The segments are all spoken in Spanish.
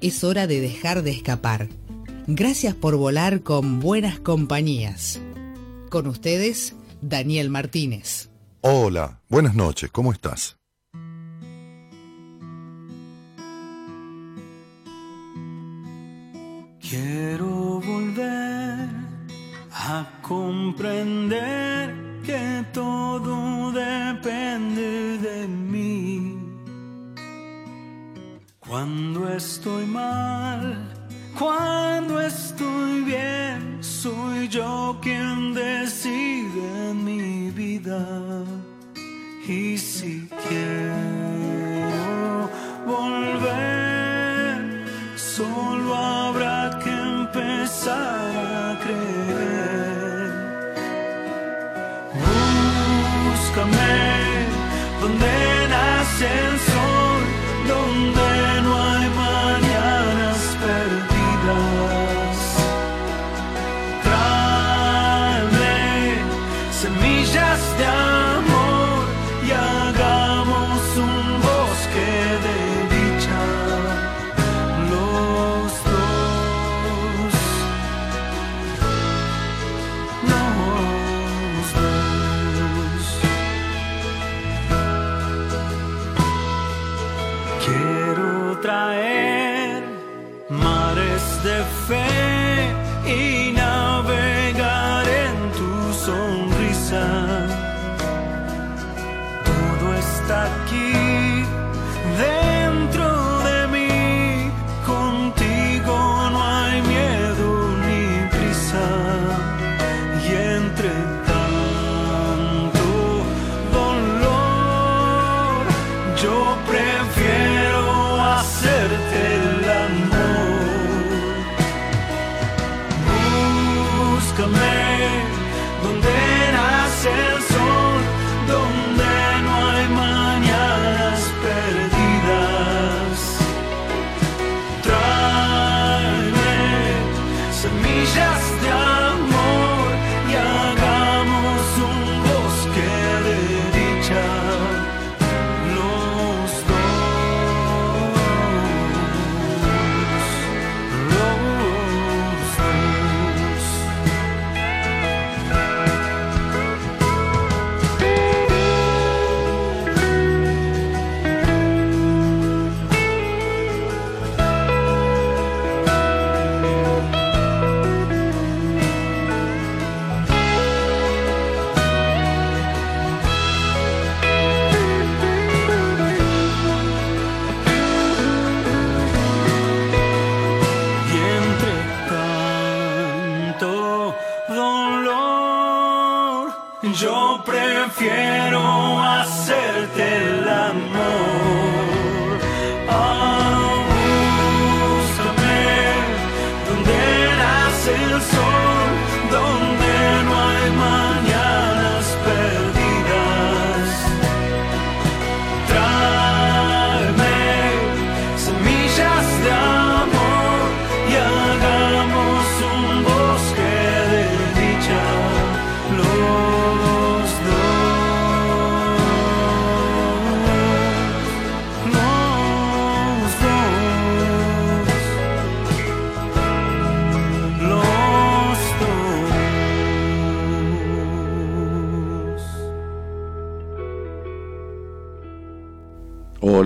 Es hora de dejar de escapar. Gracias por volar con buenas compañías. Con ustedes, Daniel Martínez. Hola, buenas noches, ¿cómo estás? Quiero volver a comprender que todo depende de mí. Cuando estoy mal, cuando estoy bien, soy yo quien decide mi vida. Y si quiero volver, solo habrá que empezar a creer. Búscame donde nace el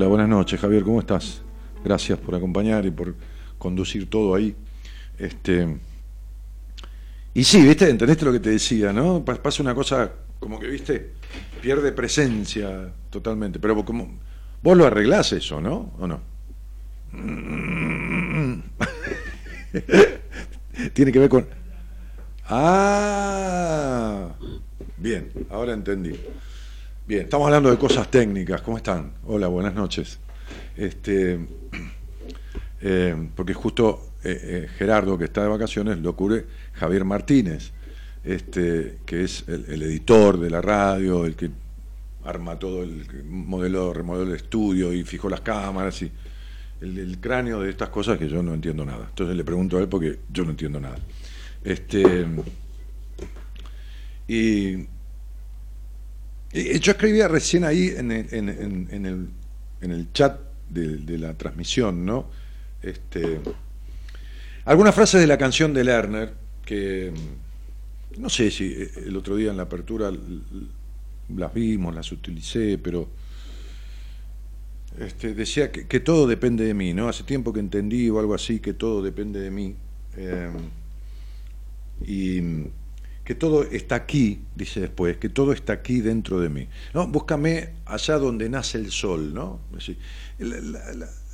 Buenas noches, Javier, ¿cómo estás? Gracias por acompañar y por conducir todo ahí. Este Y sí, ¿viste? ¿Entendiste lo que te decía, no? Pa- Pasa una cosa como que, ¿viste? Pierde presencia totalmente, pero como vos lo arreglás eso, ¿no? ¿O no? Tiene que ver con Ah, bien, ahora entendí. Bien, estamos hablando de cosas técnicas. ¿Cómo están? Hola, buenas noches. Este, Eh, porque justo eh, eh, Gerardo, que está de vacaciones, lo cubre Javier Martínez, este, que es el, editor de la radio, el que arma todo el modelo, remodeló el estudio y fijó las cámaras y el, el cráneo de estas cosas que yo no entiendo nada. Entonces le pregunto a él porque yo no entiendo nada. Este, y yo escribía recién ahí en el, en, en- el, chat de, la transmisión, ¿no? Este, algunas frases de la canción de Lerner que no sé si eh, el otro día en la apertura las vimos, las utilicé, pero este, decía que, todo depende de mí, ¿no? Hace tiempo que entendí o algo así que todo depende de mí. eh, y que todo está aquí, dice después, que todo está aquí dentro de mí. ¿no? Búscame allá donde nace el sol, ¿no?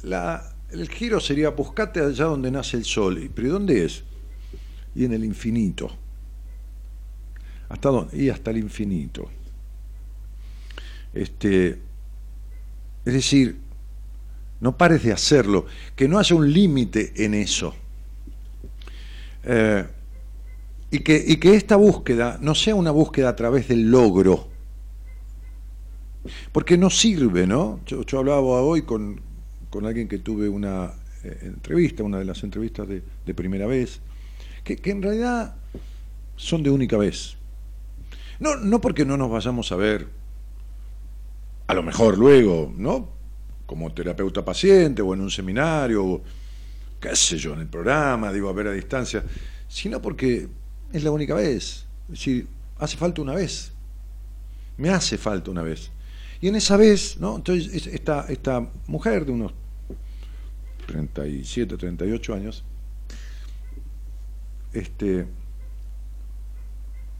La- el giro sería buscate allá donde nace el sol. ¿Y- ¿Pero ¿y dónde es? Y en el infinito. ¿Hasta dónde? Y hasta el infinito. Este, es decir, no pares de hacerlo, que no haya un límite en eso. Eh, y, que, y que esta búsqueda no sea una búsqueda a través del logro. Porque no sirve, ¿no? Yo, hablaba hoy con, con alguien que tuve una eh, entrevista, una de las entrevistas de, de primera vez, que, que en realidad son de única vez. No, no porque no nos vayamos a ver, a lo mejor luego, ¿no? Como terapeuta paciente o en un seminario, o qué sé yo, en el programa, digo, a ver a distancia, sino porque es la única vez. Es decir, hace falta una vez. Me hace falta una vez. Y en esa vez, ¿no? Entonces, es- esta, esta mujer de unos 37, 38 años, este,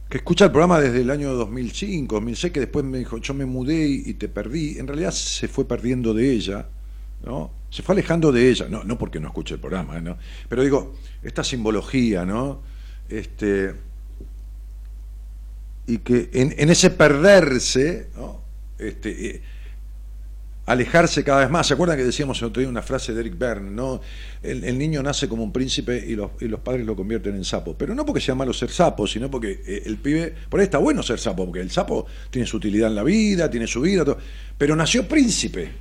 que escucha el programa desde el año 2005, 2006, que después me dijo, yo me mudé y te perdí. En realidad se fue perdiendo de ella, ¿no? Se fue alejando de ella, no, no porque no escuche el programa, ¿no? Pero digo, esta simbología, ¿no? Este, y que en, en ese perderse. Este, eh, alejarse cada vez más. ¿Se acuerdan que decíamos otro día una frase de Eric Berne, ¿no? El, niño nace como un príncipe y los, y los padres lo convierten en sapo. Pero no porque sea malo ser sapo, sino porque eh, el pibe, por ahí está bueno ser sapo, porque el sapo tiene su utilidad en la vida, tiene su vida, pero nació príncipe.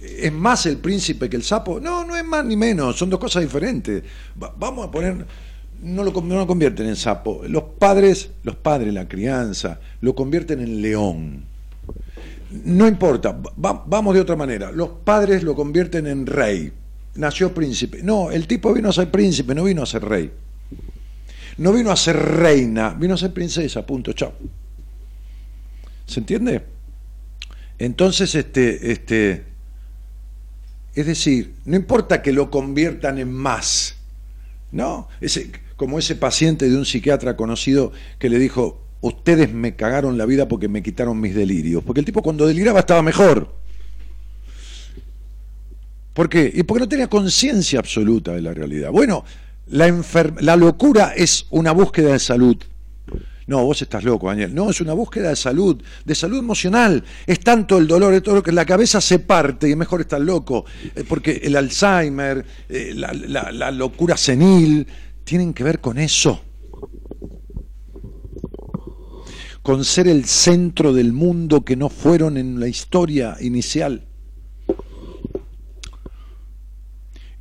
¿Es más el príncipe que el sapo? No, no es más ni menos, son dos cosas diferentes. Va- vamos a poner, no lo, no lo convierten en sapo. Los padres, los padres, la crianza, lo convierten en león. No importa, va- vamos de otra manera. Los padres lo convierten en rey. Nació príncipe. No, el tipo vino a ser príncipe, no vino a ser rey. No vino a ser reina, vino a ser princesa, punto, chao. ¿Se entiende? Entonces, este, este, es decir, no importa que lo conviertan en más, ¿no? Ese, como ese paciente de un psiquiatra conocido que le dijo, ustedes me cagaron la vida porque me quitaron mis delirios, porque el tipo cuando deliraba estaba mejor. ¿Por qué? Y porque no tenía conciencia absoluta de la realidad. Bueno, la, la locura es una búsqueda de salud. No, vos estás loco, Daniel. No, es una búsqueda de salud, de salud emocional. Es tanto el dolor, es todo lo que la cabeza se parte y mejor estar loco. Eh, Porque el Alzheimer, eh, la locura senil, tienen que ver con eso. Con ser el centro del mundo que no fueron en la historia inicial.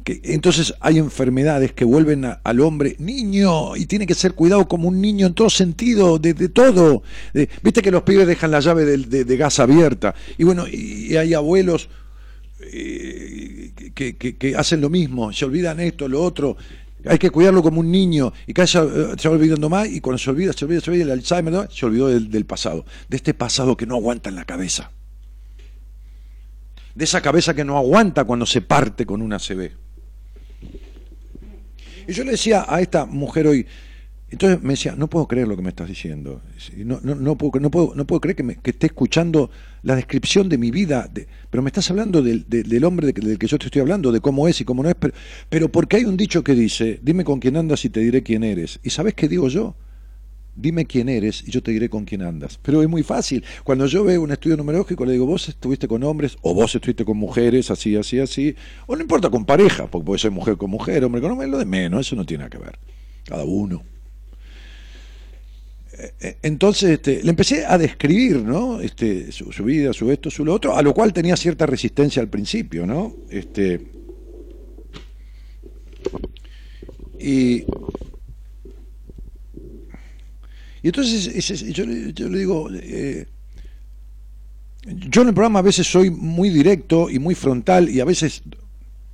que entonces hay enfermedades que vuelven al hombre niño y tiene que ser cuidado como un niño en todo sentido, de, todo. Viste que los pibes dejan la llave de, de gas abierta y bueno, y, hay abuelos eh, que- que hacen lo mismo, se olvidan esto, lo otro. Hay que cuidarlo como un niño y cada vez se, eh, se va olvidando más y cuando se olvida, se olvida, se olvida el Alzheimer, se olvidó del, del pasado, de este pasado que no aguanta en la cabeza, de esa cabeza que no aguanta cuando se parte con una CB. Y yo le decía a esta mujer hoy, entonces me decía, no puedo creer lo que me estás diciendo. No, no, no, puedo, no, puedo, no puedo creer que, me- que esté escuchando la descripción de mi vida, de- pero me estás hablando del, de- del hombre del que yo te estoy hablando, de cómo es y cómo no es, pero, pero porque hay un dicho que dice, dime con quién andas y te diré quién eres. ¿Y sabes qué digo yo? dime quién eres y yo te diré con quién andas. Pero es muy fácil. Cuando yo veo un estudio numerológico, le digo, vos estuviste con hombres, o vos estuviste con mujeres, así, así, así, o no importa, con pareja, porque puede ser mujer con mujer, hombre con hombre, lo de menos, eso no tiene nada que ver. Cada uno. Eh, eh, Entonces este, le empecé a describir ¿no? este, su, vida, su esto, su lo otro, a lo cual tenía cierta resistencia al principio, ¿no? Este, y, y entonces yo, yo le digo, eh, yo en el programa a veces soy muy directo y muy frontal y a veces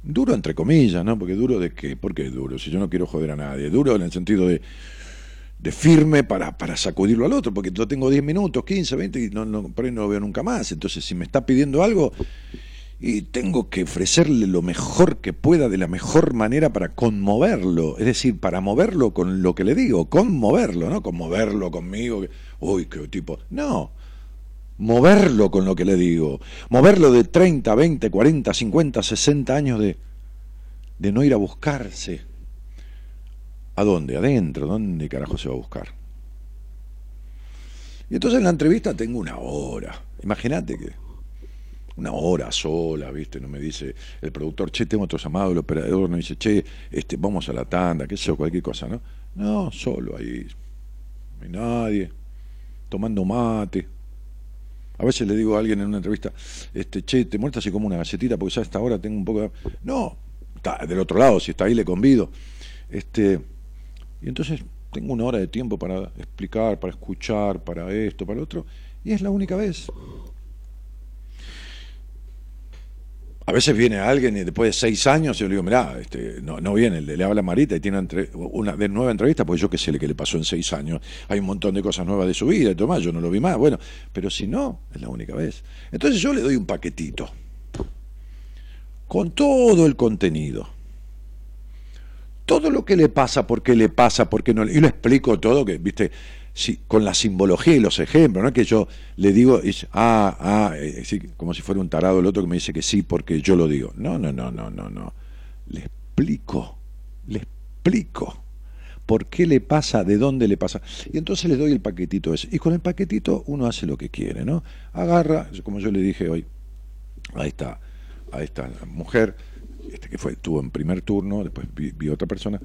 duro entre comillas, ¿no? Porque duro de qué, ¿por qué duro? Si yo no quiero joder a nadie, duro en el sentido de, de firme para, para sacudirlo al otro, porque yo tengo 10 minutos, 15, 20 y no, no, por ahí no lo veo nunca más. Entonces, si me está pidiendo algo y tengo que ofrecerle lo mejor que pueda de la mejor manera para conmoverlo, es decir, para moverlo con lo que le digo, conmoverlo, ¿no? Conmoverlo conmigo, uy, qué tipo. No, moverlo con lo que le digo, moverlo de 30, 20, 40, 50, 60 años de, de no ir a buscarse. ¿A dónde? Adentro, ¿dónde carajo se va a buscar? Y entonces en la entrevista tengo una hora. Imagínate que una hora sola, ¿viste? No me dice el productor, che, tengo otro llamado, el operador no dice, che, este, vamos a la tanda, qué sé yo, cualquier cosa, ¿no? No, solo ahí, no hay nadie, tomando mate. A veces le digo a alguien en una entrevista, este, che, te muertas así como una galletita porque ya a esta hora tengo un poco de... No, está del otro lado, si está ahí le convido. Este, y entonces tengo una hora de tiempo para explicar, para escuchar, para esto, para lo otro, y es la única vez. A veces viene alguien y después de seis años yo le digo, mirá, este, no, no viene, le, le habla Marita y tiene entre- una nueva entrevista, pues yo qué sé le que le pasó en seis años. Hay un montón de cosas nuevas de su vida y todo yo no lo vi más. Bueno, pero si no, es la única vez. Entonces yo le doy un paquetito con todo el contenido. Todo lo que le pasa, por qué le pasa, por qué no. Y lo explico todo, que, viste, con la simbología y los ejemplos, no que yo le digo, ah, ah, eh, como si fuera un tarado el otro que me dice que sí porque yo lo digo. No, no, no, no, no, no. Le explico, le explico por qué le pasa, de dónde le pasa. Y entonces le doy el paquetito ese. Y con el paquetito uno hace lo que quiere, ¿no? Agarra, como yo le dije hoy, a esta, a esta mujer, este que fue, tuvo en primer turno, después vi, otra persona,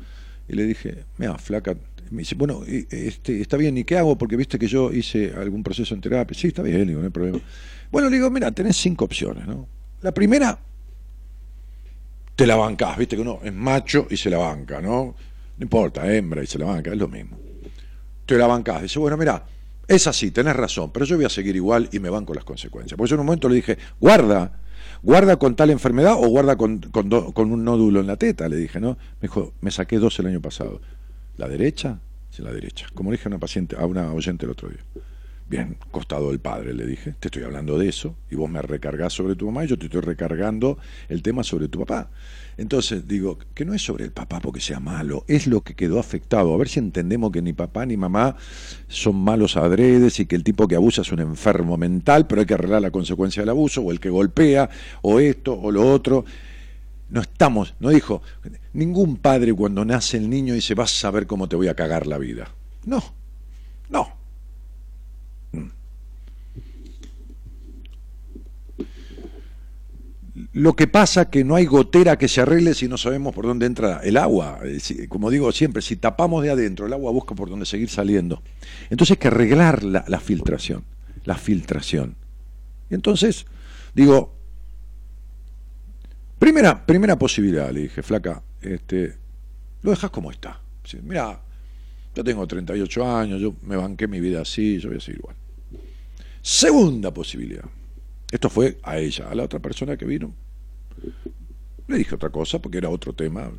y le dije, mira, flaca, me dice, bueno, este, está bien, ¿y qué hago? Porque viste que yo hice algún proceso en terapia. Sí, está bien, digo, no hay problema. Bueno, le digo, mira, tenés cinco opciones, ¿no? La primera, te la bancás, viste que uno es macho y se la banca, ¿no? No importa, hembra y se la banca, es lo mismo. Te la bancás, dice, bueno, mira, es así, tenés razón, pero yo voy a seguir igual y me banco las consecuencias. Porque yo en un momento le dije, guarda, guarda con tal enfermedad o guarda con, con, do- con un nódulo en la teta, le dije, ¿no? Me dijo, me saqué dos el año pasado. ¿La derecha? Sí, la derecha. Como le dije a una paciente, a una oyente el otro día. Bien, costado del padre, le dije, te estoy hablando de eso, y vos me recargás sobre tu mamá y yo te estoy recargando el tema sobre tu papá. Entonces digo, que no es sobre el papá porque sea malo, es lo que quedó afectado. A ver si entendemos que ni papá ni mamá son malos adredes y que el tipo que abusa es un enfermo mental, pero hay que arreglar la consecuencia del abuso, o el que golpea, o esto, o lo otro. No estamos, no dijo, ningún padre cuando nace el niño dice, vas a ver cómo te voy a cagar la vida. No, no. Lo que pasa que no hay gotera que se arregle si no sabemos por dónde entra el agua. Eh, Como digo siempre, si tapamos de adentro, el agua busca por dónde seguir saliendo. Entonces hay que arreglar la, la filtración, la filtración. Y entonces, digo, primera, primera posibilidad, le dije, flaca, este, lo dejas como está. Sí, Mira, yo tengo 38 años, yo me banqué mi vida así, yo voy a seguir igual. Segunda posibilidad. Esto fue a ella, a la otra persona que vino. Le dije otra cosa porque era otro tema.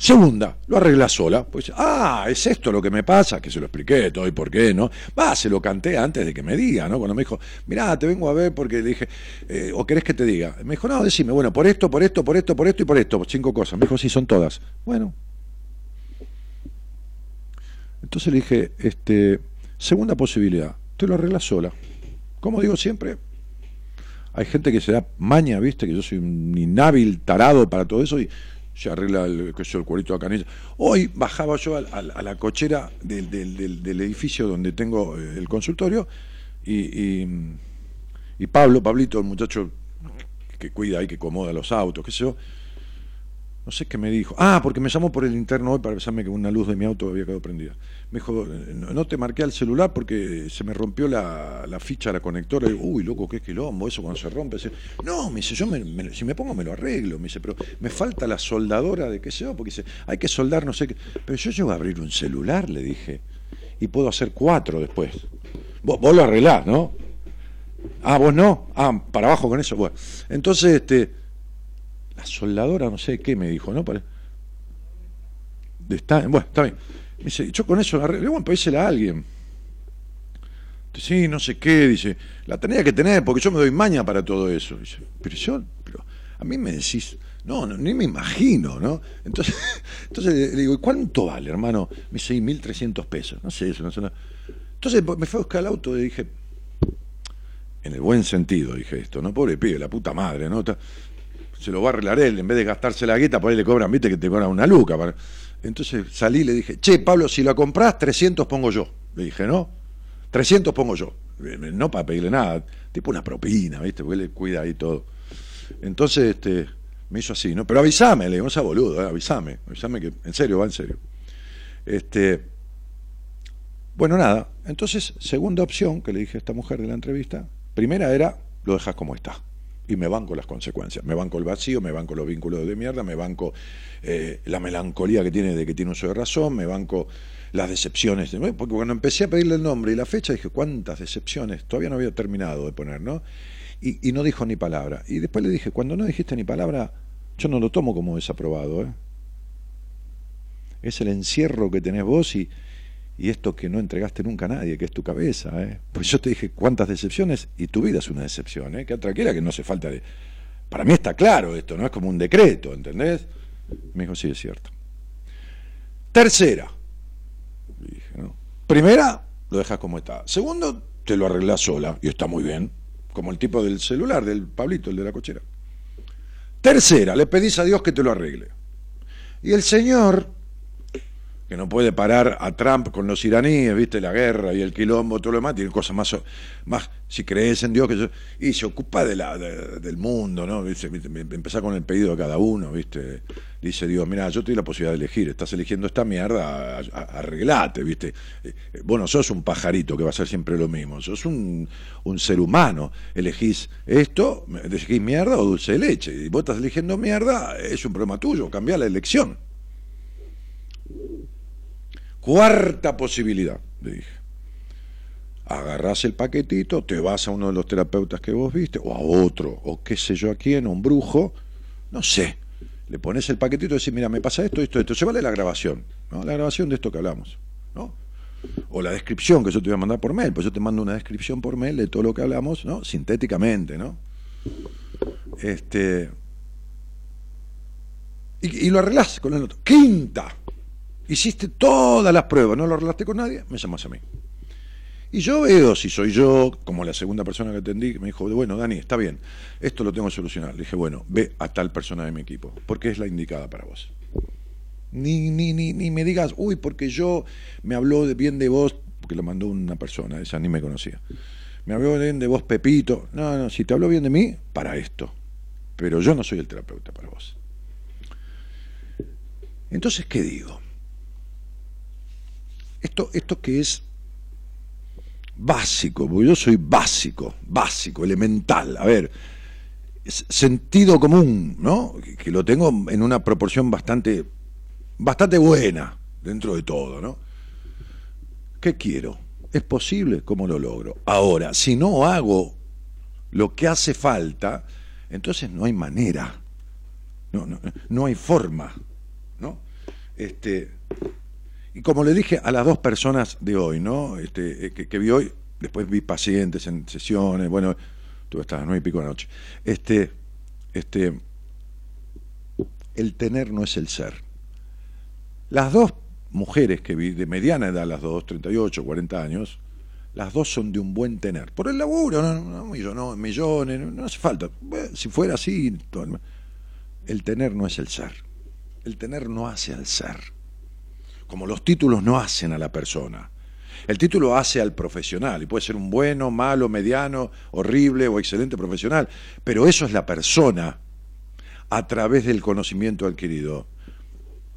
Segunda, lo arregla sola. Pues, ah, es esto lo que me pasa, que se lo expliqué todo y por qué, ¿no? Va, se lo canté antes de que me diga, ¿no? Cuando me dijo, mirá, te vengo a ver porque le dije, eh, ¿o querés que te diga? Me dijo, no, decime, bueno, por esto, por esto, por esto, por esto y por esto, cinco cosas. Me dijo, sí, son todas. Bueno. Entonces le dije, este, segunda posibilidad, te lo arreglas sola. Como digo siempre, hay gente que se da maña, viste, que yo soy un inhábil tarado para todo eso y se arregla el, yo, el cuerito de canilla. Hoy bajaba yo a, la cochera del, del- del- edificio donde tengo eh, el consultorio y, y, y Pablo, Pablito, el muchacho que cuida y que acomoda los autos, qué sé yo, no sé qué me dijo. Ah, porque me llamó por el interno hoy para avisarme que una luz de mi auto había quedado prendida. Me dijo, no te marqué al celular porque se me rompió la, la ficha, la conectora. Uy, loco, qué quilombo, eso cuando se rompe. No, me dice, yo si me pongo me lo arreglo. Me dice, pero me falta la soldadora de qué sé yo, porque dice, hay que soldar, no sé qué. Pero yo llego a abrir un celular, le dije, y puedo hacer cuatro después. Vos, lo arreglás, ¿no? Ah, vos no. Ah, para abajo con eso. Bueno, entonces, este, la soldadora, no sé qué me dijo, ¿no? Está, bueno, está bien. Me dice, yo con eso la arreglo. Bueno, pedísela a alguien. Dice, Sí, no sé qué, dice, la tenía que tener porque yo me doy maña para todo eso. Dice, pero yo, pero a mí me decís, no, no ni me imagino, ¿no? Entonces, entonces le digo, ¿y cuánto vale, hermano? Me dice, "Y 1.300 pesos. No sé eso, no nada. Entonces me fue a buscar el auto y dije, en el buen sentido dije esto, ¿no? Pobre pibe, la puta madre, ¿no? Se lo va a arreglar él, en vez de gastarse la guita, por ahí le cobran, viste que te cobran una luca. para- Entonces salí y le dije, che, Pablo, si la comprás, 300 pongo yo. Le dije, ¿no? 300 pongo yo. No para pedirle nada, tipo una propina, ¿viste? Porque él cuida ahí todo. Entonces, este, me hizo así, ¿no? Pero avísame, le digo, no sea boludo, ¿eh? avísame, avísame que, en serio, va en serio. Este, bueno, nada. Entonces, segunda opción que le dije a esta mujer de la entrevista, primera era, lo dejas como está. Y me banco las consecuencias. Me banco el vacío, me banco los vínculos de mierda, me banco eh, la melancolía que tiene de que tiene uso de razón, me banco las decepciones. de- Porque cuando empecé a pedirle el nombre y la fecha, dije, ¿cuántas decepciones? Todavía no había terminado de poner, ¿no? Y, y no dijo ni palabra. Y después le dije, cuando no dijiste ni palabra, yo no lo tomo como desaprobado, ¿eh? Es el encierro que tenés vos y, y esto que no entregaste nunca a nadie, que es tu cabeza. ¿eh? Pues yo te dije cuántas decepciones y tu vida es una decepción. ¿eh? Queda tranquila que no se falta de... Para mí está claro esto, no es como un decreto, ¿entendés? Me dijo, sí, es cierto. Tercera. Primera, lo dejas como está. Segundo, te lo arreglás sola y está muy bien. Como el tipo del celular, del Pablito, el de la cochera. Tercera, le pedís a Dios que te lo arregle. Y el Señor, que no puede parar a Trump con los iraníes, viste, la guerra y el quilombo, todo lo demás, tiene cosas más, más si crees en Dios, que yo- y se ocupa de la, de- del mundo, ¿no? ¿Viste? Empezar con el pedido de cada uno, ¿viste? Dice Dios, mira, yo te la posibilidad de elegir, estás eligiendo esta mierda, arreglate, ¿viste? Eh, eh, no sos un pajarito que va a ser siempre lo mismo, sos un, un ser humano, elegís esto, elegís mierda o dulce leche, y vos estás eligiendo mierda, es un problema tuyo, cambia la elección. Cuarta posibilidad, le dije. Agarrás el paquetito, te vas a uno de los terapeutas que vos viste, o a otro, o qué sé yo a quién, a un brujo, no sé. Le pones el paquetito y decís, mira, me pasa esto, esto, esto. Llévale la grabación, ¿no? La grabación de esto que hablamos, ¿no? O la descripción que yo te voy a mandar por mail, pues yo te mando una descripción por mail de todo lo que hablamos, ¿no? Sintéticamente, ¿no? Este. Y, y lo arreglás con el otro. Quinta. Hiciste todas las pruebas, no lo arreglaste con nadie, me llamas a mí. Y yo veo si soy yo, como la segunda persona que atendí, que me dijo, bueno, Dani, está bien, esto lo tengo que solucionar. Le dije, bueno, ve a tal persona de mi equipo, porque es la indicada para vos. Ni, ni, ni, ni me digas, uy, porque yo me habló bien de vos, porque lo mandó una persona, esa ni me conocía. Me habló bien de vos, Pepito. No, no, si te habló bien de mí, para esto. Pero yo no soy el terapeuta para vos. Entonces, ¿qué digo? Esto, esto que es básico, porque yo soy básico, básico, elemental. A ver, sentido común, ¿no? Que, que lo tengo en una proporción bastante, bastante buena dentro de todo, ¿no? ¿Qué quiero? ¿Es posible? ¿Cómo lo logro? Ahora, si no hago lo que hace falta, entonces no hay manera, no, no, no hay forma, ¿no? Este, y como le dije a las dos personas de hoy, ¿no? Este, eh, que, vi hoy, después vi pacientes en sesiones, bueno, tuve hasta las nueve y pico de la noche. Este, este, el tener no es el ser. Las dos mujeres que vi de mediana edad, las dos, 38, 40 años, las dos son de un buen tener. Por el laburo, no, no, no, millones, no, no hace falta. Si fuera así, el tener no es el ser. El tener no hace al ser. Como los títulos no hacen a la persona. El título hace al profesional y puede ser un bueno, malo, mediano, horrible o excelente profesional, pero eso es la persona a través del conocimiento adquirido.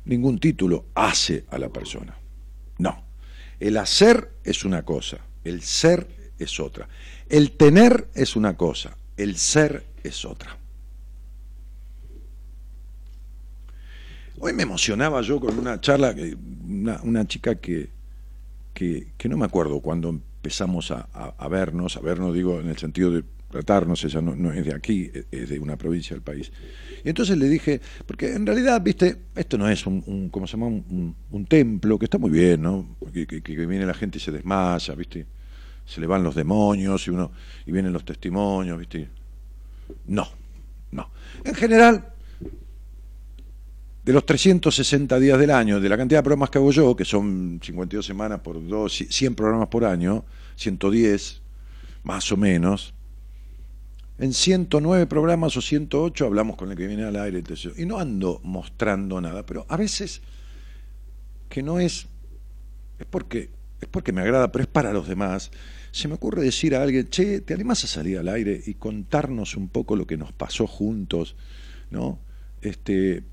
Ningún título hace a la persona. No. El hacer es una cosa, el ser es otra. El tener es una cosa, el ser es otra. Hoy me emocionaba yo con una charla, que- una, una chica que, que, que no me acuerdo cuando empezamos a, vernos, a vernos digo en el sentido de tratarnos, ella no, es de aquí, es de una provincia del país. Y entonces le dije, porque en realidad, viste, esto no es un, un ¿cómo se llama? Un templo, que está muy bien, ¿no? Que, que- que viene la gente y se desmaya, viste, se le van los demonios y uno y vienen los testimonios, viste. No, no. En general, de los 360 días del año, de la cantidad de programas que hago yo, que son 52 semanas por dos, 100 programas por año, 110 más o menos, en 109 programas o 108 hablamos con el que viene al aire y no ando mostrando nada, pero a veces que no es es porque es porque me agrada, pero es para los demás. Se me ocurre decir a alguien, "Che, ¿te animás a salir al aire y contarnos un poco lo que nos pasó juntos?" ¿No? Este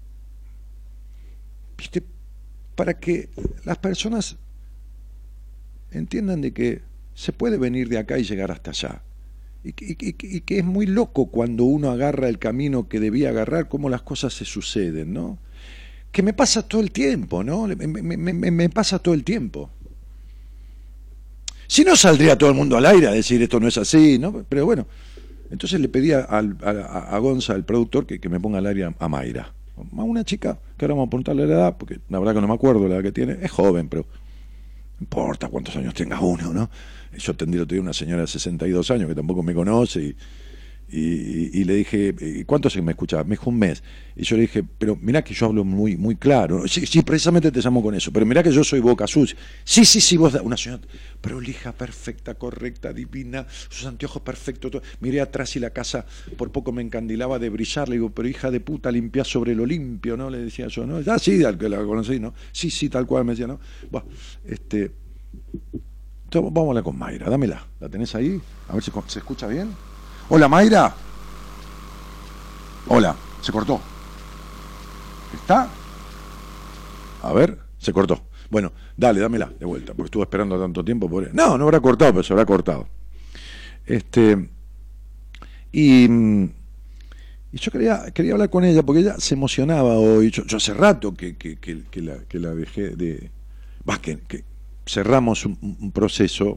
para que las personas entiendan de que se puede venir de acá y llegar hasta allá. Y, que- es muy loco cuando uno agarra el camino que debía agarrar, cómo las cosas se suceden, ¿no? Que me pasa todo el tiempo, ¿no? Me, pasa todo el tiempo. Si no, saldría todo el mundo al aire a decir esto no es así, ¿no? Pero bueno, entonces le pedí a, a- a Gonza, el productor, que, que me ponga al aire a, a Mayra. A una chica, que ahora vamos a apuntarle la edad, porque la verdad que no me acuerdo la edad que tiene, es joven, pero no importa cuántos años tenga uno, ¿no? Yo atendí el otro día a una señora de 62 años que tampoco me conoce y, y- y le dije, ¿y cuánto se me escuchaba? Me dijo un mes. Y yo le dije, pero mirá que yo hablo muy, muy claro. Sí, sí, precisamente te llamo con eso, pero mirá que yo soy boca sucia. Sí, sí, sí, vos, una señora prolija, perfecta, correcta, divina, sus anteojos perfectos. todo. Miré atrás y la casa por poco me encandilaba de brillar. Le digo, pero hija de puta, limpia sobre lo limpio, ¿no? Le decía yo, ¿no? Ya sí, al que la conocí, ¿no? Sí, sí, tal cual me decía, ¿no? Buah, este. entonces, hablar con Mayra, dámela. ¿La tenés ahí? A ver si se escucha bien. Hola, Mayra. Hola, se cortó. ¿Está? A ver, se cortó. Bueno, dale, dámela de vuelta, porque estuve esperando tanto tiempo. Por... No, no habrá cortado, pero se habrá cortado. Este. Y. mm, y yo quería, quería hablar con ella porque ella se emocionaba hoy. Yo, hace rato que, que, que- la, que la dejé de. Va, que, cerramos un proceso,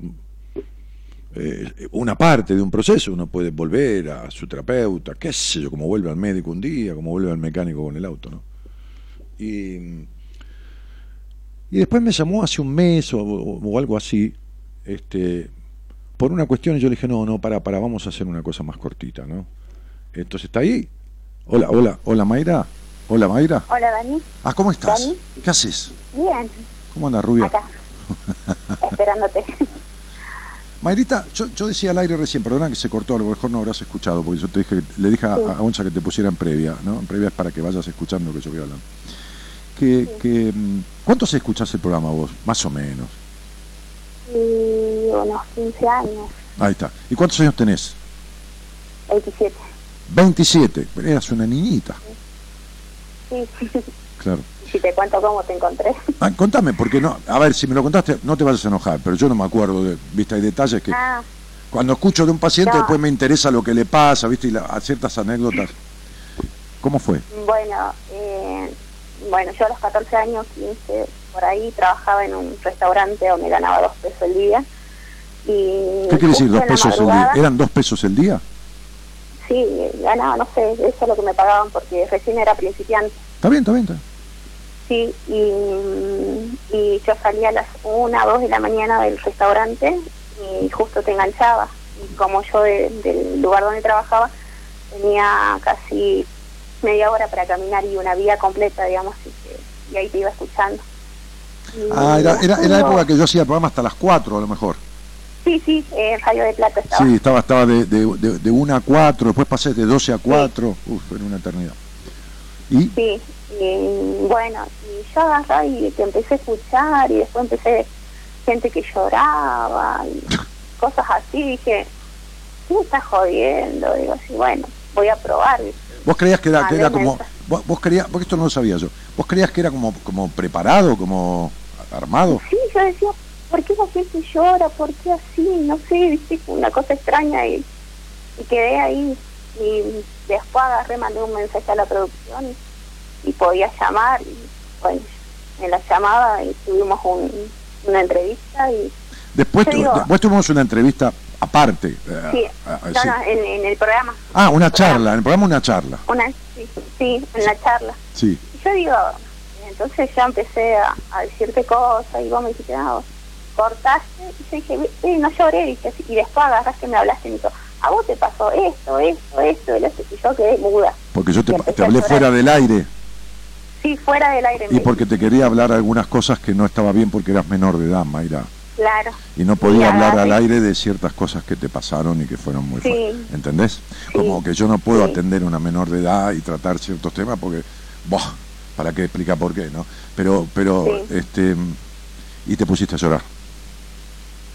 eh, una parte de un proceso. Uno puede volver a su terapeuta, qué sé yo, como vuelve al médico un día, como vuelve al mecánico con el auto, ¿no? Y, y después me llamó hace un mes o, o- o algo así, este, por una cuestión, y yo le dije, no, no, para, para, vamos a hacer una cosa más cortita, ¿no? Entonces está ahí. Hola, hola, hola Mayra. Hola Mayra. Hola, Dani. Ah, ¿cómo estás? Dani. ¿Qué haces? Bien, ¿Cómo anda Rubia? acá. Esperándote. Mayrita, yo, yo decía al aire recién, perdona que se cortó, a lo mejor no habrás escuchado, porque yo te dije, le dije a, a Gonza que te pusiera en previa, ¿no? En previa es para que vayas escuchando lo que yo voy hablando. Que, que, mm, ¿Cuántos escuchás el programa vos? Más o menos. Y unos 15 años, Ahí está. ¿Y cuántos años tenés? 27. 27. Eras una niñita, Sí, claro. Si te cuento cómo te encontré. Ah, contame, porque no, a ver, si me lo contaste, no te vayas a enojar, pero yo no me acuerdo, de, viste, hay detalles que Ah, cuando escucho de un paciente No. después me interesa lo que le pasa, viste, y la- a ciertas anécdotas. ¿Cómo fue? bueno, eh, bueno, yo a los 14 años, 15, por ahí, trabajaba en un restaurante donde ganaba dos pesos el día. Y ¿Qué quiere decir dos pesos el día? ¿Eran dos pesos el día? Sí, ganaba, no sé, eso es lo que me pagaban porque recién era principiante. Está bien, está bien. Está bien. Sí, y, y yo salía a las 1 2 de la mañana del restaurante y justo te enganchaba. Y como yo de- del lugar donde trabajaba tenía casi media hora para caminar y una vía completa, digamos, y, que- y ahí te iba escuchando. Y Ah, era, era, era justo- época que yo hacía el programa hasta las 4 a lo mejor. Sí, sí, en Radio de Plata estaba. Sí, estaba, estaba de, de, de, 1 a 4, después pasé de 12 a 4, uf, era una eternidad. ¿Y? Sí, Y bueno, y yo agarré y te empecé a escuchar y después empecé gente que lloraba y cosas así. Dije, ¿qué me estás jodiendo? Digo así, bueno, voy a probar. ¿Vos creías que era, que era como... Vos, vos creías, porque esto no lo sabía yo, ¿vos creías que era como, como preparado, como armado? Sí, yo decía, ¿por qué la gente llora? ¿Por qué así? No sé, viste, una cosa extraña y, y quedé ahí. Y después agarré, mandé un mensaje a la producción y, podía llamar. Y bueno, en la llamada y tuvimos un, una entrevista y Después, Yo tu- digo- después tuvimos una entrevista aparte. eh, sí, no, sí. no, en, en el programa. Ah, una El programa. charla, en el programa una charla. Una, sí, sí, en la charla. Sí. Y yo digo, entonces ya empecé a, a decirte cosas y vos me dijiste, no, cortaste. Y yo dije, "Eh, no lloré, dije. Y después agarraste y me hablaste y me dijo, a vos te pasó esto, esto, esto, y esto". Y yo quedé muda. Porque yo te, hablé fuera del aire Sí, fuera del aire. y porque te quería hablar algunas cosas que no estaba bien porque eras menor de edad, Mayra. Claro. Y no podía hablar al aire de ciertas cosas que te pasaron y que fueron muy Sí. fuertes. ¿Entendés? Sí. Como que yo no puedo atender a una menor de edad y tratar ciertos temas porque, ¡boh! ¿Para qué explica por qué, no? Pero, pero, este, y te pusiste a llorar.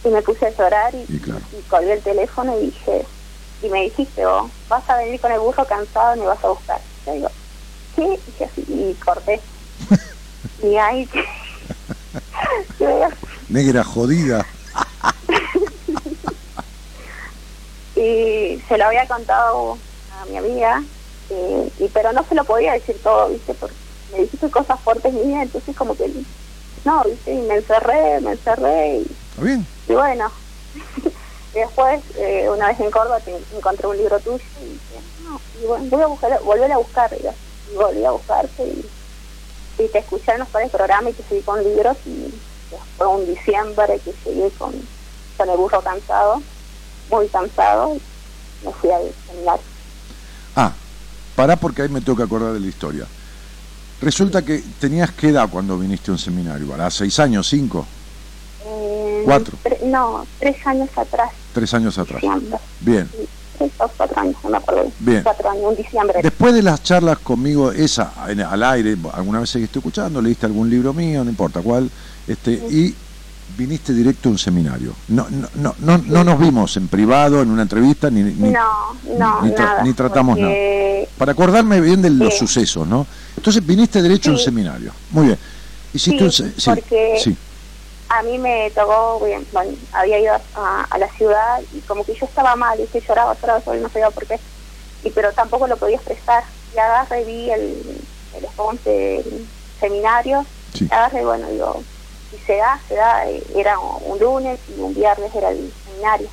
Y me puse a llorar y, Y claro. y colgué el teléfono y dije, y me dijiste, vos vas a venir con el burro cansado y me vas a buscar. Yo digo, ¿qué? Y, así, y corté. y ahí, Negra jodida. y se lo había contado a mi amiga, eh, y pero no se lo podía decir todo, ¿viste? Porque me dijiste cosas fuertes mías, entonces como que, no, ¿viste? Y me encerré, me encerré, y, ¿Está bien? y bueno. y después, eh, una vez en Córdoba, te encontré un libro tuyo y dije, no, y bueno, voy a buscar, volver a buscar, y, y volví a buscarte y, y te escuché en los pares programas y te seguí con libros y después un diciembre que seguí con, con el burro cansado, muy cansado, y me fui a seminario. Ah, pará porque ahí me tengo que acordar de la historia. Resulta que tenías qué edad cuando viniste a un seminario, ¿verdad? ¿Seis años, cinco? Eh, Cuatro. tre- no, tres años atrás, Tres años atrás. diciembre. Bien. Sí, cuatro años, no me acuerdo. bien. Cuatro años, un diciembre. Después de las charlas conmigo, esa, en- al aire, alguna vez seguiste escuchando, leíste algún libro mío, no importa cuál, este, y viniste directo a un seminario. No, no, no, no, no nos vimos en privado, en una entrevista, ni, ni- no, no, ni tra- nada. ni tratamos porque para acordarme bien de los Sí. sucesos, ¿no? Entonces viniste derecho a un seminario. Muy bien. Hiciste un porque- sí, A mí me tocó, bien, bueno, había ido a, a la ciudad y como que yo estaba mal, y lloraba, lloraba, lloraba, y no sabía por qué. Y, pero tampoco lo podía expresar. Y agarré y vi el, el sponsor del seminario. sí. Y agarré y bueno, digo, si se da, se da. eh, Era un lunes y un viernes era el seminario.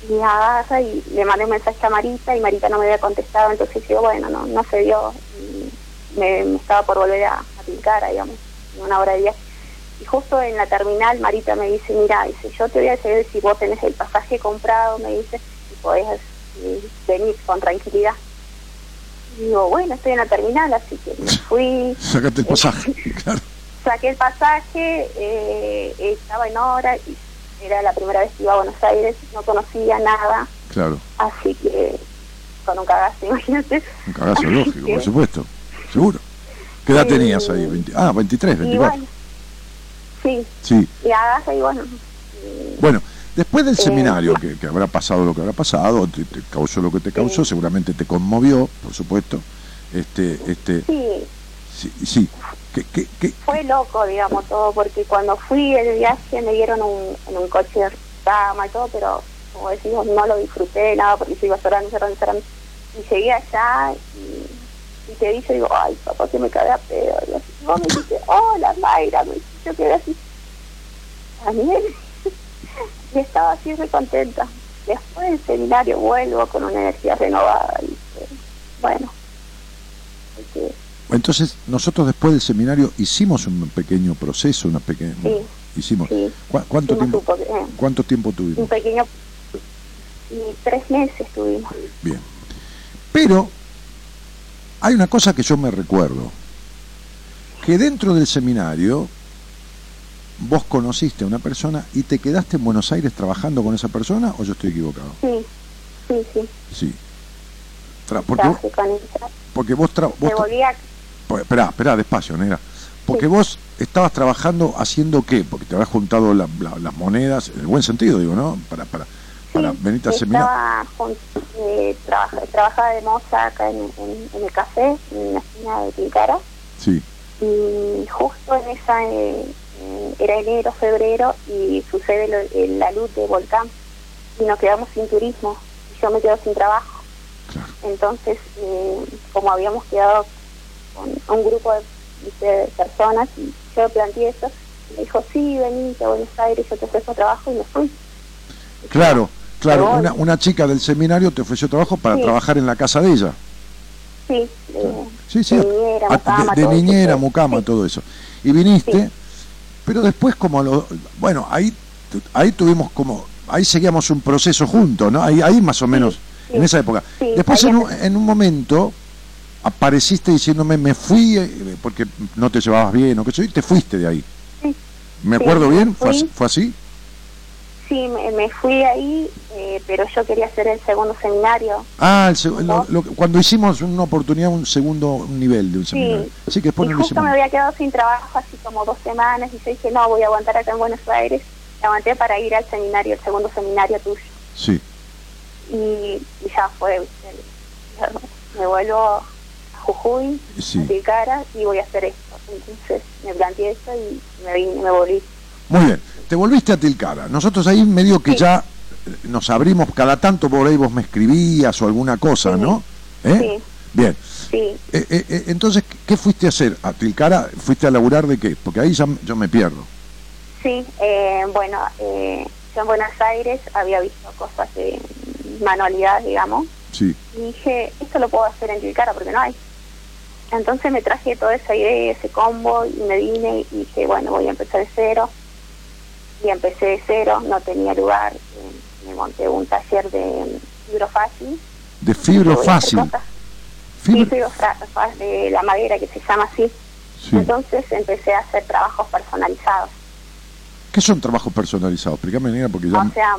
Y agarra y le mandé un mensaje a Marita y Marita no me había contestado, entonces digo, bueno, no, no se dio. Y me, me estaba por volver a, a picar, digamos, en una hora de viaje. Y justo en la terminal Marita me dice, mira, dice, yo te voy a decir si vos tenés el pasaje comprado, me dice, y podés eh, venir con tranquilidad. Y digo, bueno, estoy en la terminal, así que me fui, Sacate el pasaje. claro. saqué el pasaje, eh, estaba en hora y era la primera vez que iba a Buenos Aires, no conocía nada, Claro. así que con un cagazo, imagínate. Un cagazo lógico, por supuesto. Seguro. ¿Qué edad tenías ahí? 20 ah, 23, Y 24. bueno, sí, Sí. y agarra y bueno, y- Bueno, después del Eh, seminario, que, que habrá pasado lo que habrá pasado, te, te causó lo que te causó, Sí. seguramente te conmovió, por supuesto. Este, este, sí, sí, sí. ¿Qué, qué, qué- fue loco, digamos, todo, porque cuando fui el viaje me dieron un, en un coche de cama y todo, pero como decimos, no lo disfruté nada porque yo iba llorando, llorando, llorando. Y llegué allá y, y te dice, digo, ay, papá, que me cagué a pedo. Y así, vos me dijiste, hola, Mayra, me yo quedé así, Daniel. y estaba así re contenta. Después del seminario vuelvo con una energía renovada y bueno, Entonces, nosotros después del seminario hicimos un pequeño proceso, una pequeña... Sí. Hicimos... sí, ¿Cu- ¿Cuánto hicimos tiempo, un eh, ¿Cuánto tiempo un tuvimos? pequeño y tres meses tuvimos Bien. Pero hay una cosa que yo me recuerdo, que dentro del seminario vos conociste a una persona y te quedaste en Buenos Aires trabajando con esa persona o yo estoy equivocado. sí sí sí Sí. Tra- porque, vos- porque vos, tra- vos me tra- volví a po- esperá, esperá, despacio, negra. Porque vos estabas trabajando haciendo qué? Porque te habías juntado la- la- las monedas, en el buen sentido, digo, ¿no? Para, para, para Sí, venirte a seminar. estaba eh, trabaja- trabajaba de moza acá en, en- en el café, en la esquina de Tilcara, Sí, y justo en esa, eh, era enero, febrero, y sucede lo- eh, la luz de volcán, y nos quedamos sin turismo, y yo me quedo sin trabajo. claro. Entonces, eh, como habíamos quedado con un grupo de, ¿viste, de personas, y yo planteé eso, y me dijo, sí, venite a Buenos Aires, yo te ofrezco trabajo, y me fui. Claro, claro. Una, una chica del seminario te ofreció trabajo para Sí. trabajar en la casa de ella. Sí, eh, Sí, sí. de niñera, a- mucama, de, de todo eso, niñera, mucama, todo eso. Y viniste. Pero después como lo, bueno, ahí ahí tuvimos como ahí seguíamos un proceso juntos, ¿no? Ahí ahí más o menos sí. en esa época. Sí, después en un, en un momento apareciste diciéndome, "Me fui eh, porque no te llevabas bien o qué sé, yo", y te fuiste de ahí. Sí. ¿Me acuerdo bien? ¿Fue, ¿Fue así? Sí, me, me fui ahí, eh, pero yo quería hacer el segundo seminario. Ah, el seg- ¿No? lo- lo- cuando hicimos una oportunidad, un segundo nivel de un Sí, seminario. Sí, que después y no lo justo hicimos. me había quedado sin trabajo así como dos semanas y yo dije, no, voy a aguantar acá en Buenos Aires. Y aguanté para ir al seminario, el segundo seminario tuyo. Sí. Y, y ya fue, me vuelvo a Jujuy, Sí. a Tilcara y voy a hacer esto. Entonces me planteé esto y me vine, me volví. Muy bien, te volviste a Tilcara. Nosotros ahí medio que Sí. ya eh, nos abrimos cada tanto por ahí vos me escribías o alguna cosa, Sí. ¿no? ¿Eh? Sí, Bien. sí. Eh, eh, entonces, ¿qué fuiste a hacer? ¿A Tilcara? ¿Fuiste a laburar de qué? Porque ahí ya yo me pierdo. Sí, eh, bueno, eh, yo en Buenos Aires había visto cosas de manualidades, digamos, Sí. y dije, esto lo puedo hacer en Tilcara porque no hay. Entonces me traje toda esa idea, ese combo, y me vine y dije, bueno, voy a empezar de cero. Y empecé de cero, no tenía lugar, eh, me monté un taller de fibro fácil. De fibro Voy a hacer fácil. cosas- Sí, Fibro- fibro fra- fa- de la madera que se llama así. sí. Entonces empecé a hacer trabajos personalizados. ¿Qué son trabajos personalizados? Explícame, negra, porque ya... O sea,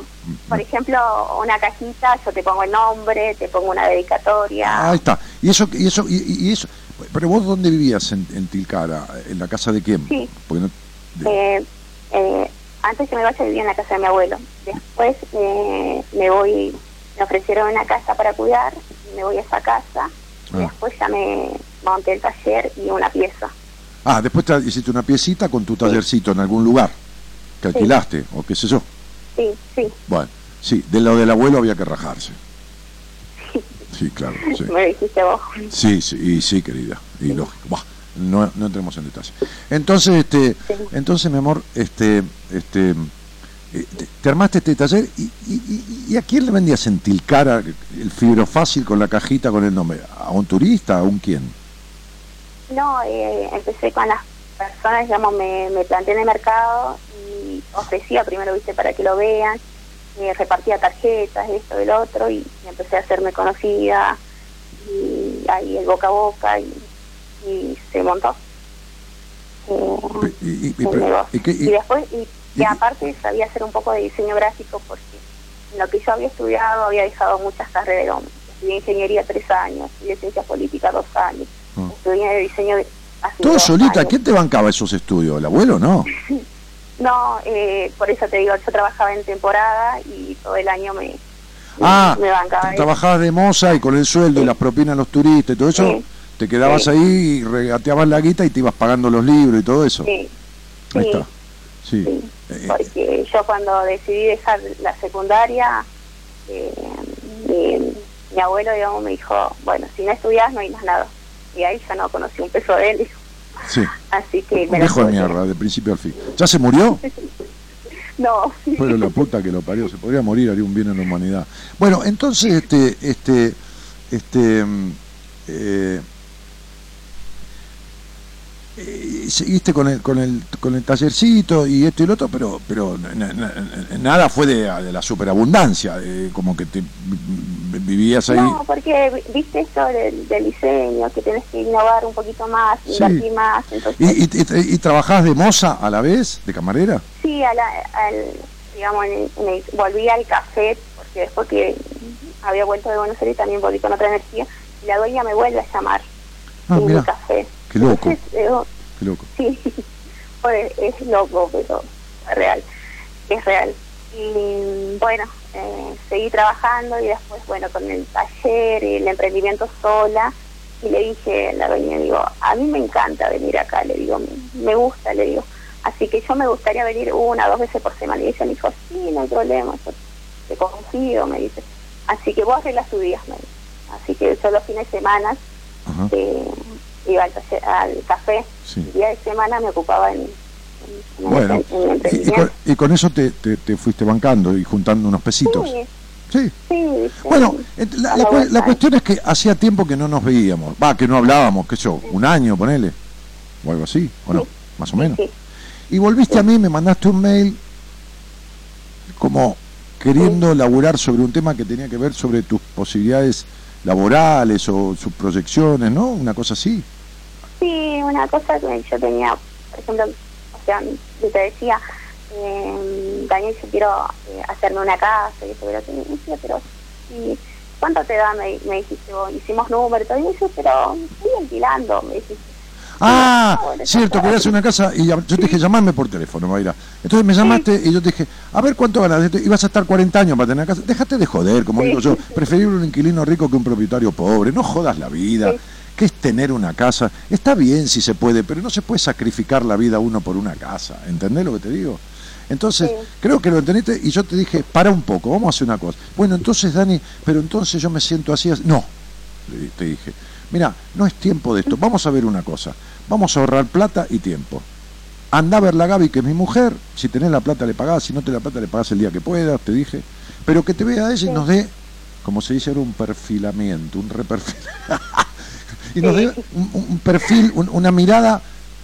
por ejemplo, una cajita, yo te pongo el nombre, te pongo una dedicatoria. Ah, ahí está. ¿Y eso? Y eso, y, y- y eso ¿Pero vos dónde vivías en, en Tilcara? ¿En la casa de quién? Sí. Porque no- de- Eh, eh, antes que me vaya vivía en la casa de mi abuelo. Después eh, me voy, me ofrecieron una casa para cuidar, me voy a esa casa. Ah. después ya me monté el taller y una pieza. Ah, después te hiciste una piecita con tu tallercito en algún lugar que Sí. alquilaste, o qué sé yo. Sí, sí, Bueno, sí, de lo del abuelo había que rajarse. Sí, claro, sí. me dijiste vos. Sí, sí, y sí, querida, y lógico. Buah, no, no entremos en detalle. Entonces, este, entonces, mi amor, este, este, eh, te, te armaste este taller y, y- y- a quién le vendías en Tilcara el fibro fácil con la cajita con el nombre? ¿A un turista? ¿A un quién? No, eh, empecé con las personas, digamos, me, me planteé en el mercado y ofrecía primero, viste, para que lo vean, eh, repartía tarjetas, esto, el otro, y empecé a hacerme conocida, y ahí el boca a boca, y, y se montó. Eh, Y, y- y- qué- después, y, aparte sabía hacer un poco de diseño gráfico porque en lo que yo había estudiado había dejado muchas carreras. Estudié ingeniería tres años, estudié ciencia política dos años, Ah. estudié diseño de... hace ¿Todo dos solita? años. ¿Quién te bancaba esos estudios? ¿El abuelo no? No, eh, por eso te digo, yo trabajaba en temporada y todo el año me, Ah, me bancaba. eso. trabajabas de moza y con el sueldo y las propinas a los turistas y todo eso, Sí. Te quedabas Sí. ahí y regateabas la guita y te ibas pagando los libros y todo eso. Sí, Ahí sí. está. Sí. sí, Eh, porque yo cuando decidí dejar la secundaria, eh, mi, mi abuelo, digamos, me dijo, bueno, si no estudias no hay más nada. Y ahí ya no conocí un peso de él, dijo. sí. así que me viejo de mierda, de principio al fin. ¿Ya se murió? No, Pero la puta que lo parió, se podría morir, haría un bien en la humanidad. Bueno, entonces, este, este, este, mm, eh, eh, seguiste con el, con el, con el tallercito y esto y lo otro, pero, pero na- na- na- nada fue de, de la superabundancia, de como que te vi- vivías ahí. no, porque viste esto del, del diseño, que tienes que innovar un poquito más, Sí. invertir más. Entonces, ¿Y, y, y- y trabajabas de moza a la vez, de camarera? Sí, a la- al, digamos, en el- en el- volví al café, porque después que había vuelto de Buenos Aires también volví con otra energía, y la dueña me vuelve a llamar Ah, en mi café. Qué loco, eh, qué loco. Sí, fue- es loco, pero real, es real. Y bueno, eh, seguí trabajando y después, bueno, con el taller y el emprendimiento sola. Y le dije a la dueña, digo, a mí me encanta venir acá, le digo, me, me gusta, le digo. Así que yo me gustaría venir una o dos veces por semana. Y ella me dijo, sí, no hay problema, yo te confío, me dice. Así que vos arreglas tus días, me dice. Así que yo los fines de semana eh, iba al, taller- al café Sí. día de semana me ocupaba en, en- en Bueno, en y, con, y con eso te, te- te fuiste bancando y juntando unos pesitos. Sí, Sí. Bueno, la, cuestión es que hacía tiempo que no nos veíamos, va, que no hablábamos, qué sé yo, un año, ponele, o algo así, o no, Sí. más o menos. Sí, Y volviste a mí, me mandaste un mail como queriendo laburar sobre un tema que tenía que ver sobre tus posibilidades laborales o sus proyecciones, ¿no? Una cosa así. Sí, una cosa que yo tenía, por ejemplo, o sea, yo te decía, eh, Daniel, yo quiero eh, hacerme una casa, y eso, pero, decía, pero ¿y ¿cuánto te da? Me, me dijiste, vos, hicimos números, y y dije, pero estoy alquilando, me dijiste. Ah, bueno, cierto, querías una casa y yo te dije, llamarme por teléfono, Mayra. Entonces me llamaste y yo te dije, a ver cuánto ganas. Y vas a estar 40 años para tener casa. Déjate de joder, como Sí. digo yo. Preferible un inquilino rico que un propietario pobre. No jodas la vida. Sí. ¿Qué es tener una casa? Está bien si se puede, pero no se puede sacrificar la vida uno por una casa. ¿Entendés lo que te digo? Entonces, Sí. creo que lo entendiste y yo te dije, para un poco, vamos a hacer una cosa. Bueno, entonces, Dani, pero entonces yo me siento así. así. No, te dije, mira, no es tiempo de esto, vamos a ver una cosa, vamos a ahorrar plata y tiempo. Anda a ver la Gaby, que es mi mujer, si tenés la plata le pagás, si no tenés la plata le pagás el día que puedas, te dije, pero que te vea ella y Sí. nos dé, como se dice ahora, un perfilamiento, un reperfil. y nos dé un, perfil, un- una mirada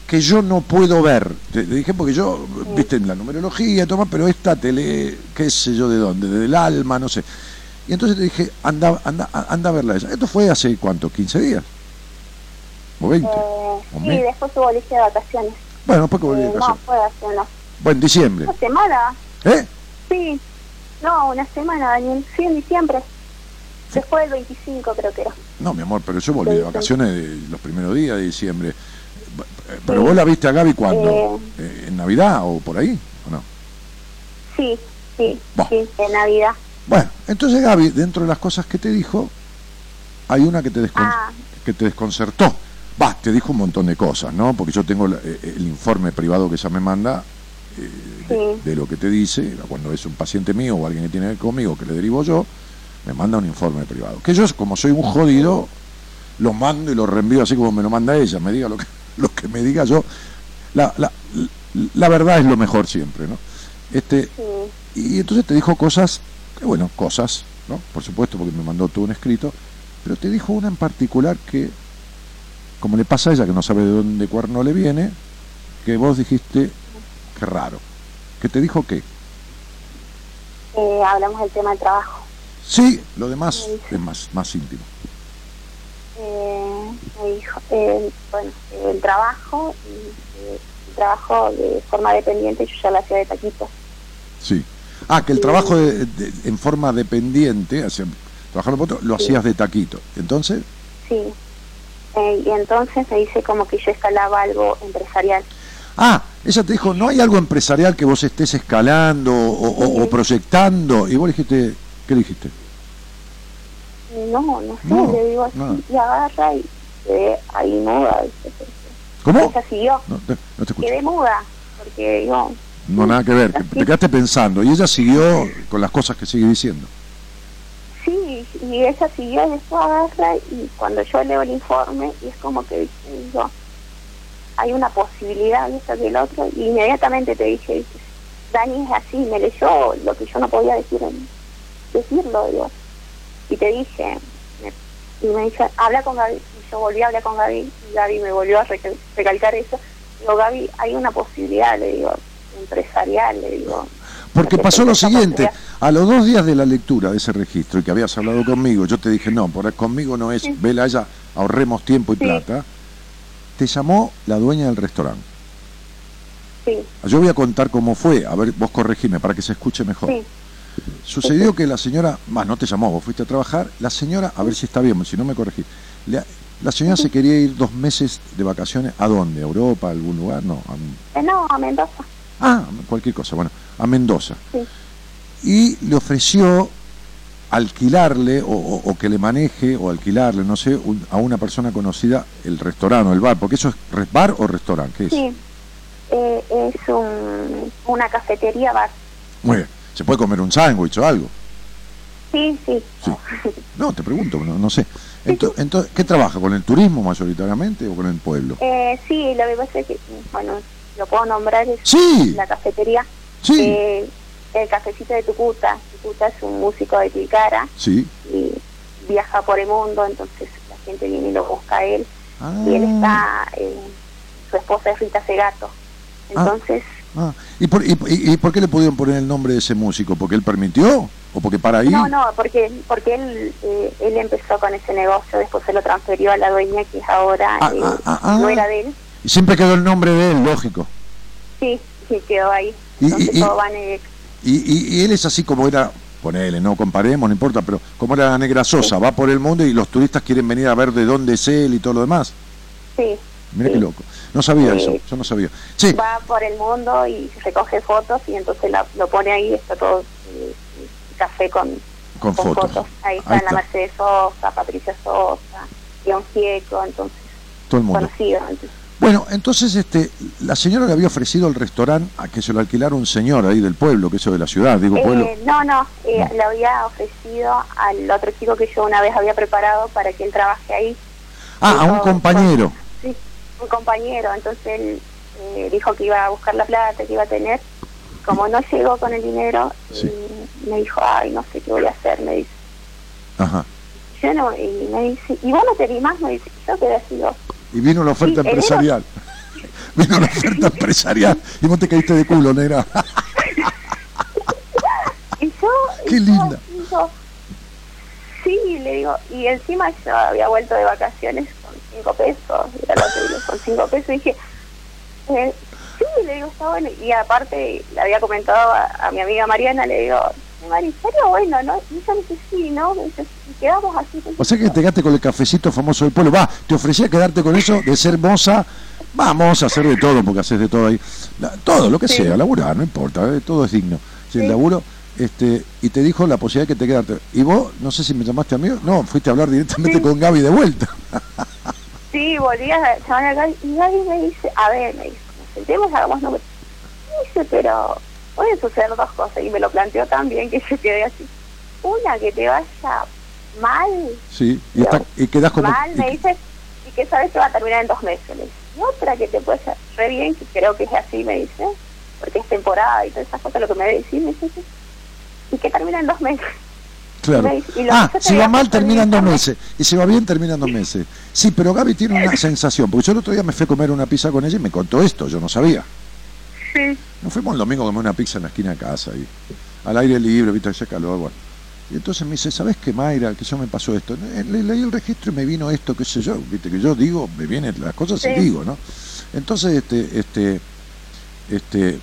que yo no puedo ver. Te, te dije porque yo, viste, en la numerología, toma, pero esta te lee, qué sé yo de dónde, del alma, no sé. Y entonces te dije, anda, anda, anda a verla ella. Esto fue hace cuánto, 15 días. O 20. Eh, o sí, después hubo lista de vacaciones. Bueno, después que volví Eh, de no, fue hace unos, Bueno, en diciembre. una semana. ¿Eh? Sí, no, una semana, Daniel. Sí, en diciembre. Después del 25 creo que era. No, mi amor, pero yo volví de vacaciones de los primeros días de diciembre. Eh, Pero vos la viste a Gaby cuando? Eh, ¿En Navidad o por ahí? ¿O no? Sí, sí, sí, en Navidad. Bueno, entonces Gaby, dentro de las cosas que te dijo, hay una que te, descon- Ah. que te desconcertó. Va, te dijo un montón de cosas, ¿no? Porque yo tengo eh, el informe privado que ella me manda eh, de, de lo que te dice, cuando es un paciente mío o alguien que tiene conmigo que le derivo yo, me manda un informe privado. Que yo, como soy un jodido, lo mando y lo reenvío así como me lo manda ella, me diga lo que, lo que me diga yo. La, la, la verdad es lo mejor siempre, ¿no? Este, y entonces te dijo cosas, que bueno, cosas, ¿no? Por supuesto, porque me mandó todo un escrito, pero te dijo una en particular que, como le pasa a ella, que no sabe de dónde cuerno le viene, que vos dijiste, qué raro. Que te dijo que, eh, hablamos del tema del trabajo. Sí, lo demás es más, más íntimo. Eh, me dijo, eh, bueno, el trabajo, y, eh, el trabajo de forma dependiente, yo ya lo hacía de taquito. Sí. Ah, que el Sí. trabajo de- de- en forma dependiente, hacia, trabajar otro, lo Sí. hacías de taquito. Entonces, Sí. Eh, y entonces me dice como que yo escalaba algo empresarial. Ah, ella te dijo, no hay algo empresarial que vos estés escalando o, o- proyectando. Y vos dijiste, ¿qué dijiste? No, no sé, No, le digo así, y agarra y quedé ahí muda. ¿viste? ¿Cómo? Ella siguió, No te, no te escucho. quedé muda, porque yo, No, nada que ver. Te quedaste pensando. Y ella siguió con las cosas que sigue diciendo. sí, y ella siguió y después agarra y cuando yo leo el informe, y es como que digo, hay una posibilidad y esto que el otro, y inmediatamente te dije, Dani es así, me leyó lo que yo no podía decir en- decirlo, digo. Y te dije, y me dice, habla con Gaby, y yo volví a hablar con Gaby, y Gaby me volvió a recal- recalcar eso. Digo, Gaby, hay una posibilidad, le digo, empresarial, le digo. Porque que pasó lo siguiente. A los dos días de la lectura de ese registro y que habías hablado conmigo, yo te dije, no, por conmigo no es, Sí. vela a ella, ahorremos tiempo y Sí. plata. Te llamó la dueña del restaurante. Sí, Yo voy a contar cómo fue, a ver, vos corregime para que se escuche mejor. sí, Sucedió que la señora, más no te llamó, vos fuiste a trabajar, la señora, a ver si está bien, si no me corregí, le, La señora se quería ir dos meses de vacaciones. ¿A dónde? ¿A Europa? ¿A algún lugar? No. a- Eh, no, a Mendoza. ah, cualquier cosa. Bueno, a Mendoza. Sí. Y le ofreció alquilarle o, o- o que le maneje o alquilarle, no sé, un- a una persona conocida el restaurante o el bar, porque eso es bar o restaurante, ¿qué es? Sí. Eh, es un, una cafetería bar. Muy bien. ¿Se puede comer un sándwich o algo? Sí, sí. Sí. No, te pregunto, no, no sé. Ento- Entonces, ¿qué trabaja? ¿Con el turismo mayoritariamente o con el pueblo? Eh, sí, lo que pasa es que, bueno, lo puedo nombrar, es Sí, la cafetería. sí, Eh, el cafecito de Tucuta. Tucuta es un músico de Tilcara sí. y viaja por el mundo, entonces la gente viene y lo busca a él. Ah, Y él está, eh, su esposa es Rita Segato. Entonces, ah. ¿Y, por, y, y- por qué le pudieron poner el nombre de ese músico? ¿Porque él permitió? ¿O porque para ahí? no, no, porque porque él eh, él empezó con ese negocio, después se lo transfirió a la dueña que es ahora, Ah, eh, ah, ah, ah. no era de él. Y siempre quedó el nombre de él, lógico. Sí, sí, quedó ahí. Entonces todo Y, y- y él es así como era, ponele, no comparemos, no importa, pero como era la negra Sosa, va por el mundo y los turistas quieren venir a ver de dónde es él y todo lo demás. Sí, Mira Sí. qué loco. No sabía Sí. eso, yo no sabía. Sí, va por el mundo y recoge fotos y entonces la- lo pone ahí, está todo eh, café con, con con fotos. Ahí está, Ahí la está. Mercedes Sosa, Patricia Sosa, León Gieco, entonces, Todo el mundo. conocido. entonces. Bueno, entonces este, la señora le había ofrecido el restaurante a que se lo alquilara un señor ahí del pueblo, que eso de la ciudad, digo pueblo. Eh, no, no, eh, No. le había ofrecido al otro chico que yo una vez había preparado para que él trabaje ahí. ah, a un compañero. Un compañero. Entonces él eh, dijo que iba a buscar la plata, que iba a tener. Como no llegó con el dinero, Sí. y me dijo, ay, no sé qué voy a hacer, me dice. Ajá. Yo no, y me dice, ¿y vos no te más? Me dice, yo quedé así, digo, Y vino la oferta Sí, empresarial. vino la oferta empresarial. Y vos te caíste de culo, negra. Y yo, Qué y yo linda. Sí, le digo, y encima yo había vuelto de vacaciones con cinco pesos, era lo que digo, con cinco pesos, y dije, eh, sí, le digo, está bueno, y aparte le había comentado a, a mi amiga Mariana, le digo, Mari, bueno, ¿no? Y ella me dice, sí, ¿no? Me dice, y quedamos así. O sea que te quedaste con el cafecito famoso del pueblo. Va, te ofrecía quedarte con eso de ser moza. Vamos a hacer de todo, porque haces de todo ahí. Todo, lo que Sí. sea, laburar, no importa, eh, todo es digno. Si el laburo, este, y te dijo la posibilidad que te quedarte. Y vos, no sé si me llamaste amigo, no, fuiste a hablar directamente Sí. con Gaby de vuelta. Sí, volví a llamar a Gaby, y Gaby me dice, a ver, me dice, nos sentemos, hagamos. Me dice, pero pueden suceder dos cosas, y me lo planteó también que yo quedé así. Una, que te vaya mal, Sí, y, está, y quedás como. mal, y- me dice, y que sabes que va a terminar en dos meses. Me dice. Y otra que te puede re bien, que creo que es así, me dice, porque es temporada y todas esas cosas, lo que me debe decir, me dice, y que termina en dos meses. Claro. y Ah, si va mal terminan dos meses. Y si va bien terminan dos meses. Sí, pero Gaby tiene una sensación, porque yo el otro día me fui a comer una pizza con ella y me contó esto, yo no sabía. Sí. Nos fuimos el domingo a comer una pizza en la esquina de casa y al aire libre, viste, ese calor, bueno. Y entonces me dice, ¿sabes qué, Mayra? Que yo me pasó esto. Le, leí el registro y me vino esto, qué sé yo, viste, que yo digo, me vienen las cosas y Sí. digo, ¿no? Entonces, este, este, este,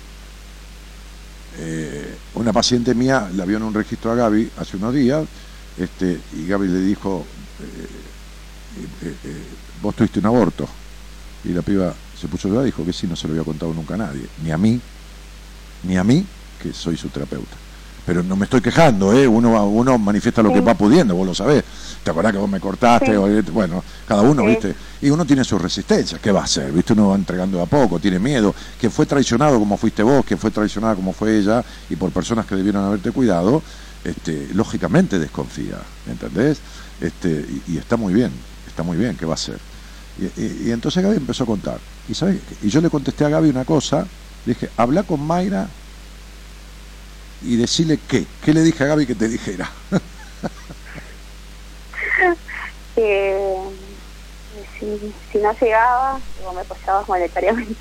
eh, una paciente mía la vio en un registro a Gaby hace unos días, este, y Gaby le dijo, eh, eh, eh, vos tuviste un aborto. Y la piba se puso a y dijo que sí, no se lo había contado nunca a nadie, ni a mí, ni a mí, que soy su terapeuta. Pero no me estoy quejando, ¿eh? uno, uno manifiesta lo que va pudiendo, vos lo sabés. ¿Te acordás que vos me cortaste? Sí. O- Bueno, cada uno, Sí. ¿viste? Y uno tiene su resistencia, ¿qué va a hacer? ¿Viste? Uno va entregando de a poco, tiene miedo. Que fue traicionado como fuiste vos, que fue traicionada como fue ella, y por personas que debieron haberte cuidado, este, lógicamente desconfía, ¿entendés? Este, y, y está muy bien, está muy bien, ¿qué va a hacer? Y, y- y entonces Gaby empezó a contar. Y, ¿sabes? y yo le contesté a Gaby una cosa, le dije, habla con Mayra y decirle qué. ¿Qué le dije a Gaby que te dijera? que si, si no llegaba, me apoyabas monetariamente.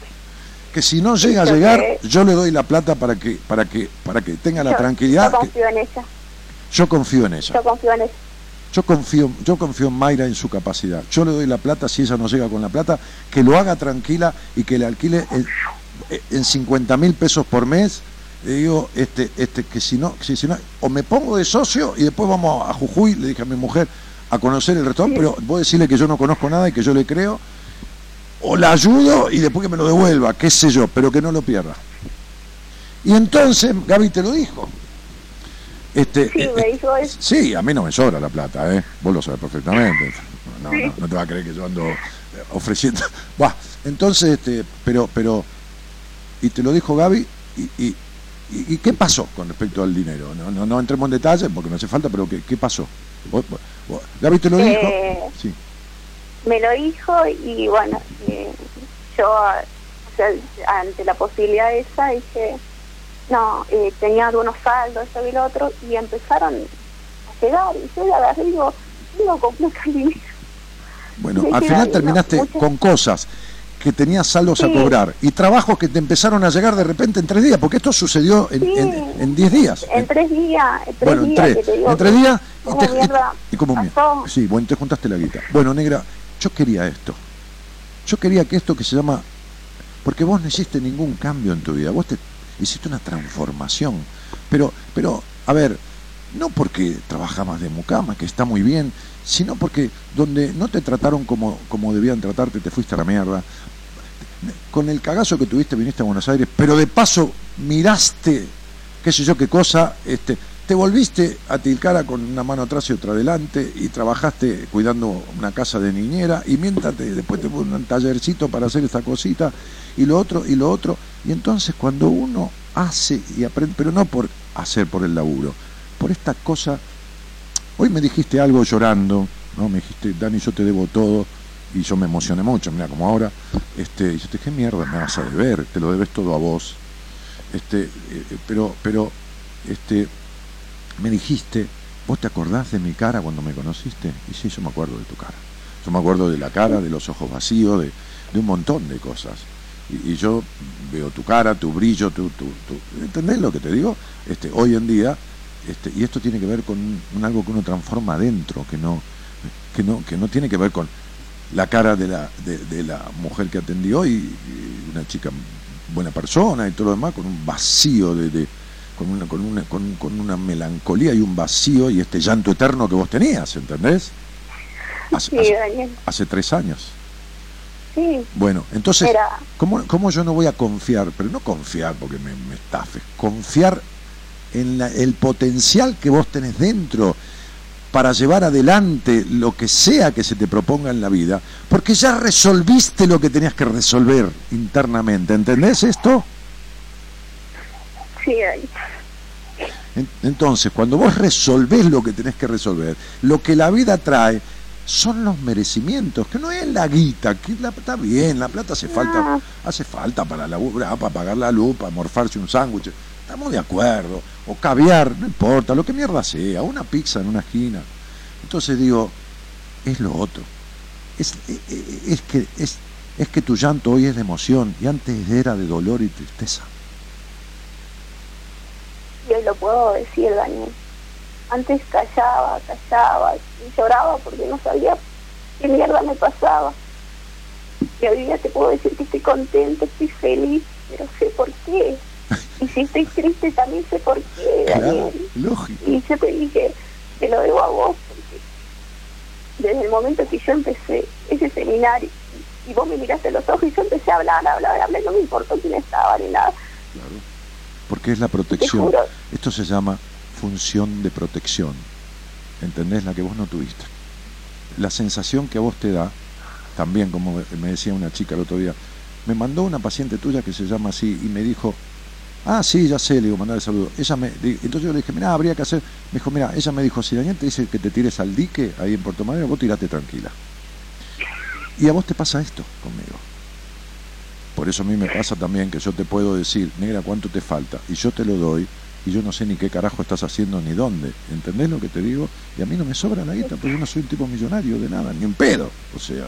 Que si no llega a llegar, yo le doy la plata para que, para que, para que tenga la tranquilidad. Yo que- confío en ella, yo confío en ella. yo confío en ella. Yo confío, yo confío en Mayra en su capacidad. Yo le doy la plata, si ella no llega con la plata, que lo haga tranquila y que le alquile en, en 50 mil pesos por mes. Le digo, este, este, que si no, si, si no, o me pongo de socio y después vamos a Jujuy, le dije a mi mujer, a conocer el restaurante, pero vos decirle que yo no conozco nada y que yo le creo, o la ayudo y después que me lo devuelva, qué sé yo, pero que no lo pierda. Y entonces Gaby te lo dijo. Este, Sí, eh, me eh, dijo eso. Sí, a mí no me sobra la plata, ¿eh? Vos lo sabés perfectamente. No, Sí. no, no te va a creer que yo ando eh, ofreciendo. Buah, entonces, este, pero, pero, y te lo dijo Gaby, y, y, y- y qué pasó con respecto al dinero? No, no, no entremos en detalle porque no hace falta, pero ¿qué, qué pasó? Vos- vos- Gaby te lo dijo. Eh, Sí. me lo dijo y bueno, eh, yo o sea, ante la posibilidad esa dije, no, eh, tenía algunos saldos, esto y lo otro, y empezaron a llegar, y yo la verdad digo, no el dinero. Bueno, al final terminaste no, muchas- con cosas que tenías saldos a cobrar y trabajos que te empezaron a llegar de repente en tres días, porque esto sucedió en, Sí. en- en diez días. En tres días, en tres bueno, en días, tres, en tres días y, ¿Cómo te, mierda y como mierda. Sí, bueno, te juntaste la guita. Bueno, negra, yo quería esto. Yo quería que esto que se llama, porque vos no hiciste ningún cambio en tu vida, vos te hiciste una transformación. Pero, pero, a ver, no porque trabajabas de mucama, que está muy bien, sino porque donde no te trataron como, como debían tratarte, te fuiste a la mierda. Con el cagazo que tuviste viniste a Buenos Aires, pero de paso miraste, qué sé yo qué cosa, este, te volviste a Tilcara con una mano atrás y otra adelante y trabajaste cuidando una casa de niñera y mientras después te ponen un tallercito para hacer esta cosita y lo otro y lo otro. Y entonces cuando uno hace y aprende, pero no por hacer por el laburo, por esta cosa, hoy me dijiste algo llorando, ¿no? Me dijiste, Dani, yo te debo todo y yo me emocioné mucho, mira como ahora, este, y yo te dije, mierda, me vas a deber, te lo debes todo a vos. Este, eh, eh, pero, pero, este, me dijiste, ¿vos te acordás de mi cara cuando me conociste? Y sí, yo me acuerdo de tu cara. Yo me acuerdo de la cara, de los ojos vacíos, de, de un montón de cosas. Y, y yo veo tu cara, tu brillo, tu, tu, tu- ¿entendés lo que te digo? Este, hoy en día, este, y esto tiene que ver con algo que uno transforma adentro, que no, que no, que no tiene que ver con la cara de la, de, de la mujer que atendió y, y una chica buena persona y todo lo demás, con un vacío de, de- con una, con una, con, con una melancolía y un vacío y este llanto eterno que vos tenías, ¿entendés? Hace, Sí, hace- Daniel, hace tres años. sí, Bueno, entonces, Era- ¿cómo, cómo yo no voy a confiar? Pero no confiar porque me, me estafes, confiar en la- el potencial que vos tenés dentro para llevar adelante lo que sea que se te proponga en la vida, porque ya resolviste lo que tenías que resolver internamente, ¿entendés esto? sí, Entonces, cuando vos resolvés lo que tenés que resolver, lo que la vida trae son los merecimientos, que no es la guita, que la, está bien, la plata hace falta, hace falta para laburar, para pagar la luz, para morfarse un sándwich, estamos de acuerdo, o caviar, no importa, lo que mierda sea, una pizza en una esquina. Entonces digo, es lo otro, es, e- e- es que, es, es que tu llanto hoy es de emoción y antes era de dolor y tristeza. y hoy lo puedo decir, Daniel. Antes callaba, callaba y lloraba porque no sabía qué mierda me pasaba. Y hoy día te puedo decir que estoy contenta, estoy feliz, pero sé por qué. Y si estoy triste también sé por qué, Daniel. Y yo te dije, te lo debo a vos, porque desde el momento que yo empecé ese seminario, y vos me miraste los ojos y yo empecé a hablar, a hablar, a hablar, no me importó quién estaba ni nada. Claro. Porque es la protección. Esto se llama función de protección. ¿Entendés? La que vos no tuviste. La sensación que a vos te da, también como me decía una chica el otro día, me mandó una paciente tuya que se llama así y me dijo, ah, sí, ya sé, le digo, mandar el saludo. Ella me, entonces yo le dije, mira, habría que hacer, me dijo, mira, ella me dijo, si Daniel te dice que te tires al dique ahí en Puerto Madero, vos tirate tranquila. Y a vos te pasa esto conmigo. Por eso a mí me pasa también que yo te puedo decir, negra, ¿cuánto te falta? Y yo te lo doy y yo no sé ni qué carajo estás haciendo ni dónde. ¿Entendés lo que te digo? Y a mí no me sobra la guita porque yo no soy un tipo millonario de nada, ni un pedo. O sea,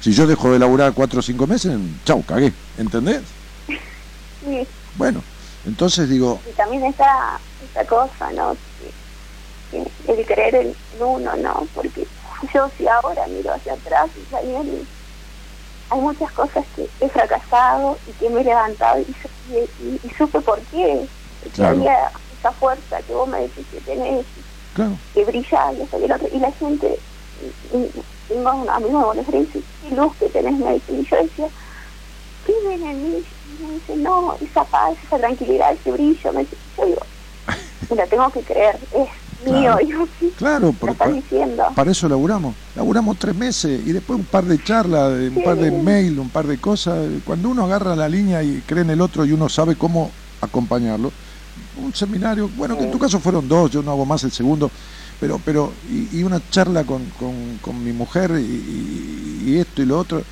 si yo dejo de laburar cuatro o cinco meses, chau, cagué. ¿Entendés? Sí, Bueno, entonces digo, y también esa, esa cosa, ¿no? El creer en, uno, ¿no? Porque yo si ahora miro hacia atrás, Daniel, hay muchas cosas que he fracasado y que me he levantado y, y, y- y supe por qué. Porque Claro. había esa fuerza que vos me decís que tenés Claro. que brilla y esto y el otro. Y la gente, y- y- tengo un amigo de Buenos Aires, y qué luz que tenés, me dice. Y yo decía, ¿qué ven en mí? Y me dice, no, esa paz, esa tranquilidad, ese brillo. Me dice, yo digo, me lo tengo que creer, es mío. Claro. Y yo, sí, Claro, lo porque estás pa- diciendo. para eso laburamos. Laburamos tres meses y después un par de charlas, un Sí. par de mail, un par de cosas. Cuando uno agarra la línea y cree en el otro y uno sabe cómo acompañarlo, un seminario, bueno, que en tu caso fueron dos, yo no hago más el segundo, pero, pero y, y una charla con, con- con mi mujer y, y- y esto y lo otro.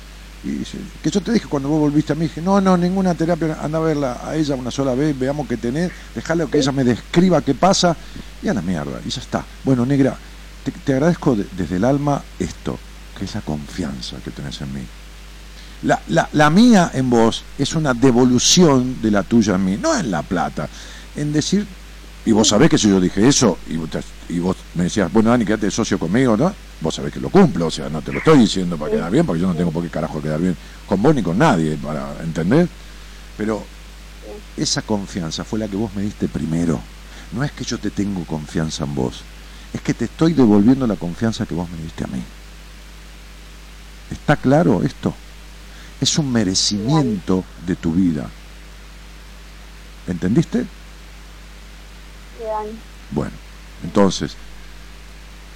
Y dice, que yo te dije cuando vos volviste a mí, dije, no, no, ninguna terapia, anda a verla a ella una sola vez, veamos qué tenés, dejala que ella me describa qué pasa, y a la mierda, y ya está. Bueno, negra, te, agradezco de- desde el alma esto, que es la confianza que tenés en mí. La, la, la mía en vos es una devolución de la tuya en mí, no en la plata, en decir, y vos sabés que si yo dije eso, y vos, me decías, bueno, Dani, quédate socio conmigo, ¿no? Vos sabés que lo cumplo, o sea, no te lo estoy diciendo para quedar bien, porque yo no tengo por qué carajo quedar bien con vos ni con nadie, para entender. Pero esa confianza fue la que vos me diste primero. No es que yo te tengo confianza en vos, es que te estoy devolviendo la confianza que vos me diste a mí. ¿Está claro esto? Es un merecimiento de tu vida. ¿Entendiste? Bueno, entonces,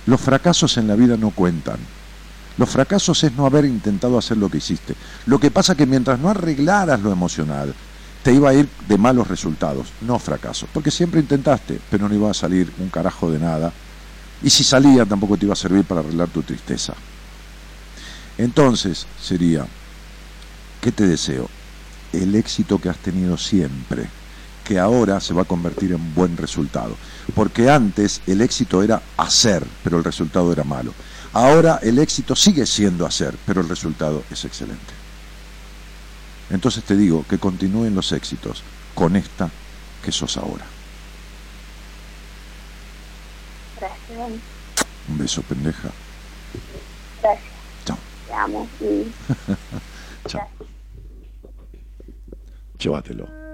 los fracasos en la vida no cuentan. Los fracasos es no haber intentado hacer lo que hiciste. Lo que pasa que mientras no arreglaras lo emocional, te iba a ir de malos resultados, no fracasos. Porque siempre intentaste, pero no iba a salir un carajo de nada. Y si salía, tampoco te iba a servir para arreglar tu tristeza. Entonces, sería, ¿qué te deseo? El éxito que has tenido siempre que ahora se va a convertir en buen resultado. Porque antes el éxito era hacer, pero el resultado era malo. Ahora el éxito sigue siendo hacer, pero el resultado es excelente. Entonces te digo que continúen los éxitos con esta que sos ahora. Gracias. Un beso, pendeja. Gracias. Chao. Te amo. Y Chao. Llévatelo.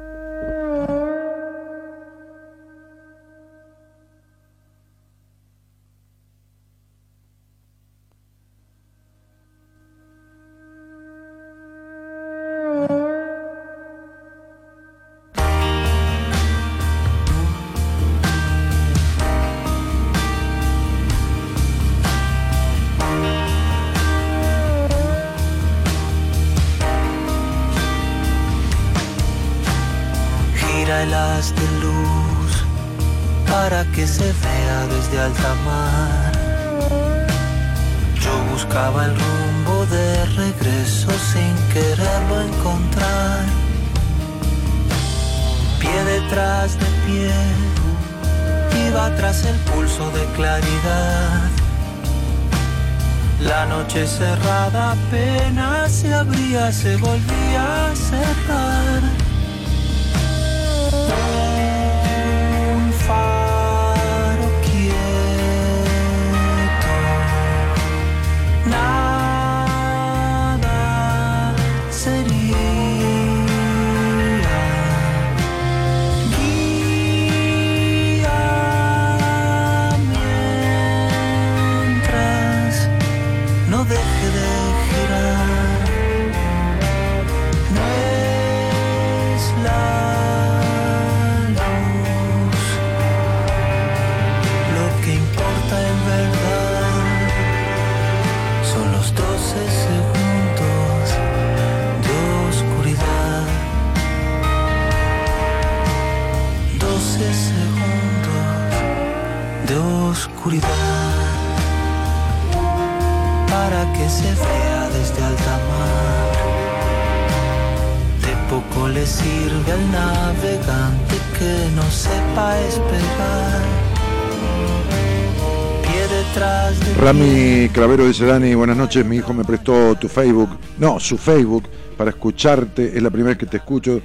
Dice, Dani, buenas noches, mi hijo me prestó tu Facebook, no, su Facebook, para escucharte, es la primera vez que te escucho,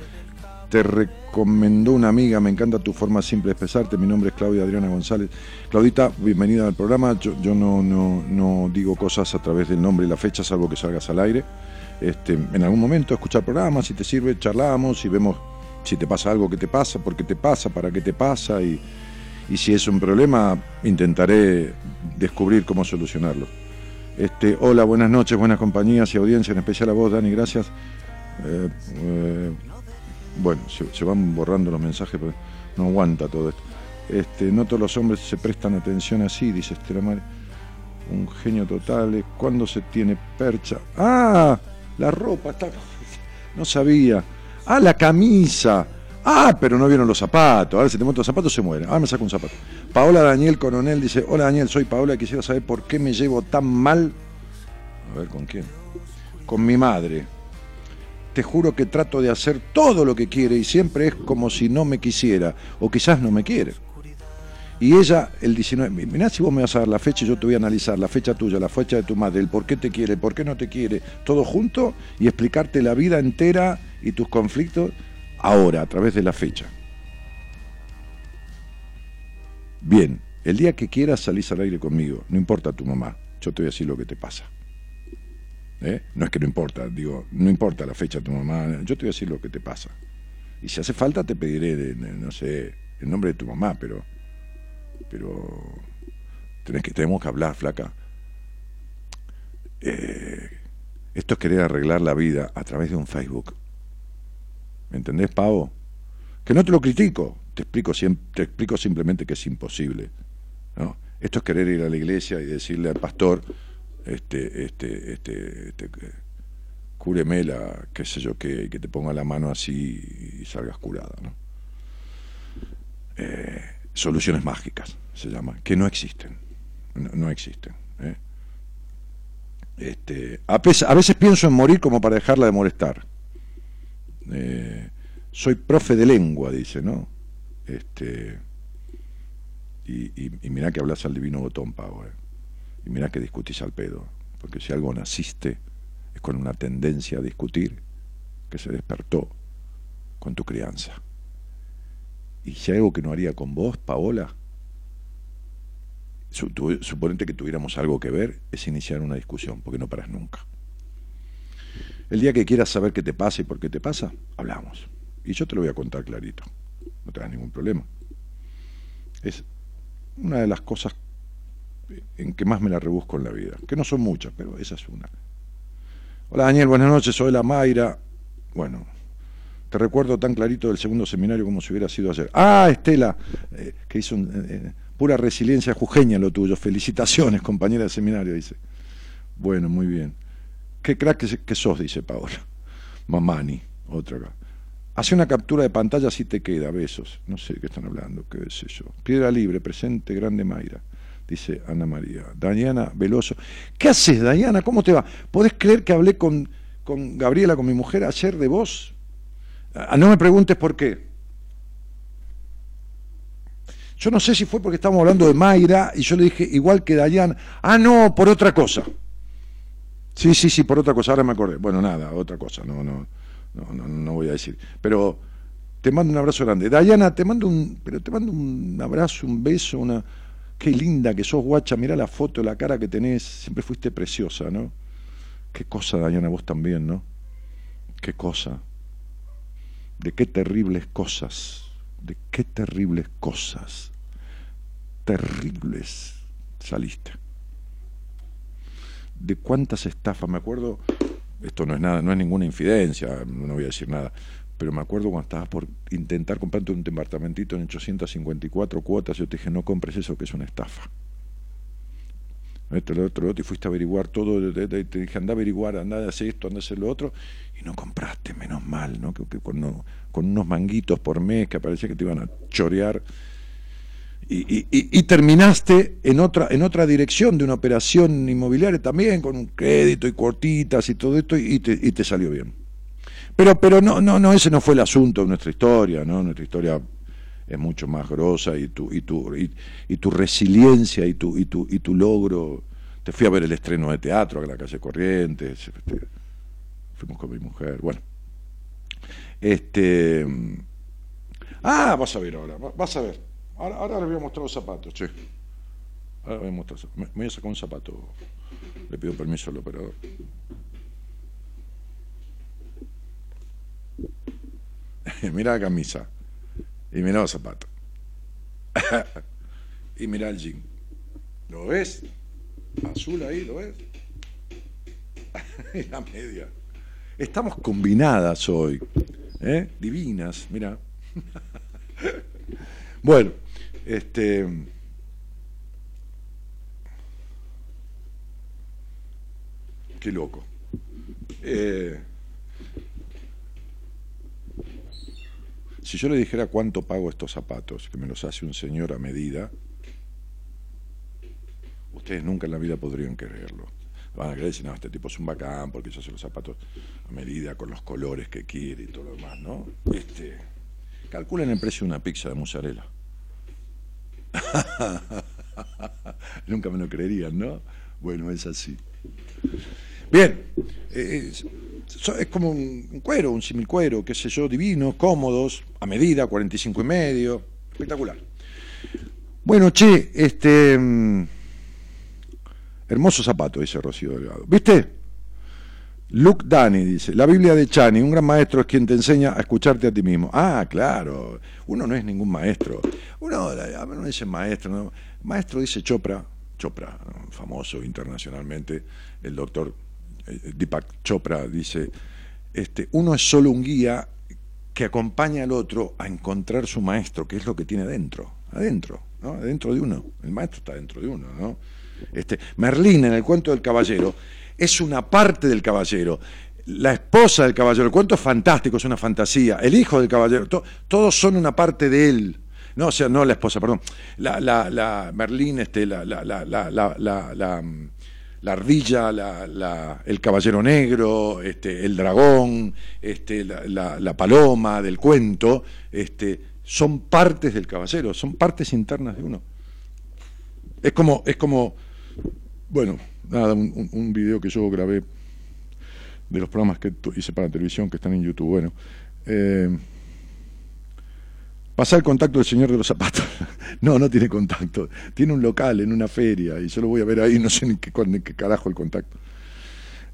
te recomendó una amiga, me encanta tu forma simple de expresarte, mi nombre es Claudia Adriana González. Claudita, bienvenida al programa, yo, no, no, no digo cosas a través del nombre y la fecha, salvo que salgas al aire. Este, en algún momento escuchar programas, si te sirve, charlamos y vemos si te pasa algo que te pasa, por qué te pasa, para qué te pasa y si es un problema, intentaré descubrir cómo solucionarlo. Este, hola, buenas noches, buenas compañías y audiencia, en especial a vos, Dani, gracias. Eh, eh, bueno, se, van borrando los mensajes, pero no aguanta todo esto. Este, no todos los hombres se prestan atención así, dice Estela Mar. Un genio total. ¿Cuándo se tiene percha? ¡Ah! La ropa está. No sabía. ¡Ah, la camisa! Ah, pero no vieron los zapatos. Ahora si te monto los zapatos se muere. Ahora me saco un zapato. Paola Daniel Coronel dice, hola Daniel, soy Paola, quisiera saber por qué me llevo tan mal. A ver, ¿con quién? Con mi madre. Te juro que trato de hacer todo lo que quiere y siempre es como si no me quisiera, o quizás no me quiere. Y ella, el 19, mirá si vos me vas a dar la fecha y yo te voy a analizar la fecha tuya, la fecha de tu madre, el por qué te quiere, el por qué no te quiere, todo junto y explicarte la vida entera y tus conflictos ahora, a través de la fecha. Bien, el día que quieras salís al aire conmigo, no importa tu mamá, yo te voy a decir lo que te pasa. ¿Eh? No es que no importa, digo, no importa la fecha de tu mamá, yo te voy a decir lo que te pasa. Y si hace falta te pediré, no sé, el nombre de tu mamá, pero, pero tenés que, tenemos que hablar, flaca. Eh, esto es querer arreglar la vida a través de un Facebook. ¿Me entendés, Pavo? Que no te lo critico, te explico, te explico simplemente que es imposible. ¿no? Esto es querer ir a la iglesia y decirle al pastor, este, este, este, este cúreme la, qué sé yo qué, y que te ponga la mano así y salgas curada, ¿no? Eh, soluciones mágicas se llama, que no existen, no, existen. ¿eh? Este, a veces pienso en morir como para dejarla de molestar. Eh, soy profe de lengua, dice, ¿no? Este, y, y, mirá que hablas al divino botón, Pau, eh. y mirá que discutís al pedo, porque si algo naciste es con una tendencia a discutir que se despertó con tu crianza. Y si hay algo que no haría con vos, Paola, suponente que tuviéramos algo que ver, es iniciar una discusión, porque no paras nunca. El día que quieras saber qué te pasa y por qué te pasa, hablamos. Y yo te lo voy a contar clarito. No tengas ningún problema. Es una de las cosas en que más me la rebusco en la vida. Que no son muchas, pero esa es una. Hola Daniel, buenas noches, soy la Mayra. Bueno, te recuerdo tan clarito del segundo seminario como si hubiera sido ayer. Ah, Estela, eh, que hizo un, eh, eh, pura resiliencia jujeña lo tuyo. Felicitaciones, compañera de seminario, dice. Bueno, muy bien. Qué crack que, sos, dice Paola. Mamani, otra acá. Hace una captura de pantalla si te queda, besos. No sé de qué están hablando, qué sé yo. Piedra libre, presente, grande Mayra, dice Ana María. Dayana Veloso. ¿Qué haces, Dayana? ¿Cómo te va? ¿Podés creer que hablé con, con Gabriela, con mi mujer, ayer de vos? Ah, no me preguntes por qué. Yo no sé si fue porque estábamos hablando de Mayra y yo le dije igual que Dayana. Ah, no, por otra cosa. Sí, sí, sí, por otra cosa, ahora me acordé. Bueno, nada, otra cosa, no, no, no, no, no voy a decir. Pero te mando un abrazo grande. Dayana, te mando un, pero te mando un abrazo, un beso, una. Qué linda que sos, guacha, mirá la foto, la cara que tenés, siempre fuiste preciosa, ¿no? Qué cosa, Dayana, vos también, ¿no? Qué cosa. De qué terribles cosas, de qué terribles cosas, terribles saliste de cuántas estafas, me acuerdo, esto no es nada, no es ninguna infidencia, no voy a decir nada, pero me acuerdo cuando estabas por intentar comprarte un departamentito en 854 cuotas, yo te dije, no compres eso, que es una estafa. Esto, otro, lo otro, y fuiste a averiguar todo, te dije, anda a averiguar, anda a hacer esto, anda a hacer lo otro, y no compraste, menos mal, ¿no? Que, con, con unos manguitos por mes que parecía que te iban a chorear y, terminaste en otra, en otra dirección de una operación inmobiliaria también, con un crédito y cortitas y todo esto, y te, y te salió bien. Pero, pero no, no, no, ese no fue el asunto de nuestra historia, ¿no? Nuestra historia es mucho más grosa y tu, y tu, y, tu resiliencia y tu, y, tu, y tu logro. Te fui a ver el estreno de teatro en la calle Corrientes, fuimos con mi mujer, bueno. Este. Ah, vas a ver ahora, vas a ver. Ahora, les voy a mostrar los zapatos, che. Ahora voy a mostrar. Me, voy a sacar un zapato. Le pido permiso al operador. mira la camisa. Y mira los zapatos. y mira el jean. ¿Lo ves? Azul ahí, ¿lo ves? la media. Estamos combinadas hoy. ¿eh? Divinas, mira. bueno, este. Qué loco. Eh, si yo le dijera cuánto pago estos zapatos, que me los hace un señor a medida, ustedes nunca en la vida podrían creerlo. Van a creer, no, este tipo es un bacán porque yo hace los zapatos a medida, con los colores que quiere y todo lo demás, ¿no? Este, calculen el precio de una pizza de mozzarella. nunca me lo creerían, ¿no? Bueno, es así. Bien, es, como un, cuero, un similcuero, qué sé yo, divinos, cómodos, a medida, 45 y medio, espectacular. Bueno, che, este... Mm, hermoso zapato, dice Rocío Delgado. ¿Viste? Luke Dani dice, la Biblia de Chani, un gran maestro es quien te enseña a escucharte a ti mismo. Ah, claro, uno no es ningún maestro. Uno, no dice maestro, maestro dice Chopra, Chopra, famoso internacionalmente, el doctor eh, Deepak Chopra dice, este, uno es solo un guía que acompaña al otro a encontrar su maestro, que es lo que tiene adentro, adentro, ¿no? adentro de uno. El maestro está dentro de uno, ¿no? Este, Merlín en el cuento del caballero es una parte del caballero. La esposa del caballero, el cuento es fantástico, es una fantasía. El hijo del caballero, todos son una parte de él. No, o sea, no la esposa, perdón. La, la, la Merlín, este, la, la, la, la la ardilla, la, el caballero negro, este, el dragón, este, la, paloma del cuento, este, son partes del caballero, son partes internas de uno. Es como, es como bueno, nada, un, un video que yo grabé de los programas que hice para televisión que están en YouTube. Bueno, eh, Pasar el contacto del señor de los zapatos. No, no tiene contacto. Tiene un local en una feria y yo lo voy a ver ahí, no sé ni qué, qué carajo el contacto.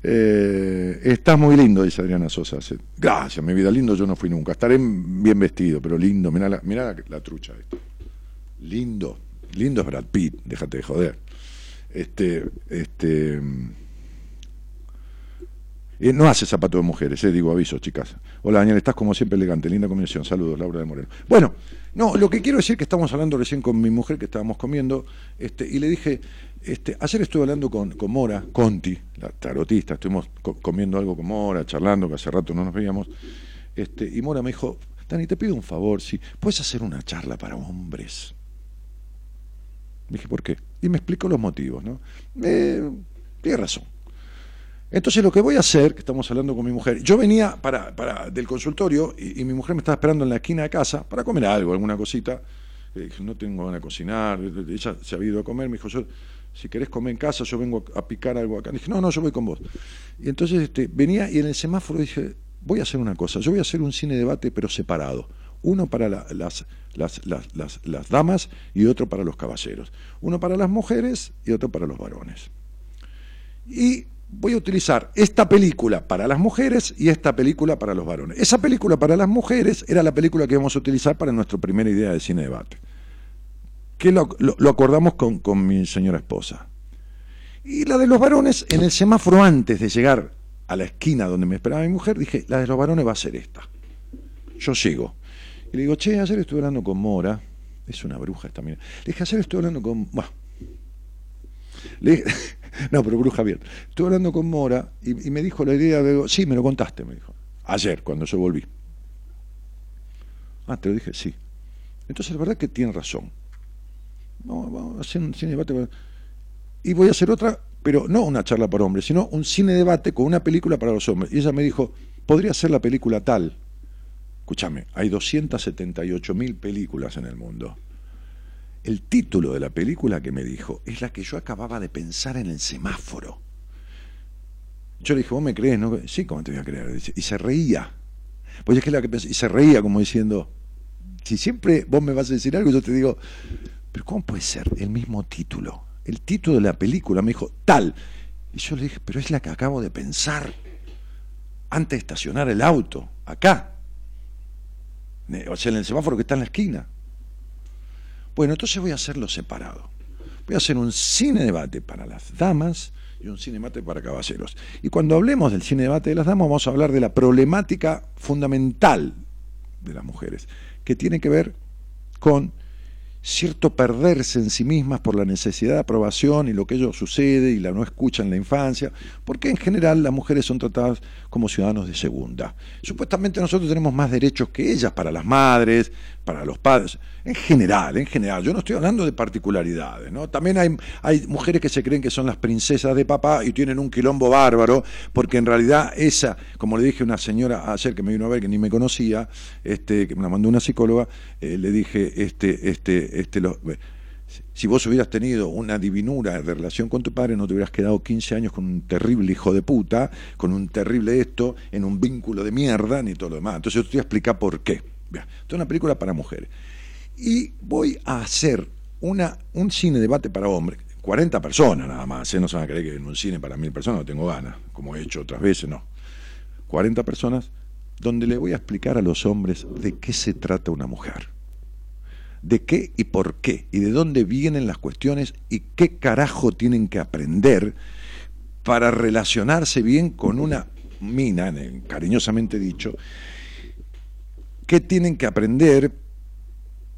Eh, estás muy lindo, dice Adriana Sosa. Gracias, mi vida, lindo yo no fui nunca. Estaré bien vestido, pero lindo. Mirá la, mirá la, trucha. Esto. Lindo. Lindo es Brad Pitt, déjate de joder. Este, este, eh, no hace zapato de mujeres, eh, digo aviso, chicas. Hola Daniel, estás como siempre elegante, linda combinación. Saludos, Laura de Moreno. Bueno, no, lo que quiero decir es que estamos hablando recién con mi mujer que estábamos comiendo, este, y le dije, este, ayer estuve hablando con, con Mora, Conti, la tarotista, estuvimos comiendo algo con Mora, charlando, que hace rato no nos veíamos, este, y Mora me dijo, Dani, te pido un favor, si puedes hacer una charla para hombres. dije, ¿por qué? Y me explicó los motivos, ¿no? Eh, tiene razón. Entonces lo que voy a hacer, que estamos hablando con mi mujer, yo venía para, para del consultorio y, mi mujer me estaba esperando en la esquina de casa para comer algo, alguna cosita. Dije, no tengo ganas de cocinar, ella se ha ido a comer, me dijo, yo, si querés comer en casa, yo vengo a picar algo acá. Le dije, no, no, yo voy con vos. Y entonces este, venía y en el semáforo dije, voy a hacer una cosa, yo voy a hacer un cine debate pero separado. Uno para las, damas y otro para los caballeros. Uno para las mujeres y otro para los varones. Y voy a utilizar esta película para las mujeres y esta película para los varones. Esa película para las mujeres era la película que íbamos a utilizar para nuestra primera idea de cine debate, que lo, acordamos con, con, mi señora esposa. Y la de los varones, en el semáforo antes de llegar a la esquina donde me esperaba mi mujer, dije, la de los varones va a ser esta. Yo llego. Y le digo, che, ayer estuve hablando con Mora, es una bruja esta mira. Le dije, ayer estuve hablando con... le no, pero bruja bien. Estuve hablando con Mora y, me dijo la idea de. Sí, me lo contaste, me dijo. Ayer, cuando yo volví. Ah, te lo dije, sí. Entonces, la verdad que tiene razón. vamos hacer un cine debate. Y voy a hacer otra, pero no una charla para hombres, sino un cine debate con una película para los hombres. Y ella me dijo, podría ser la película tal. Escúchame, hay 278 mil películas en el mundo. El título de la película que me dijo es la que yo acababa de pensar en el semáforo. Yo le dije, ¿vos me crees? No? Sí, ¿cómo te voy a creer? Y se reía. Pues es que la que pensé, y se reía como diciendo, si siempre vos me vas a decir algo, yo te digo, pero ¿cómo puede ser el mismo título? El título de la película me dijo, tal. Y yo le dije, pero es la que acabo de pensar antes de estacionar el auto, acá. O sea, en el semáforo que está en la esquina. Bueno, entonces voy a hacerlo separado. Voy a hacer un cine debate para las damas y un cine debate para caballeros. Y cuando hablemos del cine debate de las damas, vamos a hablar de la problemática fundamental de las mujeres, que tiene que ver con cierto perderse en sí mismas por la necesidad de aprobación y lo que ello sucede y la no escuchan en la infancia, porque en general las mujeres son tratadas como ciudadanos de segunda. Supuestamente nosotros tenemos más derechos que ellas para las madres, para los padres, en general, en general. Yo no estoy hablando de particularidades, ¿no? También hay, hay mujeres que se creen que son las princesas de papá y tienen un quilombo bárbaro, porque en realidad esa, como le dije a una señora ayer que me vino a ver que ni me conocía, este, que me la mandó una psicóloga, eh, le dije, este, este, este, lo, si vos hubieras tenido una divinura de relación con tu padre, no te hubieras quedado 15 años con un terrible hijo de puta, con un terrible esto, en un vínculo de mierda, ni todo lo demás. Entonces yo te voy a explicar por qué. Esto es una película para mujeres. Y voy a hacer una, un cine debate para hombres, 40 personas nada más, ¿eh? no se van a creer que en un cine para mil personas no tengo ganas, como he hecho otras veces, no. 40 personas donde le voy a explicar a los hombres de qué se trata una mujer. De qué y por qué, y de dónde vienen las cuestiones y qué carajo tienen que aprender para relacionarse bien con una mina, cariñosamente dicho, qué tienen que aprender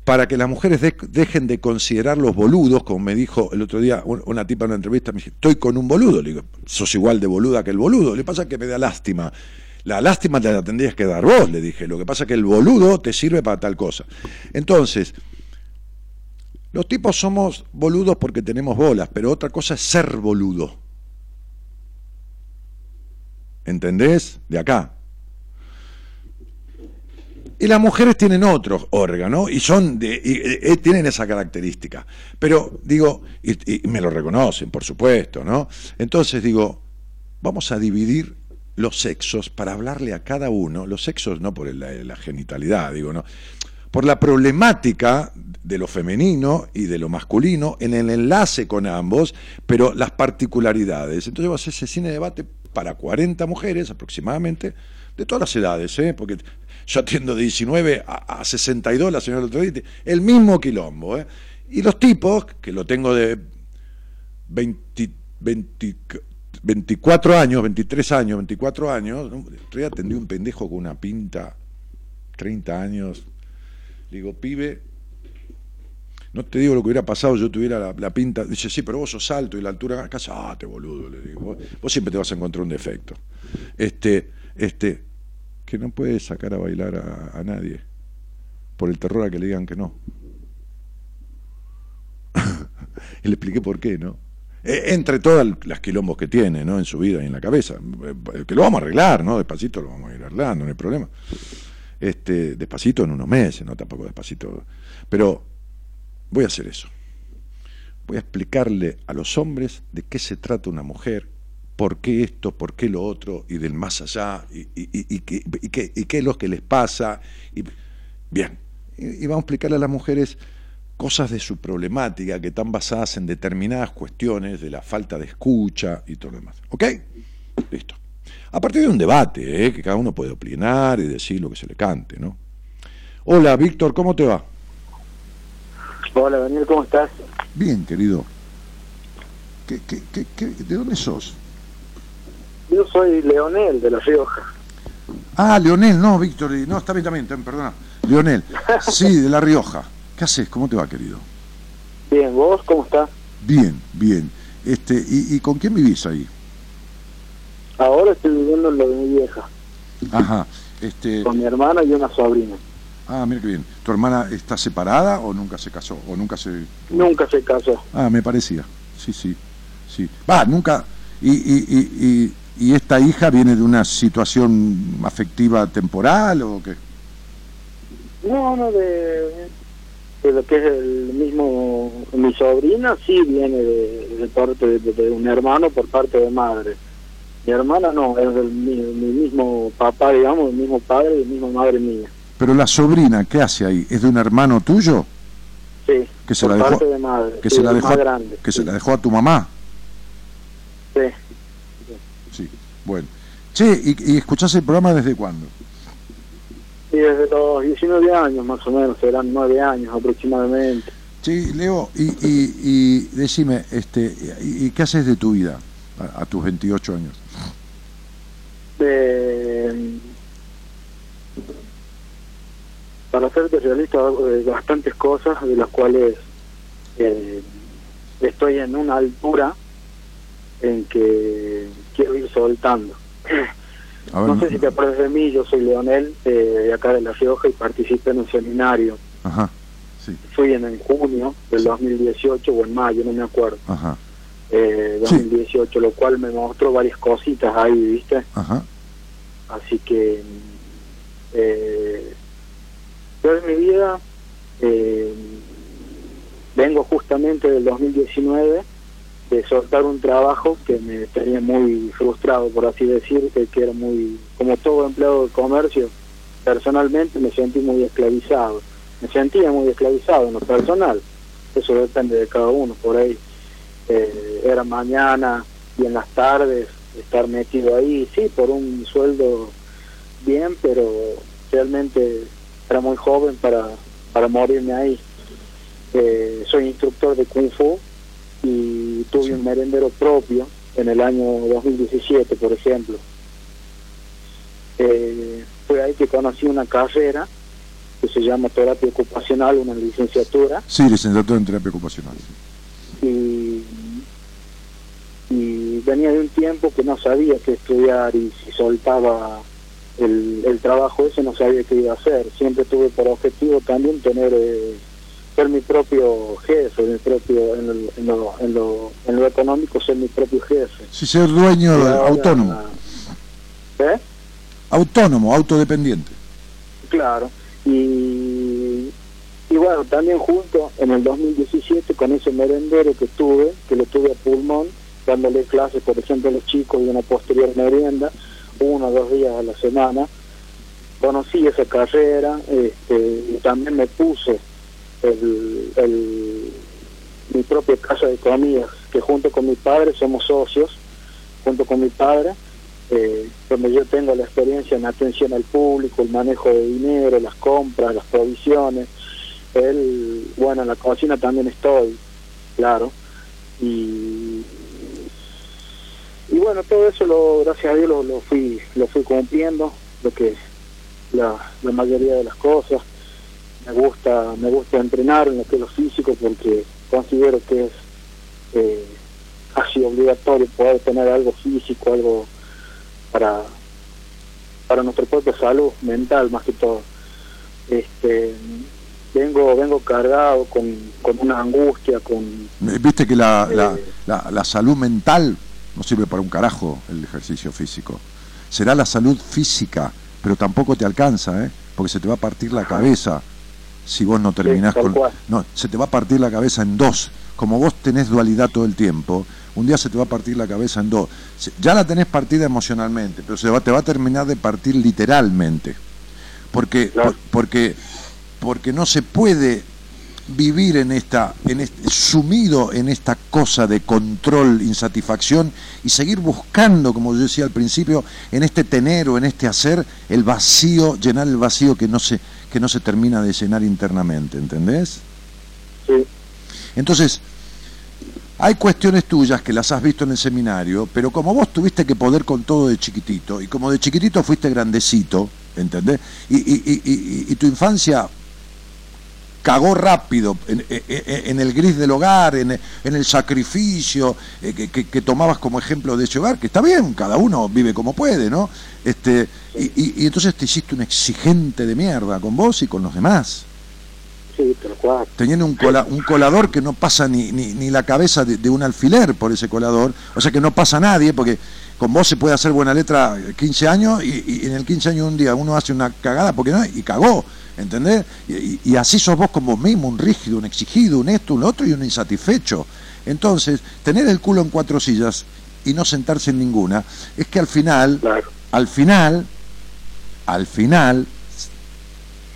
para que las mujeres dejen de considerar los boludos, como me dijo el otro día una tipa en una entrevista, me dice, estoy con un boludo, le digo, sos igual de boluda que el boludo, le pasa que me da lástima. La lástima te la tendrías que dar vos, le dije, lo que pasa es que el boludo te sirve para tal cosa. Entonces, los tipos somos boludos porque tenemos bolas, pero otra cosa es ser boludo. ¿Entendés? De acá. Y las mujeres tienen otros órganos y son de, y, tienen esa característica. Pero digo, y, me lo reconocen, por supuesto, ¿no? Entonces digo, vamos a dividir los sexos para hablarle a cada uno, los sexos no por la, genitalidad, digo, no, por la problemática de lo femenino y de lo masculino en el enlace con ambos, pero las particularidades. Entonces vamos a hacer ese cine debate para 40 mujeres aproximadamente, de todas las edades, ¿eh? porque yo atiendo de 19 a, 62, la señora otro día, el mismo quilombo. ¿eh? Y los tipos, que lo tengo de 24 años, 23 años, 24 años, ¿no? atendí un pendejo con una pinta, 30 años. Digo, pibe, no te digo lo que hubiera pasado, yo tuviera la, pinta. Dice, sí, pero vos sos alto y la altura, casate, boludo, le digo. Vos, siempre te vas a encontrar un defecto. Este, este, que no puede sacar a bailar a, nadie por el terror a que le digan que no. y le expliqué por qué, ¿no? E, entre todas las quilombos que tiene, ¿no? En su vida y en la cabeza. Eh, que lo vamos a arreglar, ¿no? Despacito lo vamos a ir arreglando, no hay problema. Este, despacito en unos meses, no tampoco despacito. Pero voy a hacer eso. Voy a explicarle a los hombres de qué se trata una mujer por qué esto, por qué lo otro, y del más allá, y, y, qué, qué, es lo que les pasa. Y, bien, y, vamos a explicarle a las mujeres cosas de su problemática que están basadas en determinadas cuestiones de la falta de escucha y todo lo demás. ¿Ok? Listo. A partir de un debate, ¿eh? que cada uno puede opinar y decir lo que se le cante, ¿no? Hola, Víctor, ¿cómo te va? Hola, Daniel, ¿cómo estás? Bien, querido. ¿Qué, de dónde sos? Yo soy Leonel de La Rioja. Ah, Leonel, no, Víctor, no, está bien, también, perdona. Leonel, sí, de La Rioja. ¿Qué haces? ¿Cómo te va, querido? Bien, ¿vos cómo estás? Bien, bien. Este, ¿y, con quién vivís ahí? Ahora estoy viviendo en lo de mi vieja. Ajá. Este... Con mi hermana y una sobrina. Ah, mira qué bien. ¿Tu hermana está separada o nunca se casó? ¿O nunca se...? Nunca se casó. Ah, me parecía. Sí, sí. sí. Va, nunca... y, y, ¿Y esta hija viene de una situación afectiva temporal o qué? No, no, de, lo que es el mismo, mi sobrina sí viene de, parte de, un hermano por parte de madre. Mi hermana no, es del mi, mismo papá, digamos, el mismo padre y el mismo madre mía. Pero la sobrina, ¿qué hace ahí? ¿Es de un hermano tuyo? Sí, que se la dejó, parte de madre, que se la dejó, grande, que se la dejó a tu mamá. Sí. Sí, bueno. Che, ¿y, y escuchás el programa desde cuándo? Sí, desde los 19 años más o menos, serán 9 años aproximadamente. Sí, Leo, y, y, y decime, este, y, qué haces de tu vida a, tus 28 años? Para ser realista, bastantes cosas de las cuales eh, estoy en una altura en que quiero ir soltando. no sé si te acuerdas de mí, yo soy Leonel, eh, de acá de La Rioja, y participé en un seminario. Ajá, Fui en, junio del 2018 o en mayo, no me acuerdo. Ajá. Eh, 2018, lo cual me mostró varias cositas ahí, ¿viste? Ajá. Así que eh, yo en mi vida eh, vengo justamente del 2019 de soltar un trabajo que me tenía muy frustrado, por así decir, que, era muy, como todo empleado de comercio, personalmente me sentí muy esclavizado. Me sentía muy esclavizado en lo personal. Eso depende de cada uno, por ahí. Eh, era mañana y en las tardes estar metido ahí, sí, por un sueldo bien, pero realmente era muy joven para, para morirme ahí. Eh, soy instructor de Kung Fu y tuve un merendero propio en el año 2017, por ejemplo. Eh, fue ahí que conocí una carrera que se llama terapia ocupacional, una licenciatura. Sí, licenciatura en terapia ocupacional. Y, y venía de un tiempo que no sabía qué estudiar y si soltaba el, el trabajo ese no sabía qué iba a hacer. Siempre tuve por objetivo también tener... Eh, ser mi propio jefe, mi propio, en, lo, en, lo, en, lo, económico ser mi propio jefe. Sí, ser dueño, autónomo. ¿Eh? Autónomo, autodependiente. Claro, y, y bueno, también junto en el 2017 con ese merendero que tuve, que lo tuve a pulmón, dándole clases, por ejemplo, a los chicos de una posterior merienda, uno o dos días a la semana, conocí esa carrera este, y también me puse el, mi propia casa de comidas, que junto con mi padre somos socios, junto con mi padre, eh, donde yo tengo la experiencia en atención al público, el manejo de dinero, las compras, las provisiones. Él, bueno, en la cocina también estoy, claro. Y, y bueno, todo eso, lo, gracias a Dios, lo, lo fui lo fui cumpliendo, lo que la, la mayoría de las cosas. Me gusta me gusta entrenar en lo que es lo físico porque considero que es eh, casi obligatorio poder tener algo físico algo para para nuestra propia salud mental más que todo. Este vengo vengo cargado con, con una angustia con viste que la, la, eh, la, la salud mental no sirve para un carajo el ejercicio físico será la salud física pero tampoco te alcanza ¿eh? porque se te va a partir la cabeza si vos no terminás con... No, se te va a partir la cabeza en dos. Como vos tenés dualidad todo el tiempo, un día se te va a partir la cabeza en dos. Ya la tenés partida emocionalmente, pero se va, te va a terminar de partir literalmente. Porque, porque, porque no se puede vivir en esta, en este, sumido en esta cosa de control, insatisfacción y seguir buscando, como yo decía al principio, en este tener o en este hacer el vacío, llenar el vacío que no se, que no se termina de llenar internamente, ¿entendés? Sí. Entonces, hay cuestiones tuyas que las has visto en el seminario, pero como vos tuviste que poder con todo de chiquitito, y como de chiquitito fuiste grandecito, ¿entendés? Y, y, y, y tu infancia cagó rápido en, el gris del hogar, en, el sacrificio eh, que, tomabas como ejemplo de ese hogar, que está bien, cada uno vive como puede, ¿no? Este, y, entonces te hiciste un exigente de mierda con vos y con los demás. Sí, pero Teniendo un, un colador que no pasa ni, ni, la cabeza de, un alfiler por ese colador, o sea que no pasa nadie, porque con vos se puede hacer buena letra 15 años y, y en el 15 años un día uno hace una cagada porque no, y cagó ¿entendés? Y, así sos vos como mismo, un rígido, un exigido, un esto, un otro y un insatisfecho. Entonces, tener el culo en cuatro sillas y no sentarse en ninguna, es que al final, al final, al final,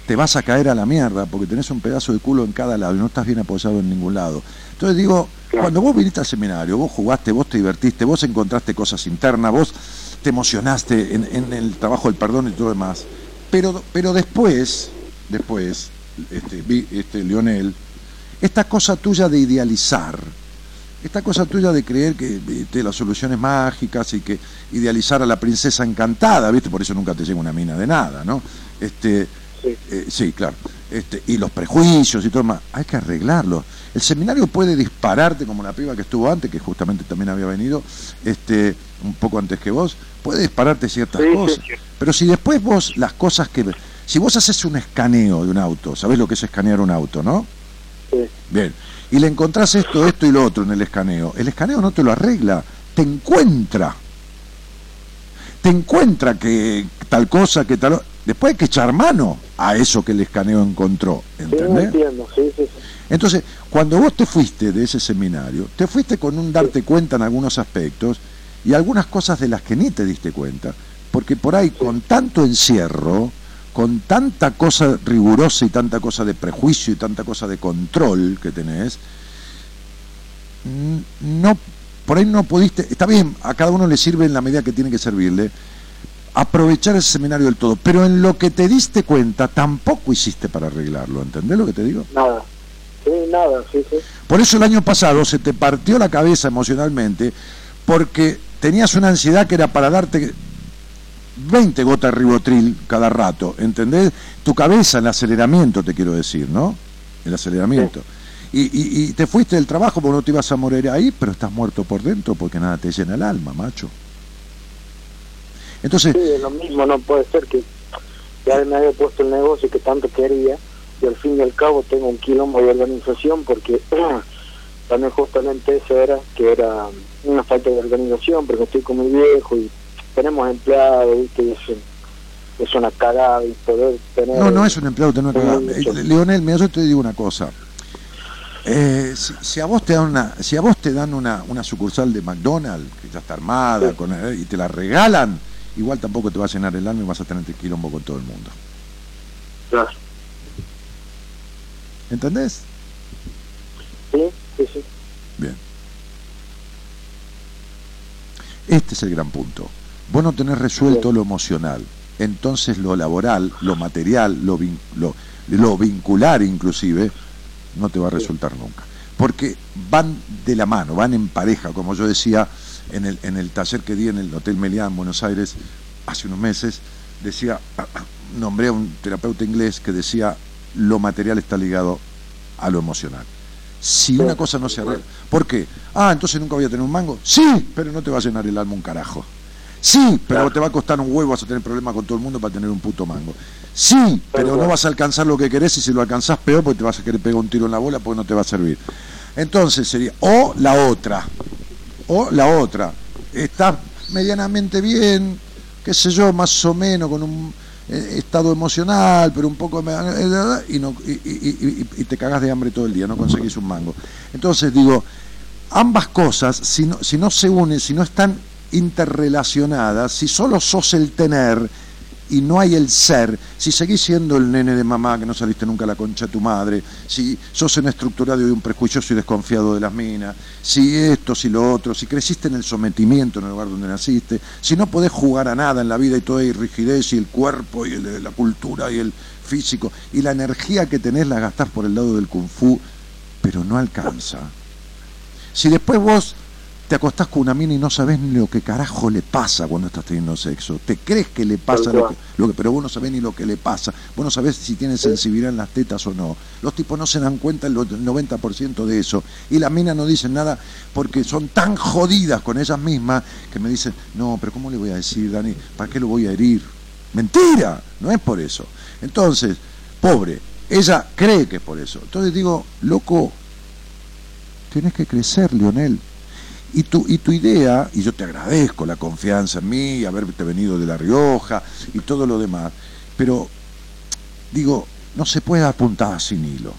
te vas a caer a la mierda porque tenés un pedazo de culo en cada lado y no estás bien apoyado en ningún lado. Entonces digo, cuando vos viniste al seminario, vos jugaste, vos te divertiste, vos encontraste cosas internas, vos te emocionaste en, en el trabajo del perdón y todo lo demás, pero, pero después, después, este, este Lionel, esta cosa tuya de idealizar, esta cosa tuya de creer que las soluciones mágicas y que idealizar a la princesa encantada, ¿viste? Por eso nunca te llega una mina de nada, ¿no? Este, Sí. eh, sí, claro. Este, y los prejuicios y todo más, hay que arreglarlos. El seminario puede dispararte como la piba que estuvo antes, que justamente también había venido, este, un poco antes que vos, puede dispararte ciertas Sí, sí, cosas. sí. Pero si después vos las cosas que... Si vos haces un escaneo de un auto, ¿sabés lo que es escanear un auto, no? Sí. Bien. Y le encontrás esto, esto y lo otro en el escaneo. El escaneo no te lo arregla, te encuentra. Te encuentra que tal cosa, que tal... Después hay que echar mano a eso que el escaneo encontró. Sí, ¿Entendés? entiendo, sí, sí, sí. Entonces, cuando vos te fuiste de ese seminario, te fuiste con un darte cuenta en algunos aspectos y algunas cosas de las que ni te diste cuenta, porque por ahí con tanto encierro, con tanta cosa rigurosa y tanta cosa de prejuicio y tanta cosa de control que tenés, n- no por ahí no pudiste, está bien, a cada uno le sirve en la medida que tiene que servirle, aprovechar ese seminario del todo, pero en lo que te diste cuenta tampoco hiciste para arreglarlo, ¿entendés lo que te digo? Nada. Sí, nada, sí, sí. Por eso el año pasado se te partió la cabeza emocionalmente porque tenías una ansiedad que era para darte 20 gotas de ribotril cada rato, ¿entendés? Tu cabeza, el aceleramiento, te quiero decir, ¿no? El aceleramiento. Y, y- y te fuiste del trabajo porque no te ibas a morir ahí, pero estás muerto por dentro porque nada te llena el alma, macho. Entonces, Sí, es lo mismo, no puede ser que ya me haya puesto el negocio que tanto quería y al fin y al cabo tengo un quilombo de organización porque también justamente eso era, que era una falta de organización porque estoy con mi viejo y tenemos empleados, ¿viste? Y es, es una cagada y poder tener... No, no es un empleado tener que un- Eh, Leonel, mira, yo te digo una cosa. Eh, si, si a vos te dan una, si a vos te dan una, una sucursal de McDonald's que ya está armada Sí. con, eh, y te la regalan, igual tampoco te va a llenar el alma y vas a tener quilombo con todo el mundo. Claro. ¿Entendés? Sí, sí, sí. Bien. Este es el gran punto. Vos no tenés resuelto Bien. lo emocional. Entonces lo laboral, lo material, lo, vin- lo, lo vincular inclusive, no te va a resultar nunca. Porque van de la mano, van en pareja, como yo decía en el, en el taller que di en el Hotel Meliá en Buenos Aires hace unos meses, decía, nombré a un terapeuta inglés que decía, lo material está ligado a lo emocional. Si una cosa no se arregla. ¿Por qué? Ah, entonces nunca voy a tener un mango. Sí, pero no te va a llenar el alma un carajo. Sí, pero Claro. te va a costar un huevo, vas a tener problemas con todo el mundo para tener un puto mango. Sí, pero no vas a alcanzar lo que querés y si lo alcanzás peor porque te vas a querer pegar un tiro en la bola porque no te va a servir. Entonces sería, o la otra, o la otra, está medianamente bien, qué sé yo, más o menos, con un eh, estado emocional, pero un poco... eh, y- y te cagas de hambre todo el día, no conseguís un mango. Entonces digo, ambas cosas, si no, si no se unen, si no están interrelacionadas, si solo sos el tener y no hay el ser, si seguís siendo el nene de mamá que no saliste nunca a la concha de tu madre, si sos un estructurado y un prejuicioso y desconfiado de las minas, si esto, si lo otro, si creciste en el sometimiento en el lugar donde naciste, si no podés jugar a nada en la vida y toda hay rigidez y el cuerpo y la cultura y el físico y la energía que tenés la gastás por el lado del kung fu, pero no alcanza. Si después vos te acostás con una mina y no sabés ni lo que carajo le pasa cuando estás teniendo sexo, te crees que le pasa que, lo que- pero vos no sabés ni lo que le pasa, vos no sabés si tiene sensibilidad en las tetas o no. Los tipos no se dan cuenta el 90% de eso y las minas no dicen nada porque son tan jodidas con ellas mismas que me dicen, no, pero ¿cómo le voy a decir, Dani? ¿Para qué lo voy a herir? Mentira, no es por eso. Entonces, pobre, ella cree que es por eso. Entonces digo, loco, tienes que crecer, Lionel. Y tu, y tu idea, y yo te agradezco la confianza en mí, haberte venido de La Rioja y todo lo demás, pero digo, no se puede dar puntada sin hilo.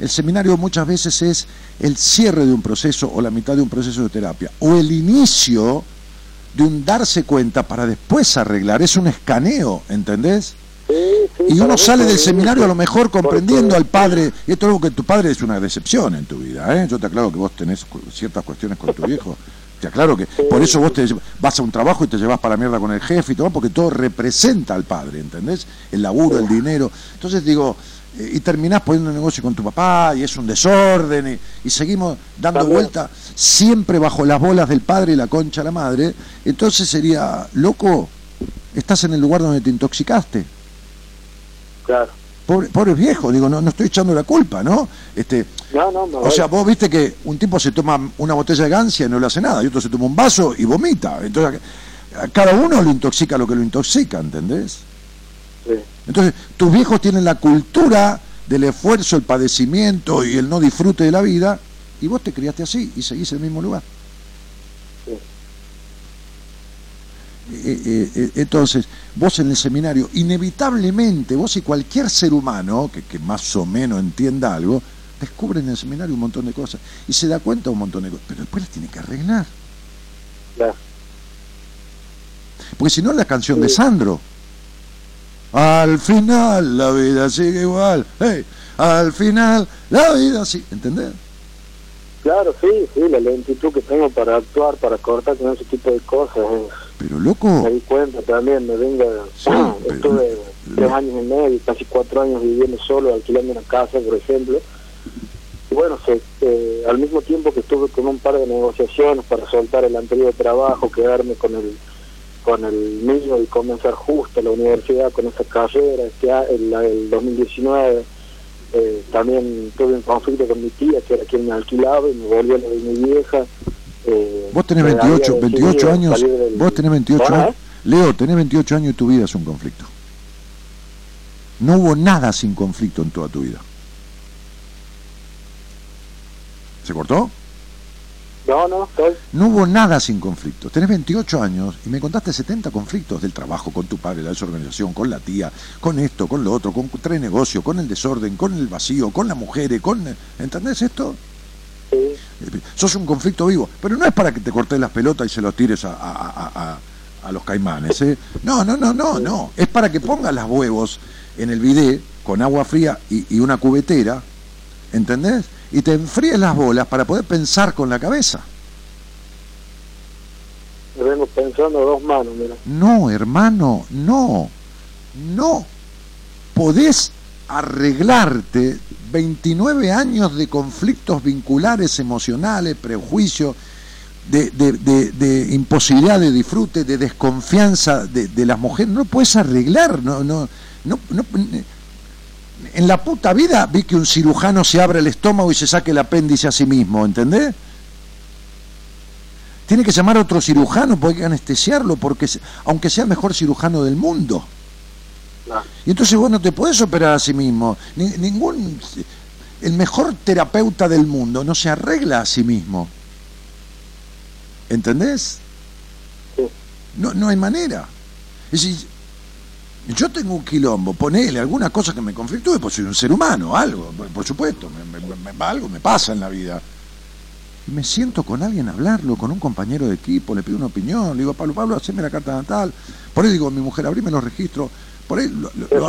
El seminario muchas veces es el cierre de un proceso o la mitad de un proceso de terapia, o el inicio de un darse cuenta para después arreglar. Es un escaneo, ¿entendés? Y uno sale del seminario a lo mejor comprendiendo al padre, y esto es algo que tu padre es una decepción en tu vida, ¿eh? yo te aclaro que vos tenés ciertas cuestiones con tu viejo, te aclaro que por eso vos te vas a un trabajo y te llevas para la mierda con el jefe y todo, porque todo representa al padre, ¿entendés? El laburo, el dinero. Entonces digo, eh, y terminás poniendo un negocio con tu papá y es un desorden y, seguimos dando También. vuelta siempre bajo las bolas del padre y la concha de la madre, entonces sería, loco, estás en el lugar donde te intoxicaste. Claro. Pobre, pobre viejo, digo, no, no estoy echando la culpa, ¿no? Este, No, no, me o sea, vos viste que un tipo se toma una botella de gancia y no le hace nada, y otro se toma un vaso y vomita. Entonces, a cada uno lo intoxica lo que lo intoxica, ¿entendés? Sí. Entonces, tus viejos tienen la cultura del esfuerzo, el padecimiento y el no disfrute de la vida, y vos te criaste así y seguís en el mismo lugar. Sí. Eh, eh, eh, entonces, vos en el seminario, inevitablemente, vos y cualquier ser humano que, que más o menos entienda algo, descubre en el seminario un montón de cosas y se da cuenta de un montón de cosas, pero después las tiene que arreglar. Claro. Porque si no, la canción de. Sandro. Al final la vida sigue igual. Hey, al final la vida sigue. ¿Entendés? Claro, sí, sí, la lentitud que tengo para actuar, para cortar con ese tipo de cosas. Pero loco, Me di cuenta también, me venga. Sí, pero- estuve tres años y medio, casi cuatro años viviendo solo, alquilando una casa, por ejemplo. Y bueno, se, eh, al mismo tiempo que estuve con un par de negociaciones para soltar el anterior trabajo, quedarme con el con el mío y comenzar justo la universidad con esa carrera, este, el, el 2019 eh, también tuve un conflicto con mi tía, que era quien me alquilaba, y me volvió a lo de mi vieja. Eh, vos tenés me había 28, 28 decidido años. del- Vos tenés 28 ¿Ah? años. Leo, tenés 28 años y tu vida es un conflicto. No hubo nada sin conflicto en toda tu vida. ¿Se cortó? No, no, estoy... No hubo nada sin conflictos. Tenés 28 años y me contaste 70 conflictos del trabajo con tu padre, la desorganización, con la tía, con esto, con lo otro, con tres negocios, con el desorden, con el vacío, con las mujeres, con... ¿Entendés esto? Sí. Sos un conflicto vivo, pero no es para que te cortes las pelotas y se los tires a, a- a- los caimanes. ¿eh? No, no, no, no, no. Es para que pongas las huevos en el bidet con agua fría y, y una cubetera, ¿entendés? Y te enfríes las bolas para poder pensar con la cabeza. Vengo pensando dos manos, mira. No, hermano, no, no. Podés arreglarte 29 años de conflictos vinculares, emocionales, prejuicios, de, imposibilidad de disfrute, de desconfianza de, las mujeres. No lo puedes arreglar, no, no, no, no- En la puta vida vi que un cirujano se abra el estómago y se saque el apéndice a sí mismo, ¿entendés? Tiene que llamar a otro cirujano porque hay que anestesiarlo, porque aunque sea el mejor cirujano del mundo. Y entonces vos no te podés operar a sí mismo. Ni- ningún el mejor terapeuta del mundo no se arregla a sí mismo. ¿Entendés? Sí. No, no hay manera. Es decir, yo tengo un quilombo, ponele alguna cosa que me conflictúe, pues soy un ser humano, algo, por, supuesto, me- me- me- algo me pasa en la vida. Y me siento con alguien a hablarlo, con un compañero de equipo, le pido una opinión, le digo, Pablo, Pablo, haceme la carta natal. Por ahí digo, mi mujer, abrime los registros. Por ahí lo, lo- lo-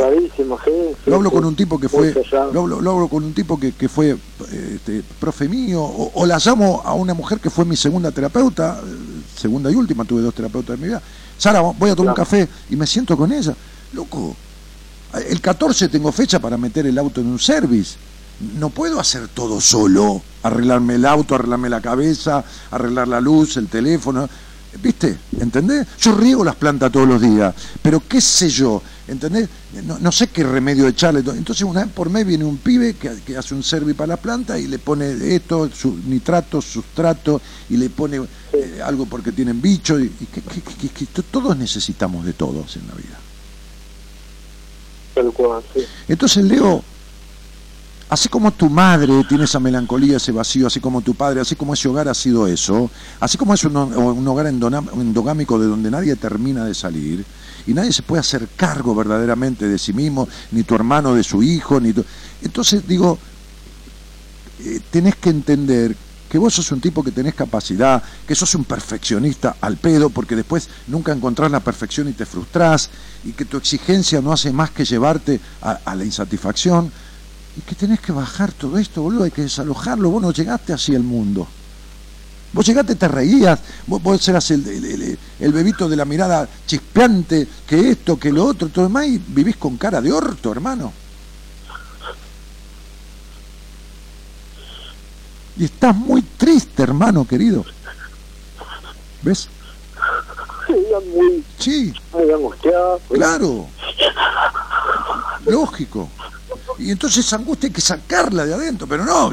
lo hablo con un tipo que fue lo hablo, lo hablo con un tipo que, que fue este, profe mío o, o la llamo a una mujer que fue mi segunda terapeuta eh, segunda y última tuve dos terapeutas en mi vida. Sara voy a tomar un café y me siento con ella. Loco el 14 tengo fecha para meter el auto en un service. No puedo hacer todo solo arreglarme el auto arreglarme la cabeza arreglar la luz el teléfono ¿Viste? ¿Entendés? Yo riego las plantas todos los días, pero qué sé yo, ¿entendés? No, no sé qué remedio echarle. Entonces una vez por mes viene un pibe que, que hace un servi para la planta y le pone esto, su nitrato, sustrato, y le pone eh, algo porque tienen bicho, y, y que, que- que- que to- todos necesitamos de todos en la vida. Tal cual, sí. Entonces, Leo, así como tu madre tiene esa melancolía, ese vacío, así como tu padre, así como ese hogar ha sido eso, así como es un, un hogar endogámico de donde nadie termina de salir y nadie se puede hacer cargo verdaderamente de sí mismo, ni tu hermano de su hijo, ni tu... Entonces, digo, eh, tenés que entender que vos sos un tipo que tenés capacidad, que sos un perfeccionista al pedo, porque después nunca encontrás la perfección y te frustrás, y que tu exigencia no hace más que llevarte a, a la insatisfacción, y que tenés que bajar todo esto, boludo, hay que desalojarlo, vos no llegaste así al mundo. Vos llegaste, te reías, vos, vos eras el, el, el, bebito de la mirada chispeante, que esto, que lo otro, todo demás, y vivís con cara de orto, hermano. Y estás muy triste, hermano querido. ¿Ves? Muy, sí. Angustiado. Pues. Claro. Lógico. Y entonces esa angustia hay que sacarla de adentro, pero no,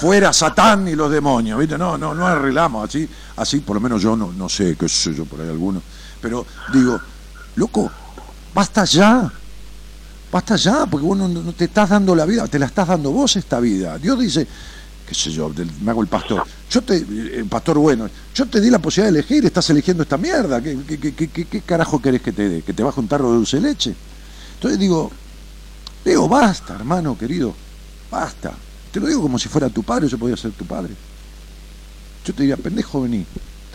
fuera Satán y los demonios, ¿viste? No, no, no arreglamos así, así por lo menos yo no, no sé, qué sé yo, por ahí alguno. Pero digo, loco, basta ya, basta ya, porque vos no, te estás dando la vida, te la estás dando vos esta vida. Dios dice, qué sé yo, me hago el pastor, yo te, el pastor bueno, yo te di la posibilidad de elegir, estás eligiendo esta mierda, ¿qué, qué, qué- qué- carajo querés que te dé? ¿Que te baje un tarro de dulce leche? Entonces digo, Digo, basta, hermano querido, basta. Te lo digo como si fuera tu padre, yo podría ser tu padre. Yo te diría, pendejo, vení,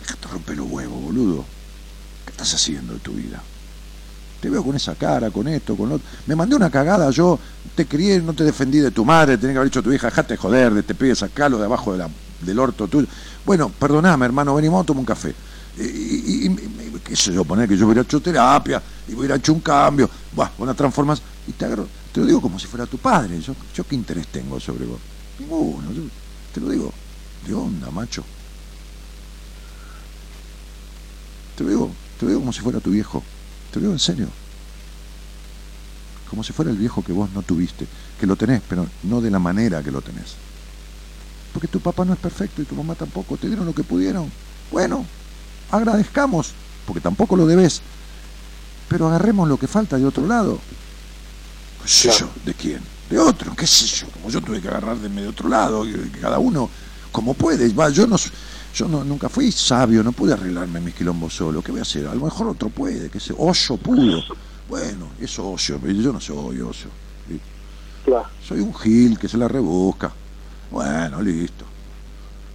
déjate romper los huevos, boludo. ¿Qué estás haciendo de tu vida? Te veo con esa cara, con esto, con lo otro. Me mandé una cagada, yo te crié, no te defendí de tu madre, tenía que haber dicho a tu hija, dejate de joder, de te pibe, sacalo de abajo de del orto tuyo. Bueno, perdoname, hermano, venimos a tomar un café. Y, y- y- y- qué sé yo, poner que yo hubiera hecho terapia, y hubiera hecho un cambio, buah, una transformación, y te agarro, te lo digo como si fuera tu padre, yo, yo qué interés tengo sobre vos, ninguno, yo te lo digo, de onda, macho. Te lo digo, te lo digo como si fuera tu viejo, te lo digo en serio. Como si fuera el viejo que vos no tuviste, que lo tenés, pero no de la manera que lo tenés. Porque tu papá no es perfecto y tu mamá tampoco, te dieron lo que pudieron. Bueno, agradezcamos, porque tampoco lo debes, pero agarremos lo que falta de otro lado. ¿Qué sé Claro. yo? ¿De quién? De otro, qué sé yo, como yo tuve que agarrar de de otro lado, cada uno como puede. Va, yo no, yo no, nunca fui sabio, no pude arreglarme mis quilombos solo. ¿Qué voy a hacer? A lo mejor otro puede, que sé, Oso pudo. Bueno, eso Oso, yo no soy Oso. ¿sí? Claro. Soy un gil que se la rebusca. Bueno, listo.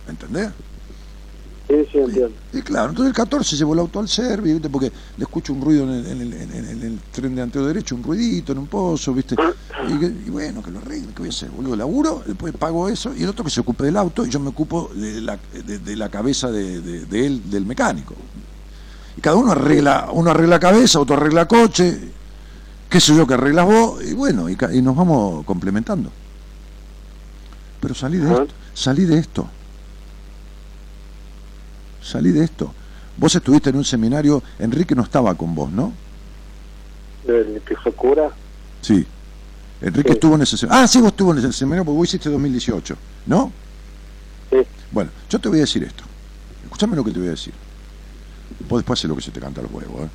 ¿Entendés? Sí, sí, entiendo. Y claro, entonces el 14 llevó el auto al servicio, ¿viste? porque le escucho un ruido en el, en el- en el- en el tren delantero derecho, un ruidito en un pozo, ¿viste? Y, y bueno, que lo arregle, ¿qué voy a hacer? Boludo, laburo, después pago eso, y el otro que se ocupe del auto, y yo me ocupo de la, de, de la cabeza de, de- de él, del mecánico. Y cada uno arregla, uno arregla cabeza, otro arregla coche, qué sé yo que arreglas vos, y bueno, y, y nos vamos complementando. Pero salí de esto, salí de esto. Salí de esto. Vos estuviste en un seminario, Enrique no estaba con vos, ¿no? El que fue cura. Sí. Enrique Sí. estuvo en ese seminario. Ah, sí, vos estuvo en ese seminario porque vos hiciste 2018, ¿no? Sí. Bueno, yo te voy a decir esto. Escúchame lo que te voy a decir. Vos después haces lo que se te canta a los huevos, ¿eh?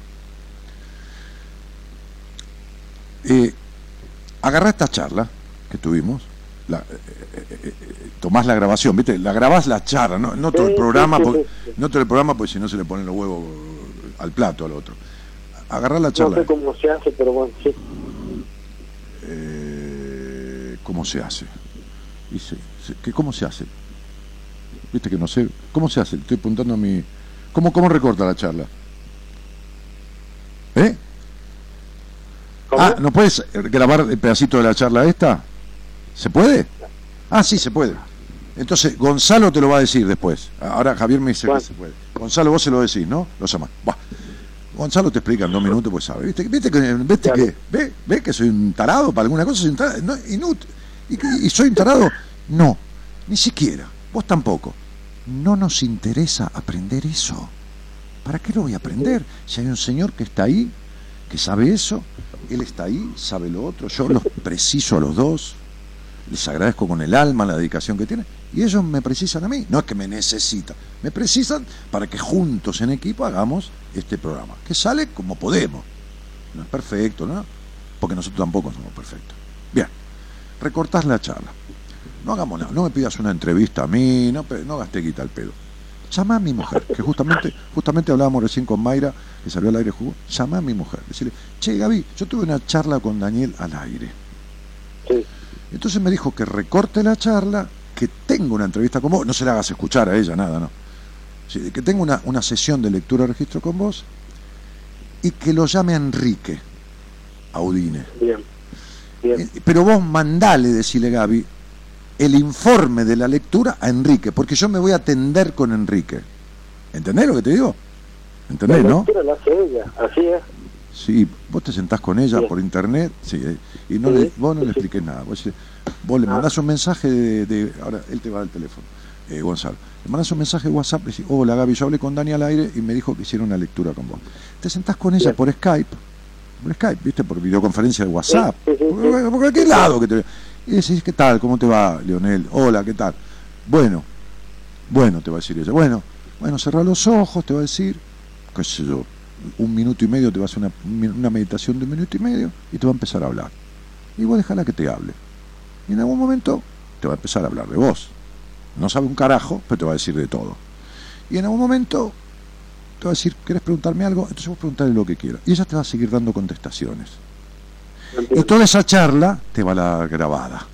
Eh, agarrá esta charla que tuvimos, la, eh, eh, eh, tomás la grabación, ¿viste? La grabás la charla, no, no todo el programa, porque, no todo el programa, porque si no se le ponen los huevos al plato al otro. Agarrá la No charla. sé cómo se hace, pero bueno, sí. Eh, ¿Cómo se hace? Dice, ¿qué, ¿Cómo se hace? Viste que no sé. ¿Cómo se hace? Estoy apuntando a mi. ¿Cómo, cómo recorta la charla? ¿Eh? ¿Cómo? Ah, ¿no puedes grabar el pedacito de la charla esta? ¿Se puede? Ah, sí, se puede. Entonces, Gonzalo te lo va a decir después. Ahora Javier me dice Bueno. que se puede. Gonzalo, vos se lo decís, ¿no? Lo llamás. Buah. Gonzalo te explica en dos minutos, pues sabe. ¿Viste, ¿Viste que, viste Claro. que, ve, ve que soy un tarado para alguna cosa? Soy un tarado, no, inútil. ¿Y, y soy un tarado? No, ni siquiera. Vos tampoco. No nos interesa aprender eso. ¿Para qué lo voy a aprender? Si hay un señor que está ahí, que sabe eso, él está ahí, sabe lo otro, yo los preciso a los dos, les agradezco con el alma la dedicación que tienen, y ellos me precisan a mí, no es que me necesitan, me precisan para que juntos en equipo hagamos este programa, que sale como podemos. No es perfecto, ¿no? Porque nosotros tampoco somos perfectos. Bien, recortás la charla. No hagamos nada, no me pidas una entrevista a mí, no, no gasté guita al pedo. Llama a mi mujer, que justamente, justamente hablábamos recién con Mayra, que salió al aire jugó. Llama a mi mujer, decirle, che Gaby, yo tuve una charla con Daniel al aire. Sí. Entonces me dijo que recorte la charla, que tengo una entrevista con vos, no se la hagas escuchar a ella, nada, no. Que tengo una, una sesión de lectura de registro con vos y que lo llame Enrique Audine. Bien. Bien. Eh, Pero vos mandale, decirle Gaby, el informe de la lectura a Enrique, porque yo me voy a atender con Enrique. ¿Entendés lo que te digo? ¿Entendés, la no? la hace ella, así es. Sí, vos te sentás con ella por internet, sí, eh, y no Sí, le, vos no sí, le expliques nada. Vos, decís- vos le Ah. mandás un mensaje de, de- Ahora, él te va al teléfono, eh, Gonzalo. Le mandás un mensaje de WhatsApp y decís, hola Gaby, yo hablé con Dani al aire y me dijo que hiciera una lectura con vos. Te sentás con ella por Skype, por Skype, ¿viste? Por videoconferencia de WhatsApp, por, cualquier lado que te Y decís, ¿qué tal? ¿Cómo te va, Leonel? Hola, ¿qué tal? Bueno, bueno, te va a decir ella. Bueno, bueno, cerrá los ojos, te va a decir, qué sé yo, un minuto y medio, te va a hacer una, una meditación de un minuto y medio y te va a empezar a hablar. Y vos dejala que te hable. Y en algún momento te va a empezar a hablar de vos. No sabe un carajo, pero te va a decir de todo. Y en algún momento te va a decir, ¿querés preguntarme algo? Entonces vos preguntarle lo que quieras. Y ella te va a seguir dando contestaciones. Y toda esa charla te va a la grabada.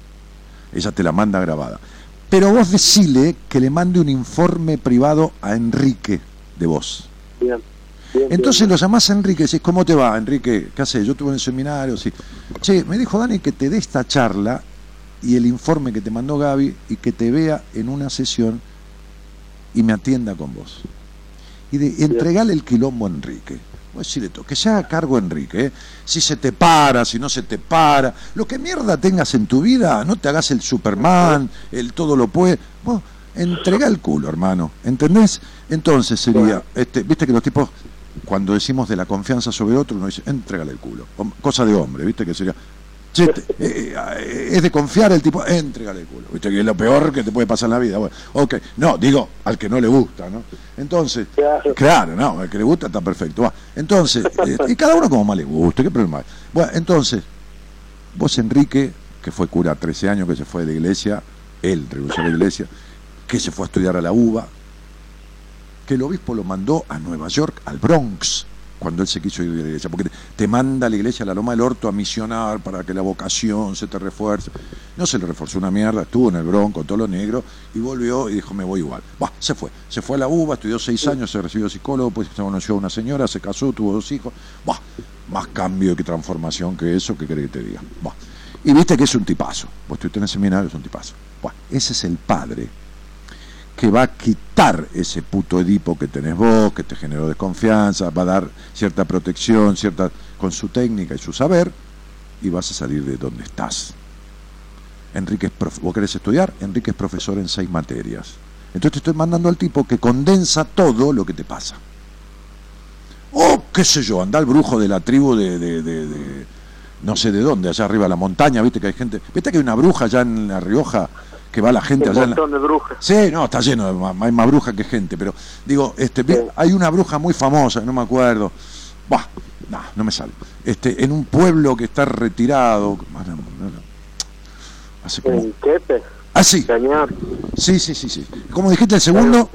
Ella te la manda grabada. Pero vos decile que le mande un informe privado a Enrique de vos. Bien. Bien, Entonces bien. lo llamás a Enrique y decís, ¿cómo te va, Enrique? ¿Qué haces? Yo estuve en el seminario, sí. Che, me dijo Dani que te dé esta charla y el informe que te mandó Gaby y que te vea en una sesión y me atienda con vos. Y de, entregale el quilombo a Enrique. Vos decirle todo, que se haga cargo Enrique, ¿eh? si se te para, si no se te para, lo que mierda tengas en tu vida, no te hagas el Superman, el todo lo puede, vos entrega el culo, hermano, ¿entendés? Entonces sería, este, viste que los tipos, cuando decimos de la confianza sobre otro, uno dice, entrégale el culo, cosa de hombre, viste que sería, che, eh, eh, es de confiar el tipo, entrégale el culo, viste que es lo peor que te puede pasar en la vida, bueno, ok, no, digo, al que no le gusta, ¿no? Entonces, Claro. Claro, no, el que le gusta está perfecto. Va, Entonces, eh, y cada uno como más le guste, ¿qué problema hay? Bueno, entonces, vos Enrique, que fue cura 13 años, que se fue de la iglesia, él renunció a la iglesia, que se fue a estudiar a la UBA, que el obispo lo mandó a Nueva York, al Bronx, cuando él se quiso ir de la iglesia, porque te, manda a la iglesia a la Loma del Orto a misionar para que la vocación se te refuerce. No se le reforzó una mierda, estuvo en el Bronx con todo lo negro y volvió y dijo, me voy igual. Bah, se fue. Se fue a la UBA, estudió seis años, se recibió psicólogo, pues se conoció a una señora, se casó, tuvo dos hijos. Bah, más cambio que transformación que eso, ¿qué querés que te diga? Bah. Y viste que es un tipazo. Vos estuviste en el seminario, es un tipazo. Bah, ese es el padre que va a quitar ese puto Edipo que tenés vos, que te generó desconfianza, va a dar cierta protección, cierta con su técnica y su saber, y vas a salir de donde estás. Enrique es prof- vos querés estudiar, Enrique es profesor en seis materias. Entonces te estoy mandando al tipo que condensa todo lo que te pasa. O qué sé yo, anda el brujo de la tribu de, de- de- de- no sé de dónde, allá arriba de la montaña, viste que hay gente, viste que hay una bruja allá en La Rioja que va la gente Un allá en la, montón de brujas. Sí, no, está lleno de hay más bruja que gente, pero digo, este, Sí. hay una bruja muy famosa, no me acuerdo. Bah, no, no me sale. Este, en un pueblo que está retirado, hace como, En Quepe, ah, sí, Cañar. sí, sí, sí, sí. ¿Cómo dijiste el segundo?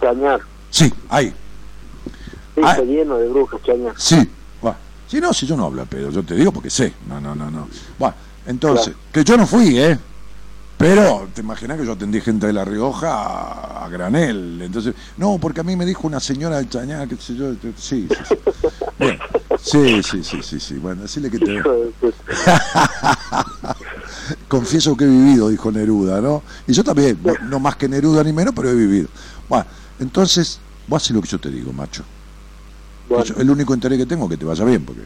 Cañar. Sí, ahí, Sí, Ah. está lleno de brujas, Cañar. sí. Va. Si no, si yo no hablo, pero yo te digo porque sé. No, no, no, no. Bueno, entonces, que yo no fui, ¿eh? Pero te imaginas que yo atendí gente de La Rioja a, a granel. Entonces, no, porque a mí me dijo una señora del Chañar, que sé yo, sí, sí, sí. Bueno, sí, sí, sí, sí, sí. Bueno, decirle que te... Confieso que he vivido, dijo Neruda, ¿no? Y yo también, no, no más que Neruda ni menos, pero he vivido. Bueno, entonces, vos haces lo que yo te digo, macho. Bueno, Yo- el único interés que tengo es que te vaya bien, porque...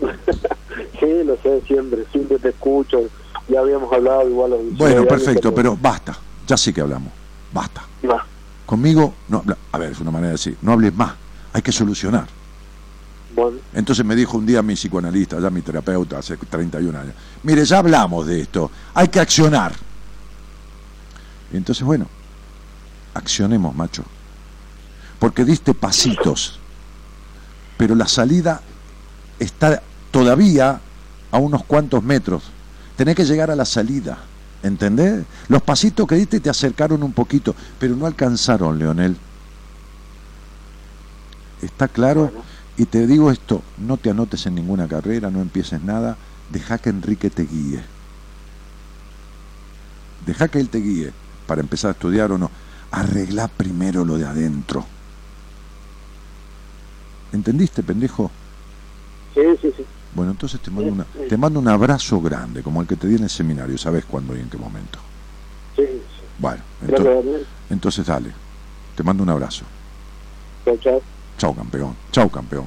sí, lo sé, siempre, siempre te escucho. Ya habíamos hablado igual. Bueno, perfecto, pero basta. Ya sé que hablamos. Basta. No, Conmigo, no habla. A ver, es una manera de decir, no hables más. Hay que solucionar. bueno, Entonces me dijo un día mi psicoanalista, ya mi terapeuta, hace 31 años, mire, ya hablamos de esto, hay que accionar. Y entonces, bueno, accionemos, macho. Porque diste pasitos, pero la salida está todavía a unos cuantos metros. Tenés que llegar a la salida, ¿entendés? Los pasitos que diste te acercaron un poquito, pero no alcanzaron, Leonel. ¿Está claro? Bueno. Y te digo esto, no te anotes en ninguna carrera, no empieces nada, deja que Enrique te guíe. Deja que él te guíe para empezar a estudiar o no. Arregla primero lo de adentro. ¿Entendiste, pendejo? sí, sí, sí. Bueno, entonces te mando, una, te mando un abrazo grande, como el que te di en el seminario, sabes cuándo y en qué momento. sí, sí. Bueno, entonces, entonces dale, te mando un abrazo. Chao, chao. Chao, campeón. Chao, campeón.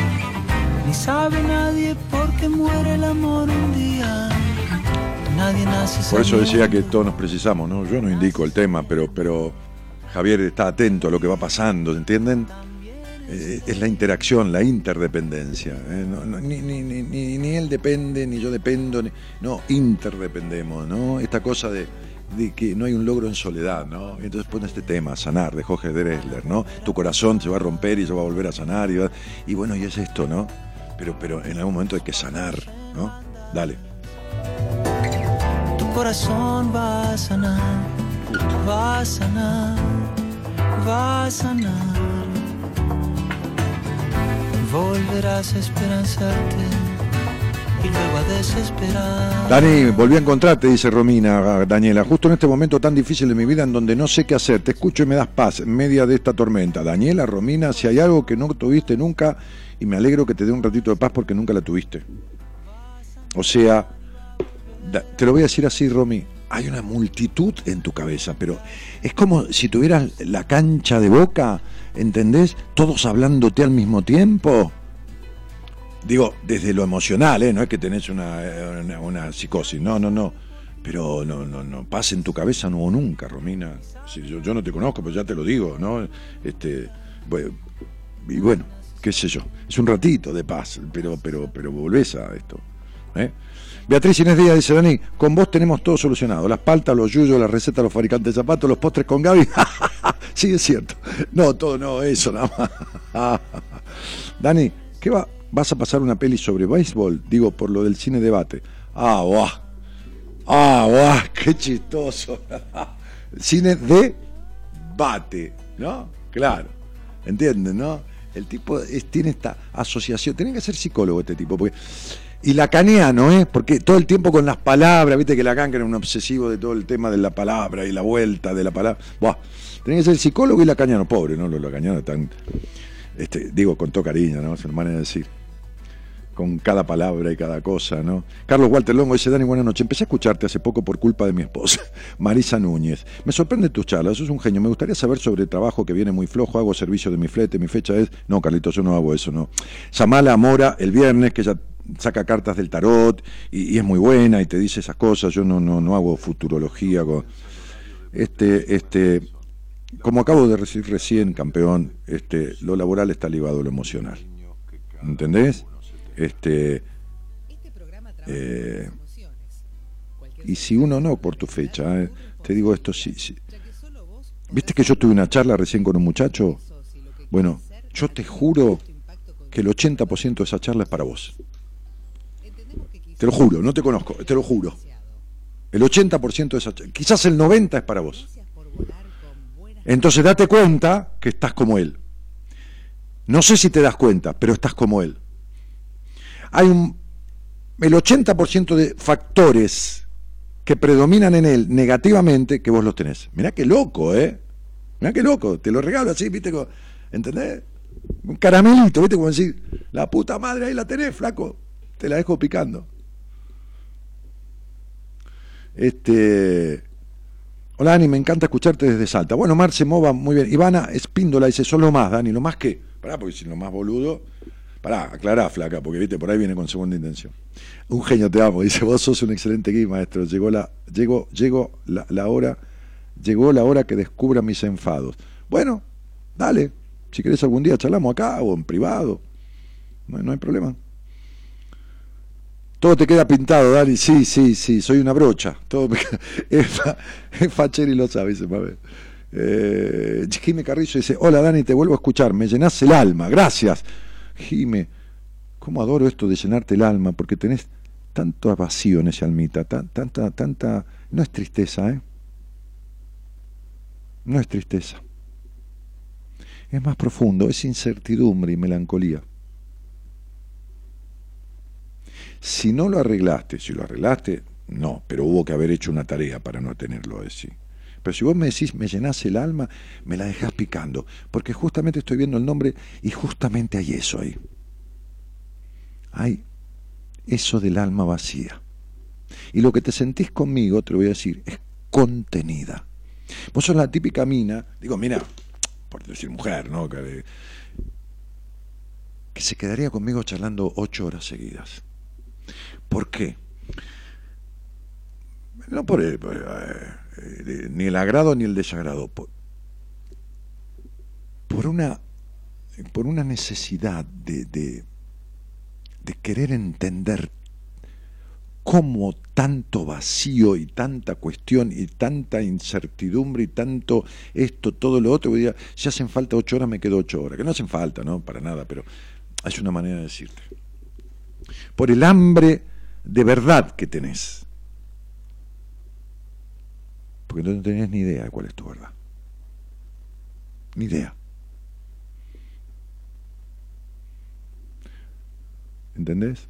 ni sabe nadie por qué muere el amor un día. Nadie nace Por eso decía que todos nos precisamos, ¿no? Yo no indico el tema, pero, pero Javier está atento a lo que va pasando, ¿entienden? Eh, es la interacción, la interdependencia. ¿eh? No- no, ni, ni, ni, ni- él depende, ni yo dependo, ni- no, interdependemos, ¿no? Esta cosa de, de que no hay un logro en soledad, ¿no? Entonces pone este tema, sanar, de Jorge Dressler, ¿no? Tu corazón se va a romper y se va a volver a sanar, y, va- y bueno, y es esto, ¿no? Pero, pero en algún momento hay que sanar, ¿no? Dale. Tu corazón va a sanar, va a sanar, va a sanar. Volverás a esperanzarte Dani, volví a encontrarte, dice Romina, Daniela, justo en este momento tan difícil de mi vida en donde no sé qué hacer. Te escucho y me das paz en media de esta tormenta. Daniela, Romina, si hay algo que no tuviste nunca, y me alegro que te dé un ratito de paz porque nunca la tuviste. O sea, te lo voy a decir así, Romy, hay una multitud en tu cabeza, pero es como si tuvieras la cancha de boca, ¿entendés? Todos hablándote al mismo tiempo. Digo, desde lo emocional, ¿eh? no es que tenés una, una, psicosis, no, no, no. Pero no, no, no, pasa en tu cabeza no nunca, Romina. Si yo, no te conozco, pero ya te lo digo, ¿no? Este, y bueno, qué sé yo, es un ratito de paz, pero, pero, pero volvés a esto. ¿eh? Beatriz Inés Díaz dice, Dani, con vos tenemos todo solucionado. Las paltas, los yuyos, las recetas, los fabricantes de zapatos, los postres con Gaby. sí, es cierto. No, todo, no, eso nada más. Dani, ¿qué va? ¿Vas a pasar una peli sobre béisbol? Digo, por lo del cine debate. Ah, guau. Ah, guau, qué chistoso. cine de bate, ¿no? Claro. ¿Entienden, no? El tipo es- tiene esta asociación. Tiene que ser psicólogo este tipo. Porque, y lacaniano, ¿eh? Porque todo el tiempo con las palabras, viste que Lacan que era un obsesivo de todo el tema de la palabra y la vuelta de la palabra. Buah, tiene que ser psicólogo y lacaniano. Pobre, ¿no? Los lacanianos están, este, digo con todo cariño, ¿no? Es una manera de decir con cada palabra y cada cosa, ¿no? Carlos Walter Longo dice, Dani, buenas noches. Empecé a escucharte hace poco por culpa de mi esposa, Marisa Núñez. Me sorprende tus charlas, sos un genio. Me gustaría saber sobre el trabajo que viene muy flojo. Hago servicio de mi flete, mi fecha es... No, Carlitos, yo no hago eso, no. Samala Mora, el viernes, que ella saca cartas del tarot y, y es muy buena y te dice esas cosas. Yo no, no, no hago futurología. Con... Este, este, como acabo de decir recién, campeón, este, lo laboral está ligado a lo emocional. ¿Entendés? Este, Este Eh, y si uno no por tu fecha, eh, te digo esto, solo vos viste que yo tuve una charla recién con un muchacho, bueno, yo te juro que el 80% de esa charla es para vos. Te lo juro, no te conozco, te lo juro. El 80% de esa charla, quizás el 90% es para vos. Entonces date cuenta que estás como él. No sé si te das cuenta, pero estás como él. Hay un el 80% de factores que predominan en él negativamente que vos los tenés. Mirá qué loco, ¿eh? Mirá qué loco, te lo regalo así, ¿viste? ¿Entendés? Un caramelito, ¿viste? Como decir, la puta madre ahí la tenés, flaco. Te la dejo picando. Este Hola Dani, me encanta escucharte desde Salta. Bueno, Marce Mova, muy bien. Ivana Espíndola dice, son lo más, Dani, lo más que. Pará, porque si lo más boludo. Pará, aclará, flaca, porque viste, por ahí viene con segunda intención. Un genio te amo, dice, vos sos un excelente guía, maestro. Llegó la, llegó, llegó la, hora, llegó la hora que descubra mis enfados. Bueno, dale. Si querés algún día charlamos acá o en privado. No, no hay problema. Todo te queda pintado, Dani. Sí, sí, sí, soy una brocha. Todo me es, Facheri lo sabe, dice Mabel. Eh, Jime Carrillo dice, hola Dani, te vuelvo a escuchar, me llenas el alma, gracias. Jime, cómo adoro esto de llenarte el alma, porque tenés tanto vacío en esa almita, tanta, tanta, no es tristeza, ¿eh? No es tristeza. Es más profundo, es incertidumbre y melancolía. Si no lo arreglaste, si lo arreglaste, no, pero hubo que haber hecho una tarea para no tenerlo así. Pero si vos me decís, me llenás el alma, me la dejás picando, porque justamente estoy viendo el nombre y justamente hay eso ahí. Hay eso del alma vacía. Y lo que te sentís conmigo, te lo voy a decir, es contenida. Vos sos la típica mina, digo, mira, por decir mujer, ¿no? Que, se quedaría conmigo charlando ocho horas seguidas ¿Por qué? No por el, eh, ni el agrado ni el desagrado, por, una, por una necesidad de, de, querer entender cómo tanto vacío y tanta cuestión y tanta incertidumbre y tanto esto, todo lo otro, día, si hacen falta ocho horas, me quedo ocho horas, que no hacen falta, ¿no? Para nada, pero es una manera de decirte. Por el hambre de verdad que tenés. Porque no tenés ni idea de cuál es tu verdad. Ni idea. ¿Entendés?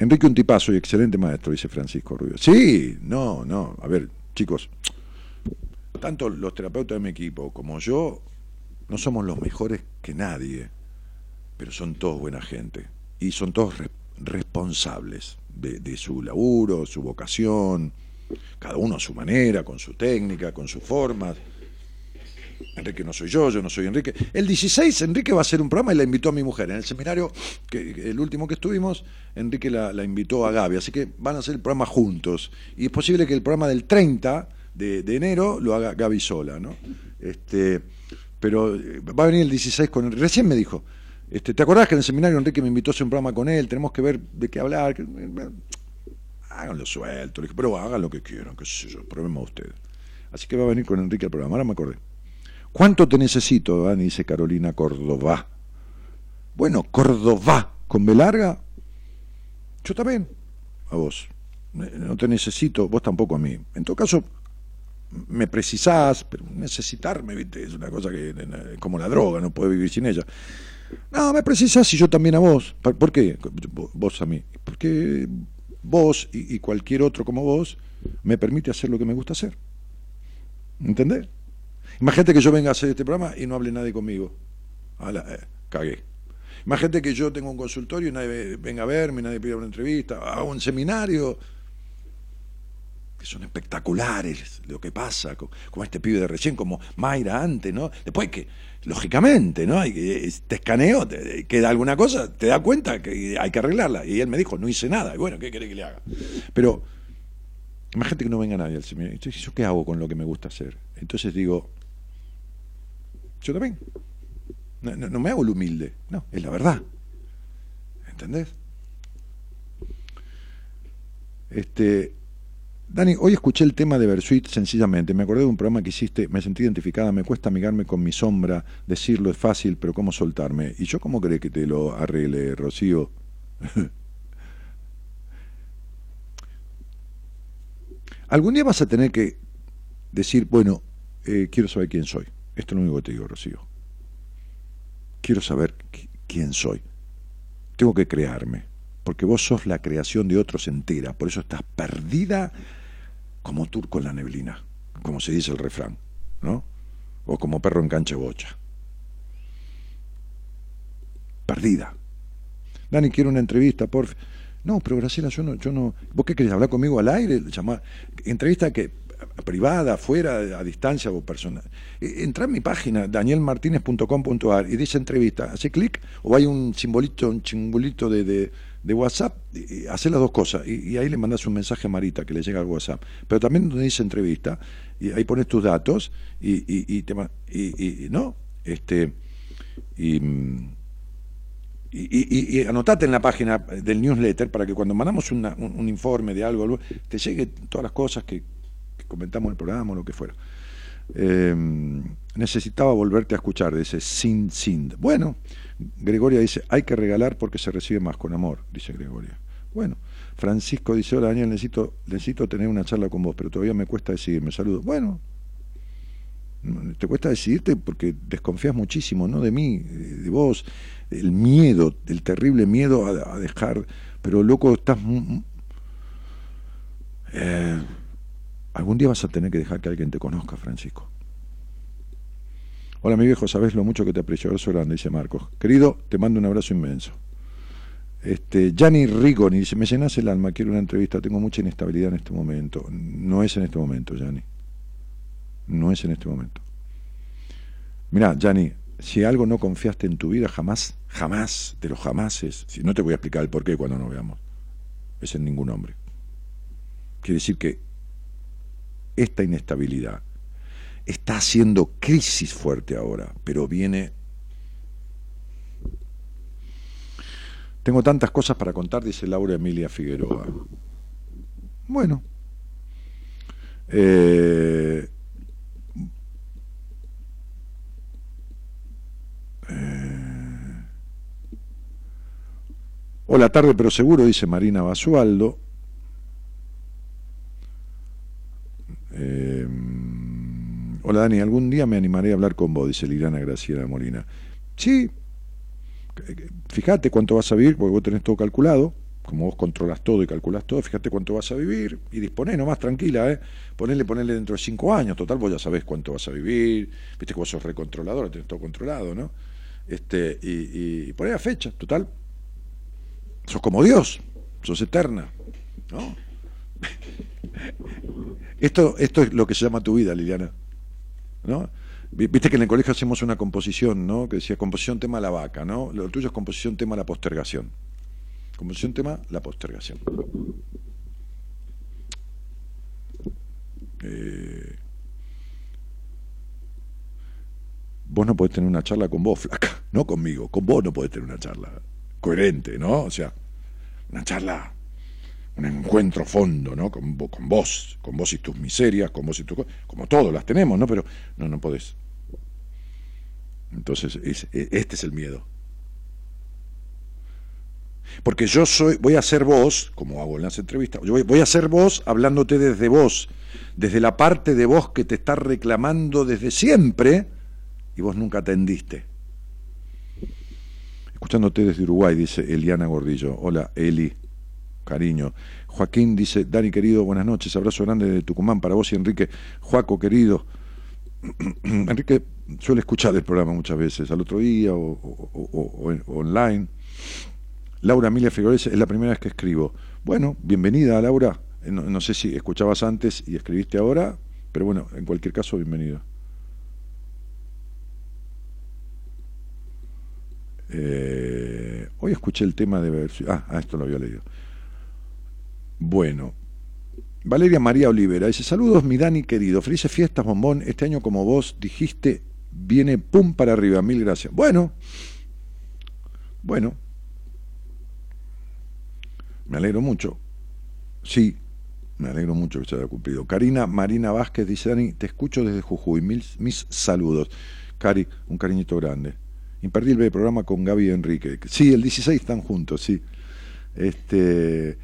Enrique un tipazo y excelente maestro, dice Francisco Rubio. Sí, no, no. A ver, chicos, tanto los terapeutas de mi equipo como yo no somos los mejores que nadie pero son todos buena gente y son todos responsables de, su laburo, su vocación, cada uno a su manera, con su técnica, con sus formas. Enrique no soy yo, yo no soy Enrique. El 16 Enrique va a hacer un programa y la invitó a mi mujer. En el seminario, que, el último que estuvimos, Enrique la, invitó a Gaby. Así que van a hacer el programa juntos. Y es posible que el programa del 30 de, de enero lo haga Gaby sola, ¿no? Este, pero eh, va a venir el 16 con... Recién me dijo, este, ¿Te acordás que en el seminario Enrique me invitó a hacer un programa con él? Tenemos que ver de qué hablar. háganlo suelto. Le dije, pero hagan lo que quieran, qué sé yo, problema a ustedes. Así que va a venir con Enrique al programa. Ahora me acordé. ¿Cuánto te necesito, Dani? Dice Carolina Córdoba. Bueno, Córdoba, con B larga. Yo también. A vos. No te necesito, vos tampoco a mí. En todo caso, me precisás, pero necesitarme, ¿viste? Es una cosa que, como la droga, no puedo vivir sin ella. No, me precisas y yo también a vos. ¿Por qué? Vos a mí. Porque vos y, cualquier otro como vos me permite hacer lo que me gusta hacer. ¿Entendés? Imagínate que yo venga a hacer este programa y no hable nadie conmigo. Eh, cagué. Imagínate que yo tengo un consultorio y nadie venga a verme, nadie pida una entrevista, hago un seminario que son espectaculares lo que pasa, como, este pibe de recién, como Mayra antes, ¿no? Después que, lógicamente, ¿no? Te escaneo, te, queda alguna cosa, te da cuenta que hay que arreglarla. Y él me dijo, no hice nada. Y bueno, ¿qué quiere que le haga? Pero, imagínate que no venga nadie al seminario. Entonces, ¿yo qué hago con lo que me gusta hacer? Entonces digo, yo también. No, no me hago el humilde, no, es la verdad. ¿Entendés? Este, Dani, hoy escuché el tema de Versuit sencillamente. Me acordé de un programa que hiciste, me sentí identificada, me cuesta amigarme con mi sombra, decirlo es fácil, pero ¿cómo soltarme? ¿Y yo cómo crees que te lo arregle, Rocío? Algún día vas a tener que decir, bueno, eh, quiero saber quién soy. Esto es lo único que te digo, Rocío. Quiero saber quién soy. Tengo que crearme, porque vos sos la creación de otros entera, por eso estás perdida como turco en la neblina, como se dice el refrán, ¿no? O como perro en cancha bocha. Perdida. Dani, quiero una entrevista, por No, pero Graciela, yo no, yo no. ¿Vos qué querés hablar conmigo al aire? Llamar, entrevista que privada, fuera, a distancia o personal. E, entra en mi página, danielmartinez.com.ar, y dice entrevista, hace clic, o hay un simbolito, un de, de, WhatsApp, y, hace las dos cosas, y, ahí le mandas un mensaje a Marita que le llega al WhatsApp. Pero también donde dice entrevista, y ahí pones tus datos, y, y, te, y, no, este, y y, y, anotate en la página del newsletter para que cuando mandamos un, informe de algo, te llegue todas las cosas que, comentamos en el programa o lo que fuera. Eh, necesitaba volverte a escuchar, dice Sin Sind. Bueno, Gregoria dice, hay que regalar porque se recibe más con amor, dice Gregoria. Bueno, Francisco dice, hola Daniel, necesito, necesito tener una charla con vos, pero todavía me cuesta decidirme. Saludo. Bueno, te cuesta decidirte porque desconfías muchísimo, ¿no? De mí, de vos, el miedo, el terrible miedo a, dejar, pero loco, estás... Eh, algún día vas a tener que dejar que alguien te conozca, Francisco. Hola, mi viejo, sabes lo mucho que te aprecio. Abrazo grande, dice Marcos. Querido, te mando un abrazo inmenso. Este, Gianni Rigoni dice, me llenas el alma, quiero una entrevista, tengo mucha inestabilidad en este momento. No es en este momento, Gianni. No es en este momento. Mira, Gianni, si algo no confiaste en tu vida, jamás, jamás, de los jamases, si no te voy a explicar el por qué cuando nos veamos, es en ningún hombre. Quiere decir que esta inestabilidad está haciendo crisis fuerte ahora, pero viene... Tengo tantas cosas para contar, dice Laura Emilia Figueroa. Bueno. Eh, Eh, hola tarde, pero seguro, dice Marina Basualdo. Eh, hola Dani, algún día me animaré a hablar con vos, dice Liliana Graciela Molina. Sí, fíjate cuánto vas a vivir, porque vos tenés todo calculado, como vos controlas todo y calculas todo, fíjate cuánto vas a vivir y disponé nomás tranquila, ¿eh? Ponele, ponele dentro de cinco años, total, vos ya sabés cuánto vas a vivir, viste que vos sos recontrolador, tenés todo controlado, ¿no? Este, y, y poner la fecha, total. Sos como Dios, sos eterna. ¿no? Esto, esto es lo que se llama tu vida, Liliana. ¿No? Viste que en el colegio hacemos una composición, ¿no? Que decía composición tema la vaca, ¿no? Lo tuyo es composición tema la postergación. Composición tema la postergación. Eh, vos no podés tener una charla con vos, flaca, no conmigo, con vos no podés tener una charla coherente, ¿no? O sea, una charla, un encuentro fondo, ¿no? Con, vos, con vos y tus miserias, con vos y tus como todos las tenemos, ¿no? Pero no, no podés. Entonces, e, este es el miedo. Porque yo soy, voy a ser vos, como hago en las entrevistas, yo voy, voy a ser vos hablándote desde vos, desde la parte de vos que te está reclamando desde siempre, y vos nunca atendiste. Escuchándote desde Uruguay, dice Eliana Gordillo. Hola, Eli, cariño. Joaquín dice, Dani querido, buenas noches, abrazo grande de Tucumán para vos y Enrique. Juaco querido. Enrique suele escuchar el programa muchas veces, al otro día o, online. Laura Emilia Figueroa es la primera vez que escribo. Bueno, bienvenida Laura. Eh, no, sé si escuchabas antes y escribiste ahora, pero bueno, en cualquier caso, bienvenida. Eh, hoy escuché el tema de. Ah, ah, esto lo había leído. Bueno. Valeria María Olivera dice: Saludos, mi Dani querido. Felices fiestas, bombón. Este año, como vos dijiste, viene pum para arriba. Mil gracias. Bueno. Bueno. Me alegro mucho. Sí, me alegro mucho que se haya cumplido. Karina Marina Vázquez dice: Dani, te escucho desde Jujuy. mis saludos. Cari, un cariñito grande. Imperdible programa con Gaby Enrique. Sí, el 16 están juntos, sí. Este,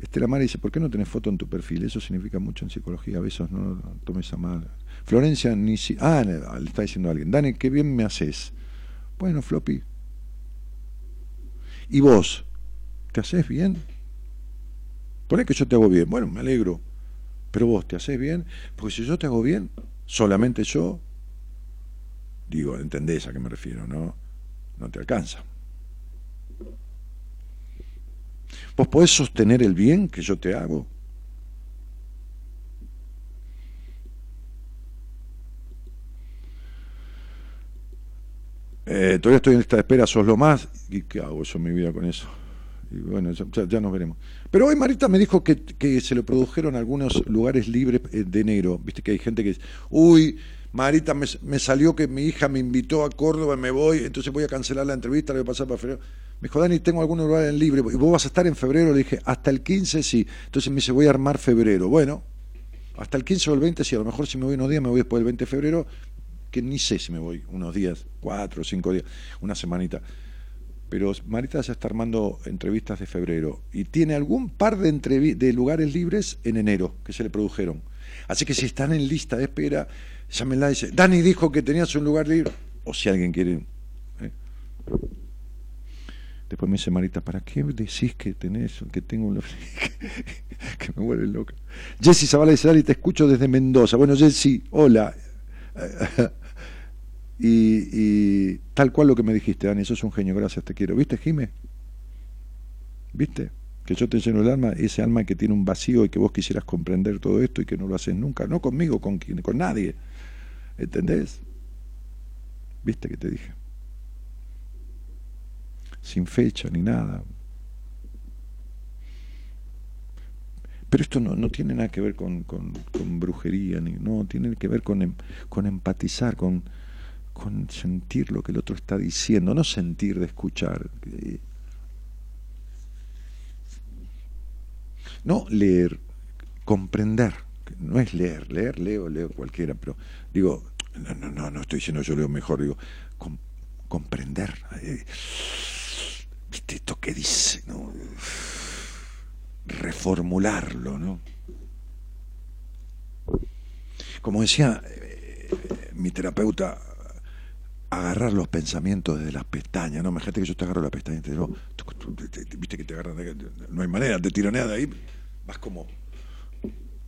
Estela Mara dice, ¿por qué no tenés foto en tu perfil? Eso significa mucho en psicología. Besos, no, tomes a mal. Florencia ni si... Ah, le está diciendo a alguien. Dani, qué bien me haces. Bueno, Floppy. ¿Y vos? ¿Te haces bien? Poné que yo te hago bien. Bueno, me alegro. Pero vos, ¿te haces bien? Porque si yo te hago bien, solamente yo, Digo, entendés a qué me refiero, ¿no? No te alcanza. ¿Vos podés sostener el bien que yo te hago? Eh, todavía estoy en esta espera, sos lo más. ¿Y qué hago yo en mi vida con eso? Y bueno, ya, nos veremos. Pero hoy Marita me dijo que, se le produjeron algunos lugares libres eh, de enero. Viste que hay gente que dice, uy, Marita, me, salió que mi hija me invitó a Córdoba, me voy, entonces voy a cancelar la entrevista, le voy a pasar para febrero. Me dijo, Dani, tengo algunos lugares libres. ¿Y vos vas a estar en febrero? Le dije, hasta el 15 sí. Entonces me dice, voy a armar febrero. Bueno, hasta el 15 o el 20 sí. A lo mejor si me voy unos días, me voy después del 20 de febrero, que ni sé si me voy unos días, cuatro cinco días, una semanita. Pero Marita ya está armando entrevistas de febrero y tiene algún par de, de lugares libres en enero que se le produjeron. Así que si están en lista de espera, llámenla y dice, Dani dijo que tenías un lugar libre, o si alguien quiere. ¿eh? Después me dice Marita, ¿para qué decís que tenés, que tengo un que me vuelve loca? Jessy Zavala dice, Dani, te escucho desde Mendoza. Bueno, Jessy, hola. Y, tal cual lo que me dijiste, Dani, eso es un genio, gracias, te quiero. ¿Viste, Jime? ¿Viste? Que yo te lleno el alma, ese alma que tiene un vacío y que vos quisieras comprender todo esto y que no lo haces nunca, no conmigo, con, con nadie. ¿Entendés? ¿Viste que te dije? Sin fecha ni nada. Pero esto no, no tiene nada que ver con, con, brujería, ni, no, tiene que ver con, em, con empatizar, con, con sentir lo que el otro está diciendo, no sentir de escuchar. No leer, comprender. No es leer, leer, leo, leo cualquiera, pero digo, no, no, no, no estoy diciendo yo leo mejor, digo, comprender. Eh, ¿Viste esto que dice? ¿no? Reformularlo, ¿no? Como decía eh, mi terapeuta agarrar los pensamientos desde las pestañas, ¿no? Imagínate que yo te agarro la pestaña y te digo, viste que te agarran, no hay manera, te tironeas de ahí, vas como,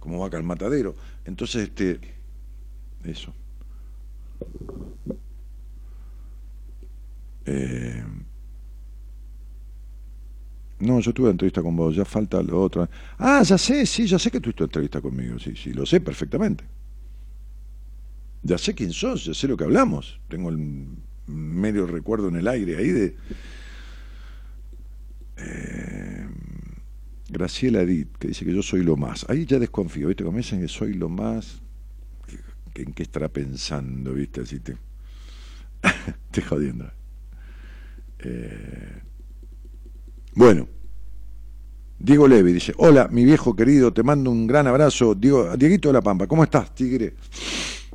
como vaca al matadero. Entonces, este, eso. Eh, no, yo tuve entrevista con vos, ya falta lo otro. Ah, ya sé, sí, ya sé que tuviste entrevista conmigo, sí, sí, lo sé perfectamente. Ya sé quién sos, ya sé lo que hablamos. Tengo el medio recuerdo en el aire ahí de. Eh, Graciela Edith, que dice que yo soy lo más. Ahí ya desconfío, ¿viste? Como dicen que soy lo más. ¿En qué estará pensando, viste? Así te. te jodiendo. Eh, bueno. Diego Levi dice: Hola, mi viejo querido, te mando un gran abrazo. Diego, Dieguito de la Pampa, ¿cómo estás, tigre?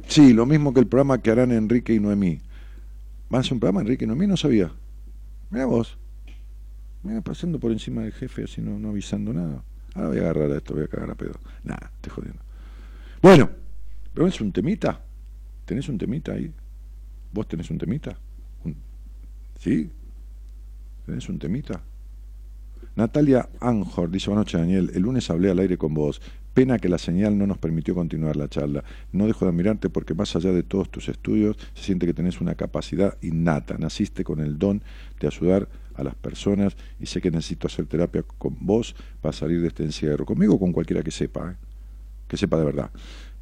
Sí, lo mismo que el programa que harán Enrique y Noemí. ¿Van a hacer un programa Enrique y Noemí? No sabía. Mira vos. Mira, pasando por encima del jefe, así no, no avisando nada. Ahora voy a agarrar a esto, voy a cagar a pedo. Nada, te jodiendo. Bueno, pero es un temita. ¿Tenés un temita ahí? ¿Vos tenés un temita? ¿Sí? ¿Tenés un temita? Natalia Anjor dice, buenas noches Daniel, el lunes hablé al aire con vos. Pena que la señal no nos permitió continuar la charla. No dejo de admirarte porque más allá de todos tus estudios, se siente que tenés una capacidad innata. Naciste con el don de ayudar a las personas y sé que necesito hacer terapia con vos para salir de este encierro. Conmigo o con cualquiera que sepa, ¿eh? que sepa de verdad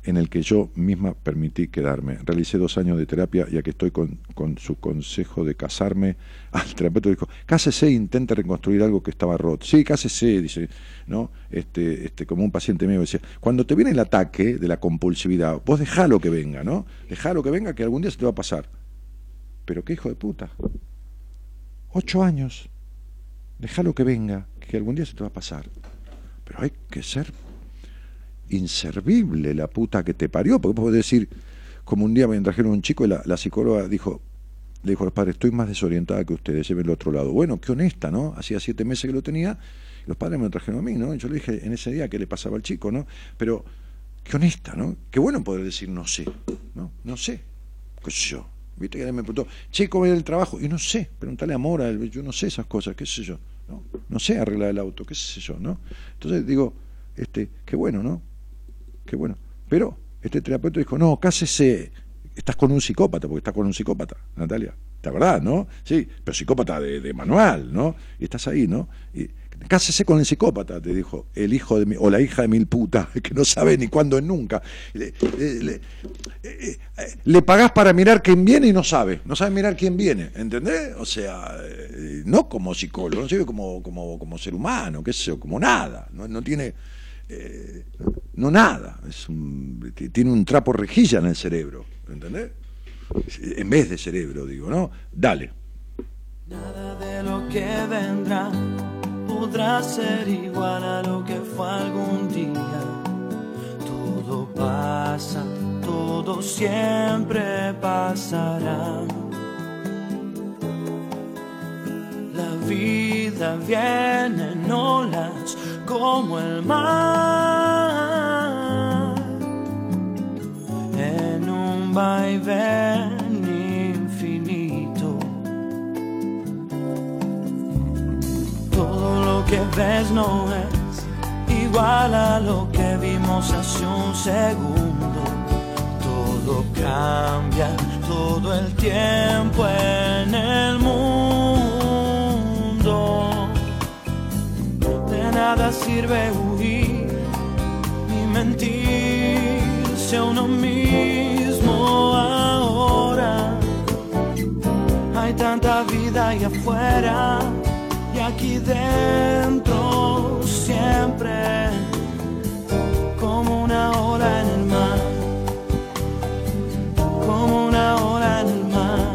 en el que yo misma permití quedarme. Realicé dos años de terapia y aquí estoy con, su consejo de casarme. Al terapeuta dijo, cásese e intente reconstruir algo que estaba roto. Sí, cásese, dice, ¿no? Este, este, como un paciente mío decía, cuando te viene el ataque de la compulsividad, vos dejalo que venga, ¿no? Dejalo que venga que algún día se te va a pasar. Pero qué hijo de puta. Ocho años. Dejalo que venga, que algún día se te va a pasar. Pero hay que ser inservible la puta que te parió, porque puedo decir, como un día me trajeron un chico y la, psicóloga dijo, le dijo a los padres, estoy más desorientada que ustedes, lleven el otro lado. Bueno, qué honesta, ¿no? Hacía siete meses que lo tenía, y los padres me lo trajeron a mí, ¿no? Y yo le dije en ese día qué le pasaba al chico, ¿no? Pero qué honesta, ¿no? Qué bueno poder decir no sé, ¿no? No sé, qué sé yo. Viste que me preguntó, che, ¿cómo era el trabajo? Y no sé, preguntarle a Mora, yo no sé esas cosas, qué sé yo, ¿no? No sé arreglar el auto, qué sé yo, ¿no? Entonces digo, este, qué bueno, ¿no? Qué bueno. Pero este terapeuta dijo, no, cásese, estás con un psicópata, porque estás con un psicópata, Natalia. La verdad, ¿no? Sí, pero psicópata de, manual, ¿no? Y estás ahí, ¿no? Y Cásese con el psicópata, te dijo, el hijo de mi, o la hija de mil putas, que no sabe ni cuándo ni nunca. Le, le, eh, le, pagás para mirar quién viene y no sabe, no sabe mirar quién viene, ¿entendés? O sea, eh, no como psicólogo, no sirve como, como, como ser humano, qué sé yo, como nada, no, no tiene, eh, no nada, tiene un trapo rejilla en el cerebro, ¿entendés? En vez de cerebro, digo, ¿no? Dale. Nada de lo que vendrá podrá ser igual a lo que fue algún día. Todo pasa, todo siempre pasará. La vida viene en olas como el mar, en un vaivén que ves no es igual a lo que vimos hace un segundo. Todo cambia todo el tiempo en el mundo. Nada sirve huir ni mentirse a uno mismo ahora. Hay tanta vida ahí afuera y aquí dentro siempre como una ola en el mar, como una ola en el mar,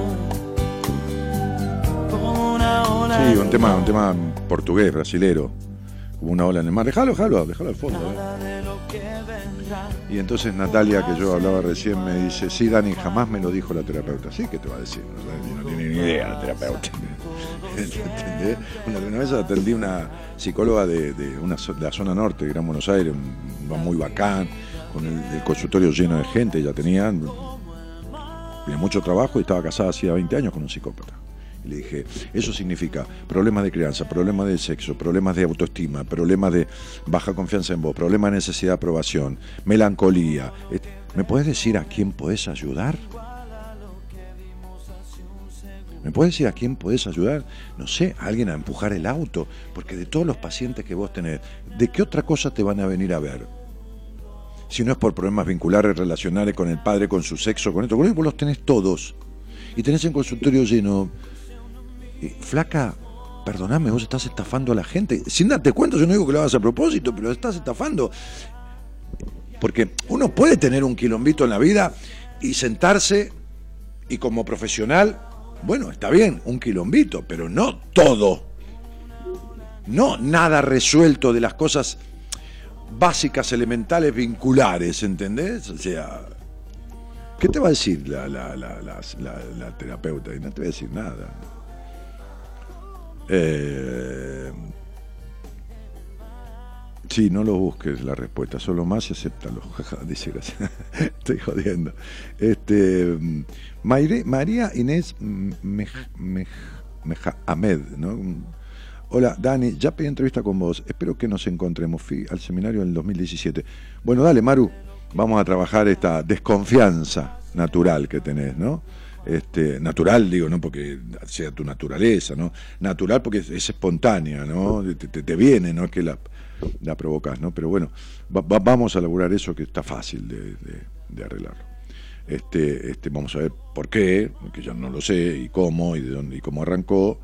como una ola. Sí, un tema, un tema portugués, brasilero, como una ola en el mar. Déjalo, déjalo, déjalo al fondo. ¿eh? Y entonces Natalia, que yo hablaba recién, me dice, sí, Dani, jamás me lo dijo la terapeuta. Sí, ¿qué te va a decir? No, tiene ni idea la terapeuta. Una, vez atendí una psicóloga de, una, la zona norte de Gran Buenos Aires, un, muy bacán, con el, consultorio lleno de gente, ya tenía, tenía mucho trabajo y estaba casada hacía 20 años con un psicópata. Le dije, eso significa problemas de crianza, problemas de sexo, problemas de autoestima, problemas de baja confianza en vos, problemas de necesidad de aprobación, melancolía. ¿Me puedes decir a quién puedes ayudar? ¿Me puedes decir a quién puedes ayudar? No sé, a alguien a empujar el auto, porque de todos los pacientes que vos tenés, ¿de qué otra cosa te van a venir a ver? Si no es por problemas vinculares, relacionales con el padre, con su sexo, con esto, con vos los tenés todos. Y tenés en consultorio lleno. Flaca, perdoname, vos estás estafando a la gente. Sin darte cuenta, yo no digo que lo hagas a propósito, pero estás estafando. Porque uno puede tener un quilombito en la vida y sentarse y como profesional bueno, está bien, un quilombito, pero no todo. No nada resuelto de las cosas básicas, elementales, vinculares, ¿entendés? O sea, ¿qué te va a decir la, la, terapeuta? Y no te va a decir nada. Eh, Sí, no lo busques la respuesta, solo más y acéptalo. Dice gracias. Estoy jodiendo. Este, María Inés Meja Ahmed, ¿no? Hola, Dani, ya pedí entrevista con vos. Espero que nos encontremos. Fui al seminario en el 2017. Bueno, dale, Maru, vamos a trabajar esta desconfianza natural que tenés, ¿no? Este, natural, digo, no porque sea tu naturaleza, ¿no? Natural porque es, espontánea, ¿no? Te, te, viene, ¿no? Que la, la provocas, ¿no? Pero bueno, vamos a elaborar eso que está fácil de, arreglarlo. Este, este, vamos a ver por qué, que yo no lo sé, y cómo, y de dónde, y cómo arrancó,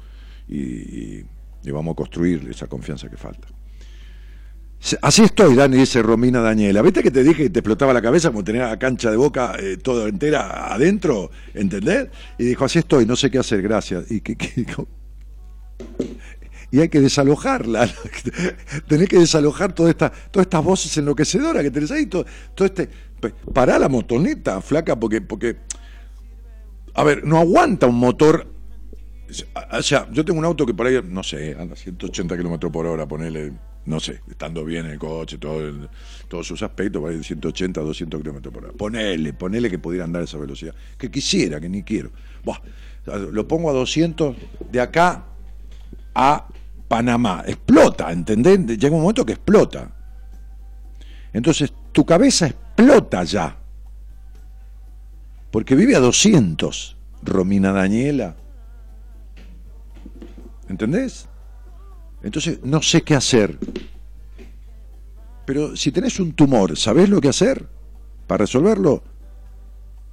y, vamos a construir esa confianza que falta. Así estoy, Dani, dice Romina Daniela. ¿Viste que te dije que te explotaba la cabeza como tener la cancha de boca eh, toda entera adentro? ¿Entendés? Y dijo, así estoy, no sé qué hacer, gracias. Y que, y hay que desalojarla. tenés que desalojar todas estas todas estas voces enloquecedoras que tenés ahí, todo, este. Pará la motoneta, flaca, porque, porque. A ver, no aguanta un motor. O sea, yo tengo un auto que por ahí, no sé, anda 180 kilómetros por hora, ponele, no sé, estando bien el coche, todo todos sus aspectos, va a 180, 200 kilómetros por hora. Ponele, ponele que pudiera andar a esa velocidad. Que quisiera, que ni quiero. lo pongo a 200 de acá a Panamá. Explota, ¿entendés? Llega un momento que explota. Entonces, tu cabeza explota ya. Porque vive a 200, Romina Daniela. ¿Entendés? Entonces no sé qué hacer. Pero si tenés un tumor, ¿sabés lo que hacer para resolverlo?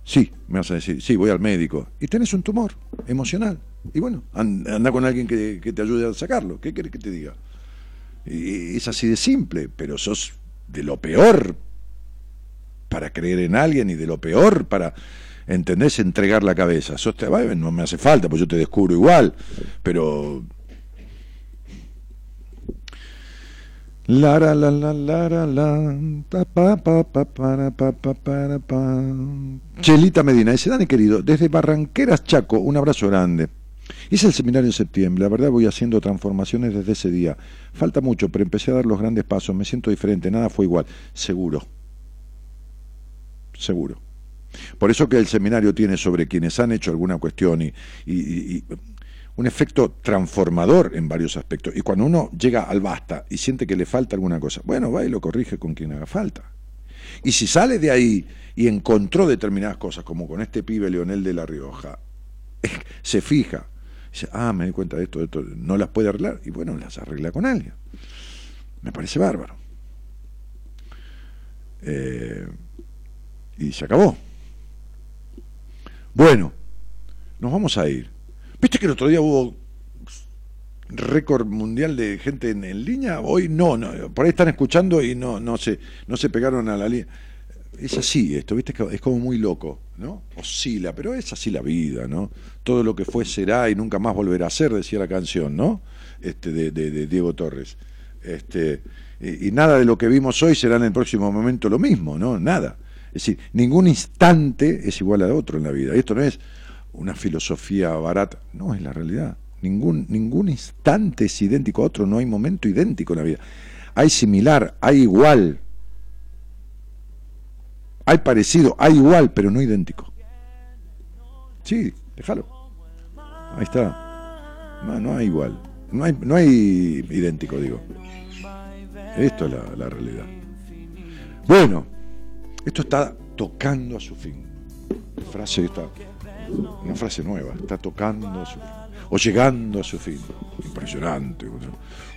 Sí, me vas a decir, sí, voy al médico. Y tenés un tumor emocional. Y bueno, anda con alguien que, te ayude a sacarlo. ¿Qué querés que te diga? Y es así de simple, pero sos de lo peor para creer en alguien y de lo peor para, ¿entendés? Entregar la cabeza. Sos no me hace falta, pues yo te descubro igual, pero La la la la la la pa pa pa pa para pa pa para pa. Chelita Medina dice, Dani querido, desde Barranqueras Chaco, un abrazo grande. Hice el seminario en septiembre, la verdad voy haciendo transformaciones desde ese día. Falta mucho, pero empecé a dar los grandes pasos, me siento diferente, nada fue igual, seguro. Seguro. Por eso que el seminario tiene sobre quienes han hecho alguna cuestión y, y un efecto transformador en varios aspectos. Y cuando uno llega al basta y siente que le falta alguna cosa, bueno, va y lo corrige con quien haga falta. Y si sale de ahí y encontró determinadas cosas, como con este pibe Leonel de La Rioja, se fija, dice, ah, me di cuenta de esto, de esto, no las puede arreglar, y bueno, las arregla con alguien. Me parece bárbaro. Eh, y se acabó. Bueno, nos vamos a ir. ¿Viste que el otro día hubo récord mundial de gente en, línea? Hoy no, no, por ahí están escuchando y no, no, se, no se pegaron a la línea. Es así esto, ¿viste? Es como muy loco, ¿no? Oscila, pero es así la vida, ¿no? Todo lo que fue será y nunca más volverá a ser, decía la canción, ¿no? Este, de, de, Diego Torres. Este, y, y, nada de lo que vimos hoy será en el próximo momento lo mismo, ¿no? Nada. Es decir, ningún instante es igual a otro en la vida. Y esto no es una filosofía barata. No, es la realidad. Ningún, ningún instante es idéntico a otro, no hay momento idéntico en la vida. Hay similar, hay igual. Hay parecido, hay igual, pero no idéntico. Sí, déjalo. Ahí está. No, no hay igual. No hay, no hay idéntico, digo. Esto es la, la realidad. Bueno, esto está tocando a su fin. Frase está una frase nueva, está tocando su o llegando a su fin. Impresionante,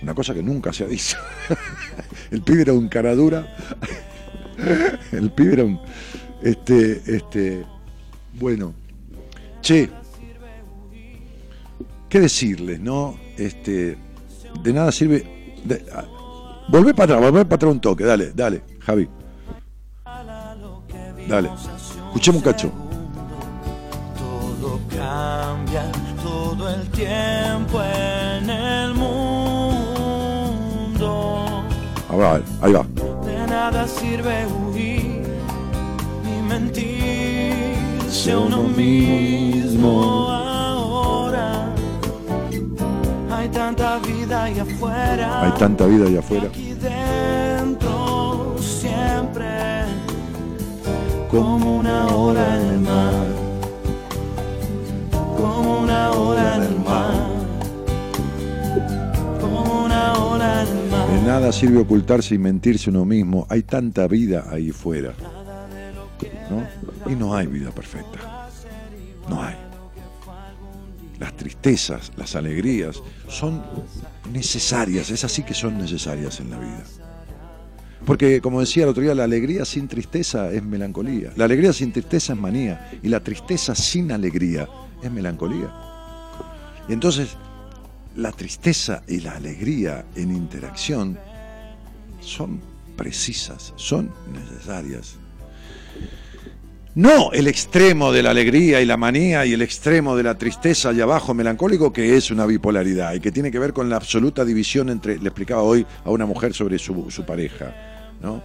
una cosa que nunca se ha dicho. El pibe era un caradura, el pibe. Este, este. Bueno, che, ¿qué decirles, no? Este, de nada sirve. De, volvé para atrás, volvé para atrás un toque, dale, dale, Javi. Dale, escuchemos un cacho cambia todo el tiempo en el mundo. Ahora, ahí va. De nada sirve huir ni mentirse uno mismo ahora. Hay tanta vida allá afuera. Hay tanta vida allá afuera. Como una hora en el mar como una ola en el mar, como una ola en el mar. De nada sirve ocultarse y mentirse uno mismo. Hay tanta vida ahí fuera. ¿no? Y no hay vida perfecta. No hay. Las tristezas, las alegrías son necesarias, es así que son necesarias en la vida. Porque, como decía el otro día, la alegría sin tristeza es melancolía. La alegría sin tristeza es manía. Y la tristeza sin alegría es melancolía. Y entonces la tristeza y la alegría en interacción son precisas, son necesarias. No el extremo de la alegría y la manía y el extremo de la tristeza y abajo melancólico, que es una bipolaridad y que tiene que ver con la absoluta división entre, le explicaba hoy a una mujer sobre su, su pareja, ¿no?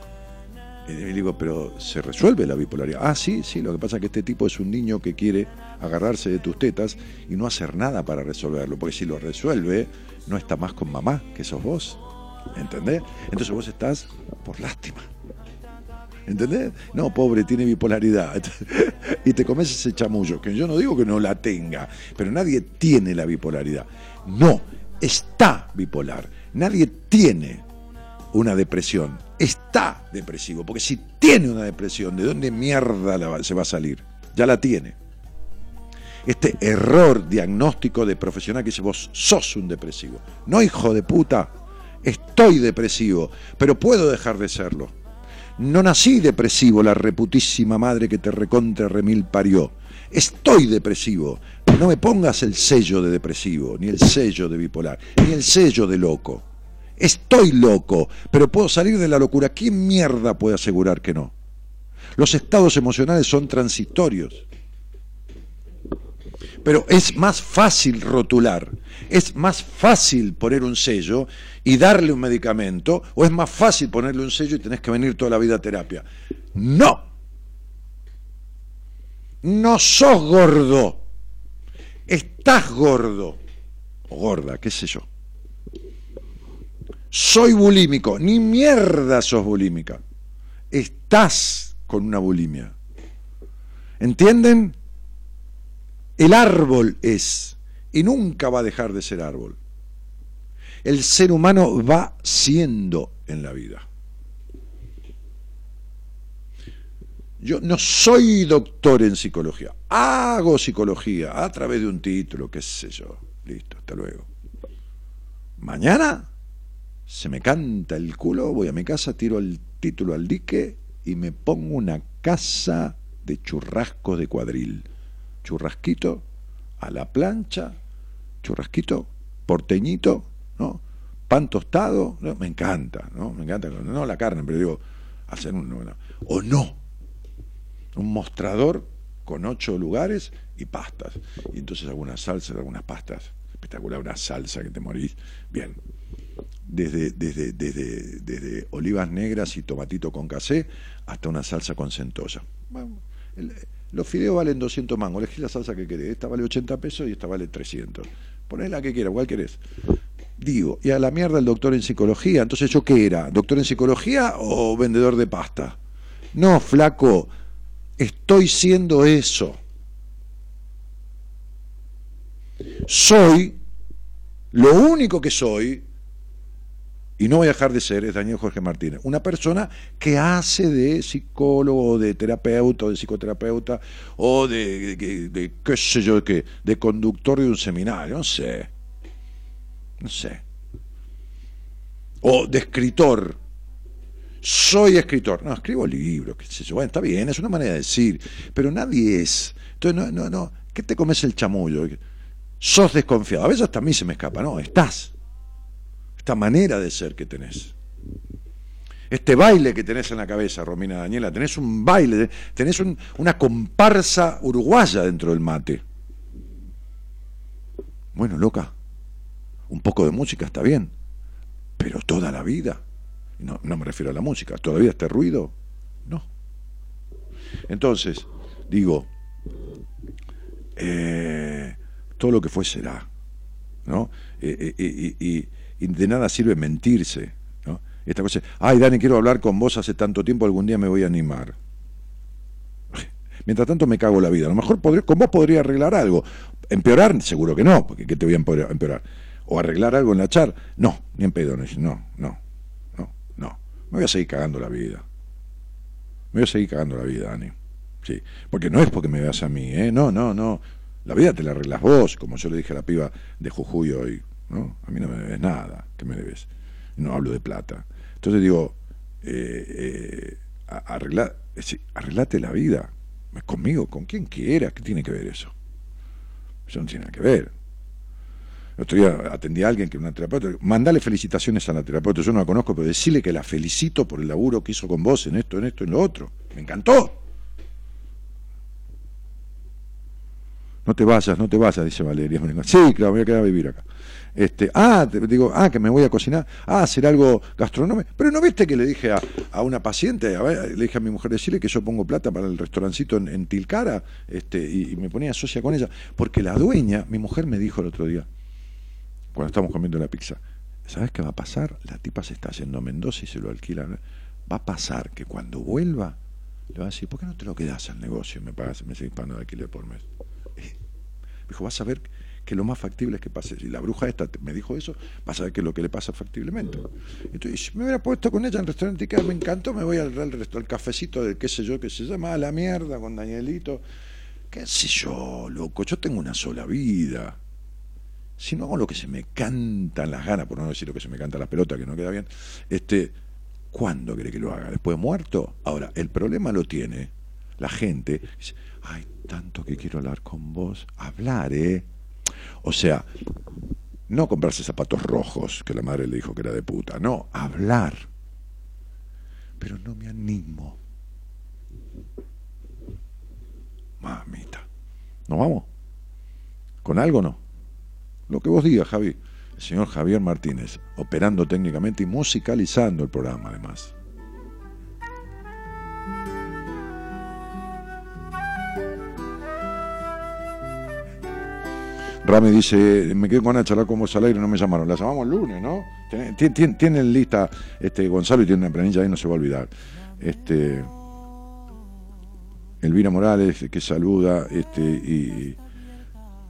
Y le digo, pero ¿se resuelve la bipolaridad? Ah, sí, sí, lo que pasa es que este tipo es un niño que quiere agarrarse de tus tetas y no hacer nada para resolverlo, porque si lo resuelve, no está más con mamá, que sos vos. ¿Entendés? Entonces vos estás por lástima. ¿Entendés? No, pobre, tiene bipolaridad. y te comes ese chamullo, que yo no digo que no la tenga, pero nadie tiene la bipolaridad. No, está bipolar. Nadie tiene una depresión. Está depresivo, porque si tiene una depresión, ¿de dónde mierda se va a salir? Ya la tiene. este error diagnóstico de profesional que dice vos sos un depresivo. No, hijo de puta, estoy depresivo, pero puedo dejar de serlo. No nací depresivo, la reputísima madre que te recontra remil parió. Estoy depresivo. No me pongas el sello de depresivo, ni el sello de bipolar, ni el sello de loco. Estoy loco, pero puedo salir de la locura. ¿Quién mierda puede asegurar que no? Los estados emocionales son transitorios. Pero es más fácil rotular, es más fácil poner un sello y darle un medicamento, o es más fácil ponerle un sello y tenés que venir toda la vida a terapia. No. No sos gordo. Estás gordo. O gorda, qué sé yo. Soy bulímico. Ni mierda sos bulímica. Estás con una bulimia. ¿Entienden? El árbol es y nunca va a dejar de ser árbol. El ser humano va siendo en la vida. Yo no soy doctor en psicología, hago psicología a través de un título, qué sé yo. Listo, hasta luego. Mañana se me canta el culo, voy a mi casa, tiro el título al dique y me pongo una casa de churrascos de cuadril churrasquito a la plancha, churrasquito porteñito, ¿no? Pan tostado, me encanta, ¿no? Me encanta, no la carne, pero digo, hacer un... O no, un mostrador con ocho lugares y pastas. Y entonces algunas salsas, algunas pastas. Espectacular, una salsa que te morís. Bien. Desde, desde, desde, desde olivas negras y tomatito con casé hasta una salsa con centolla. Bueno, los fideos valen 200 mangos, elegí la salsa que querés. Esta vale 80 pesos y esta vale 300. Poné la que quieras, ¿cuál querés? Digo, y a la mierda el doctor en psicología. Entonces, ¿yo qué era? ¿Doctor en psicología o vendedor de pasta? No, flaco, estoy siendo eso. Soy, lo único que soy, y no voy a dejar de ser, es Daniel Jorge Martínez, una persona que hace de psicólogo, de terapeuta, o de psicoterapeuta, o de, qué sé yo, que de conductor de un seminario, no sé, no sé, o de escritor. Soy escritor, no, escribo libros, qué sé yo, bueno, está bien, es una manera de decir, pero nadie es. Entonces, no, no, no, ¿qué te comes el chamullo? Sos desconfiado, a veces hasta a mí se me escapa, no, estás esta manera de ser que tenés. Este baile que tenés en la cabeza, Romina Daniela, tenés un baile, tenés una comparsa uruguaya dentro del mate. Bueno, loca, un poco de música está bien, pero toda la vida, no, no me refiero a la música, todavía este ruido, no. Entonces, digo, eh, todo lo que fue será, ¿no? Eh, eh, y y de nada sirve mentirse. ¿no? Esta cosa, ay Dani, quiero hablar con vos hace tanto tiempo, algún día me voy a animar. Mientras tanto me cago la vida. A lo mejor con vos podría arreglar algo. Empeorar, seguro que no, porque ¿qué te voy a empeorar? O arreglar algo en la char. No, ni en pedo. No, no, no, no. Me voy a seguir cagando la vida. Me voy a seguir cagando la vida, Dani. Sí, porque no es porque me veas a mí, ¿eh? No, no, no. La vida te la arreglas vos, como yo le dije a la piba de Jujuy hoy. ¿No? A mí no me debes nada, ¿qué me debes? No hablo de plata. Entonces digo, eh, eh, arreglate la vida. Conmigo, con quien quieras, ¿qué tiene que ver eso? Eso no tiene nada que ver. El otro día atendí a alguien que era una terapeuta. Mandale felicitaciones a la terapeuta. Yo no la conozco, pero decirle que la felicito por el laburo que hizo con vos en esto, en esto, en lo otro. Me encantó. No te vayas, no te vayas, dice Valeria. Sí, claro, me voy a quedar a vivir acá. Este, ah, te digo, ah, que me voy a cocinar, ah, hacer algo gastronómico. Pero no viste que le dije a, una paciente, a le dije a mi mujer decirle que yo pongo plata para el restaurancito en, Tilcara, este, y, me ponía socia con ella, porque la dueña, mi mujer me dijo el otro día, cuando estábamos comiendo la pizza, ¿sabes qué va a pasar? La tipa se está yendo a Mendoza y se lo alquila. Va a pasar que cuando vuelva, le va a decir, ¿por qué no te lo quedas al negocio y me pagas, me seguís pagando de alquiler por mes? Me dijo, vas a ver que lo más factible es que pase. Si la bruja esta me dijo eso, vas a ver que es lo que le pasa factiblemente. Entonces, me hubiera puesto con ella en el restaurante que me encantó, me voy al, al, al cafecito de qué sé yo, que se llama La Mierda con Danielito. qué sé yo, loco, yo tengo una sola vida. Si no hago lo que se me cantan las ganas, por no decir lo que se me canta la pelota, que no queda bien, este, ¿cuándo cree que lo haga? ¿Después muerto? Ahora, el problema lo tiene la gente. Dice, ay, tanto que quiero hablar con vos. Hablar, ¿eh? O sea, no comprarse zapatos rojos, que la madre le dijo que era de puta. No, hablar. Pero no me animo. Mamita. ¿Nos vamos? ¿Con algo no? Lo que vos digas, Javi. El señor Javier Martínez, operando técnicamente y musicalizando el programa, además. Rami dice, me quedo con a charlar con vos al aire, no me llamaron. La llamamos el lunes, ¿no? Tienen, lista, este, Gonzalo y tiene una planilla ahí, no se va a olvidar. Este, Elvira Morales, que saluda, este, y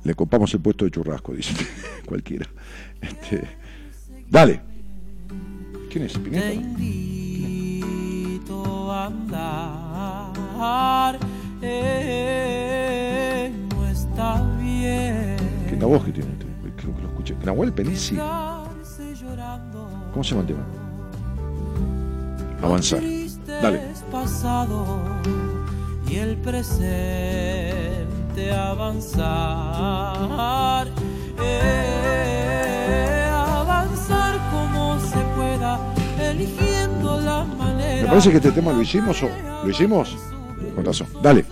le copamos el puesto de churrasco, dice cualquiera. Este, dale. ¿Quién es? ¿Pineta? Te andar, bien la voz que tiene, creo que lo escuché. Nahuel. ¿Cómo se llama el tema? Avanzar. Dale. y el presente avanzar. Eh, avanzar como se pueda, eligiendo la manera. Me parece que este tema lo hicimos o lo hicimos. Con razón. Dale.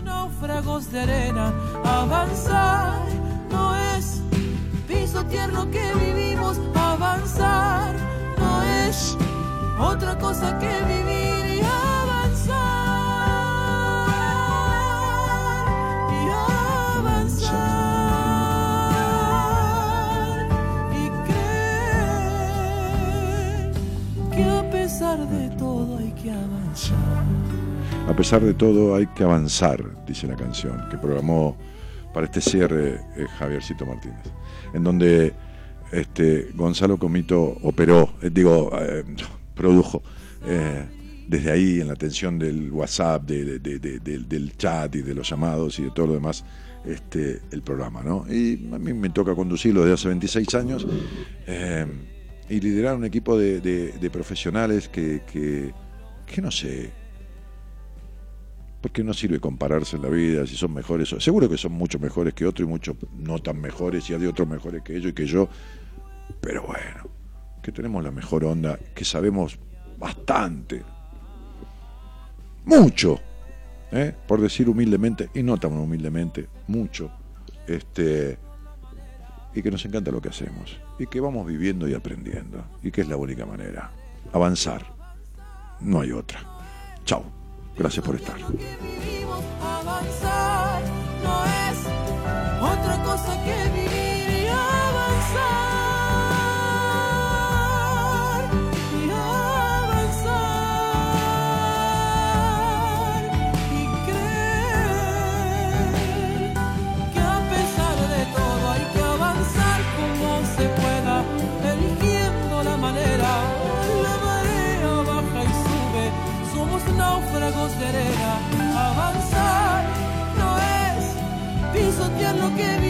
de arena, avanzar tierno que vivimos, avanzar no es otra cosa que vivir y avanzar. Y avanzar. Y creer que a pesar de todo hay que avanzar. A pesar de todo hay que avanzar, dice la canción que programó para este cierre eh, Javiercito Martínez en donde este, Gonzalo Comito operó, eh, digo, eh, produjo, eh, desde ahí en la atención del WhatsApp, del chat y de los llamados y de todo lo demás, este, el programa. ¿no? Y a mí me toca conducirlo desde hace 26 años y liderar un equipo de, profesionales que, que no sé, porque no sirve compararse en la vida si son mejores. Seguro que son mucho mejores que otros y muchos no tan mejores y hay otros mejores que ellos y que yo. Pero bueno, que tenemos la mejor onda, que sabemos bastante, mucho, ¿eh? por decir humildemente, y no tan humildemente, mucho, este, y que nos encanta lo que hacemos, y que vamos viviendo y aprendiendo, y que es la única manera, avanzar, no hay otra. Chao. Gracias por estar. Lo que.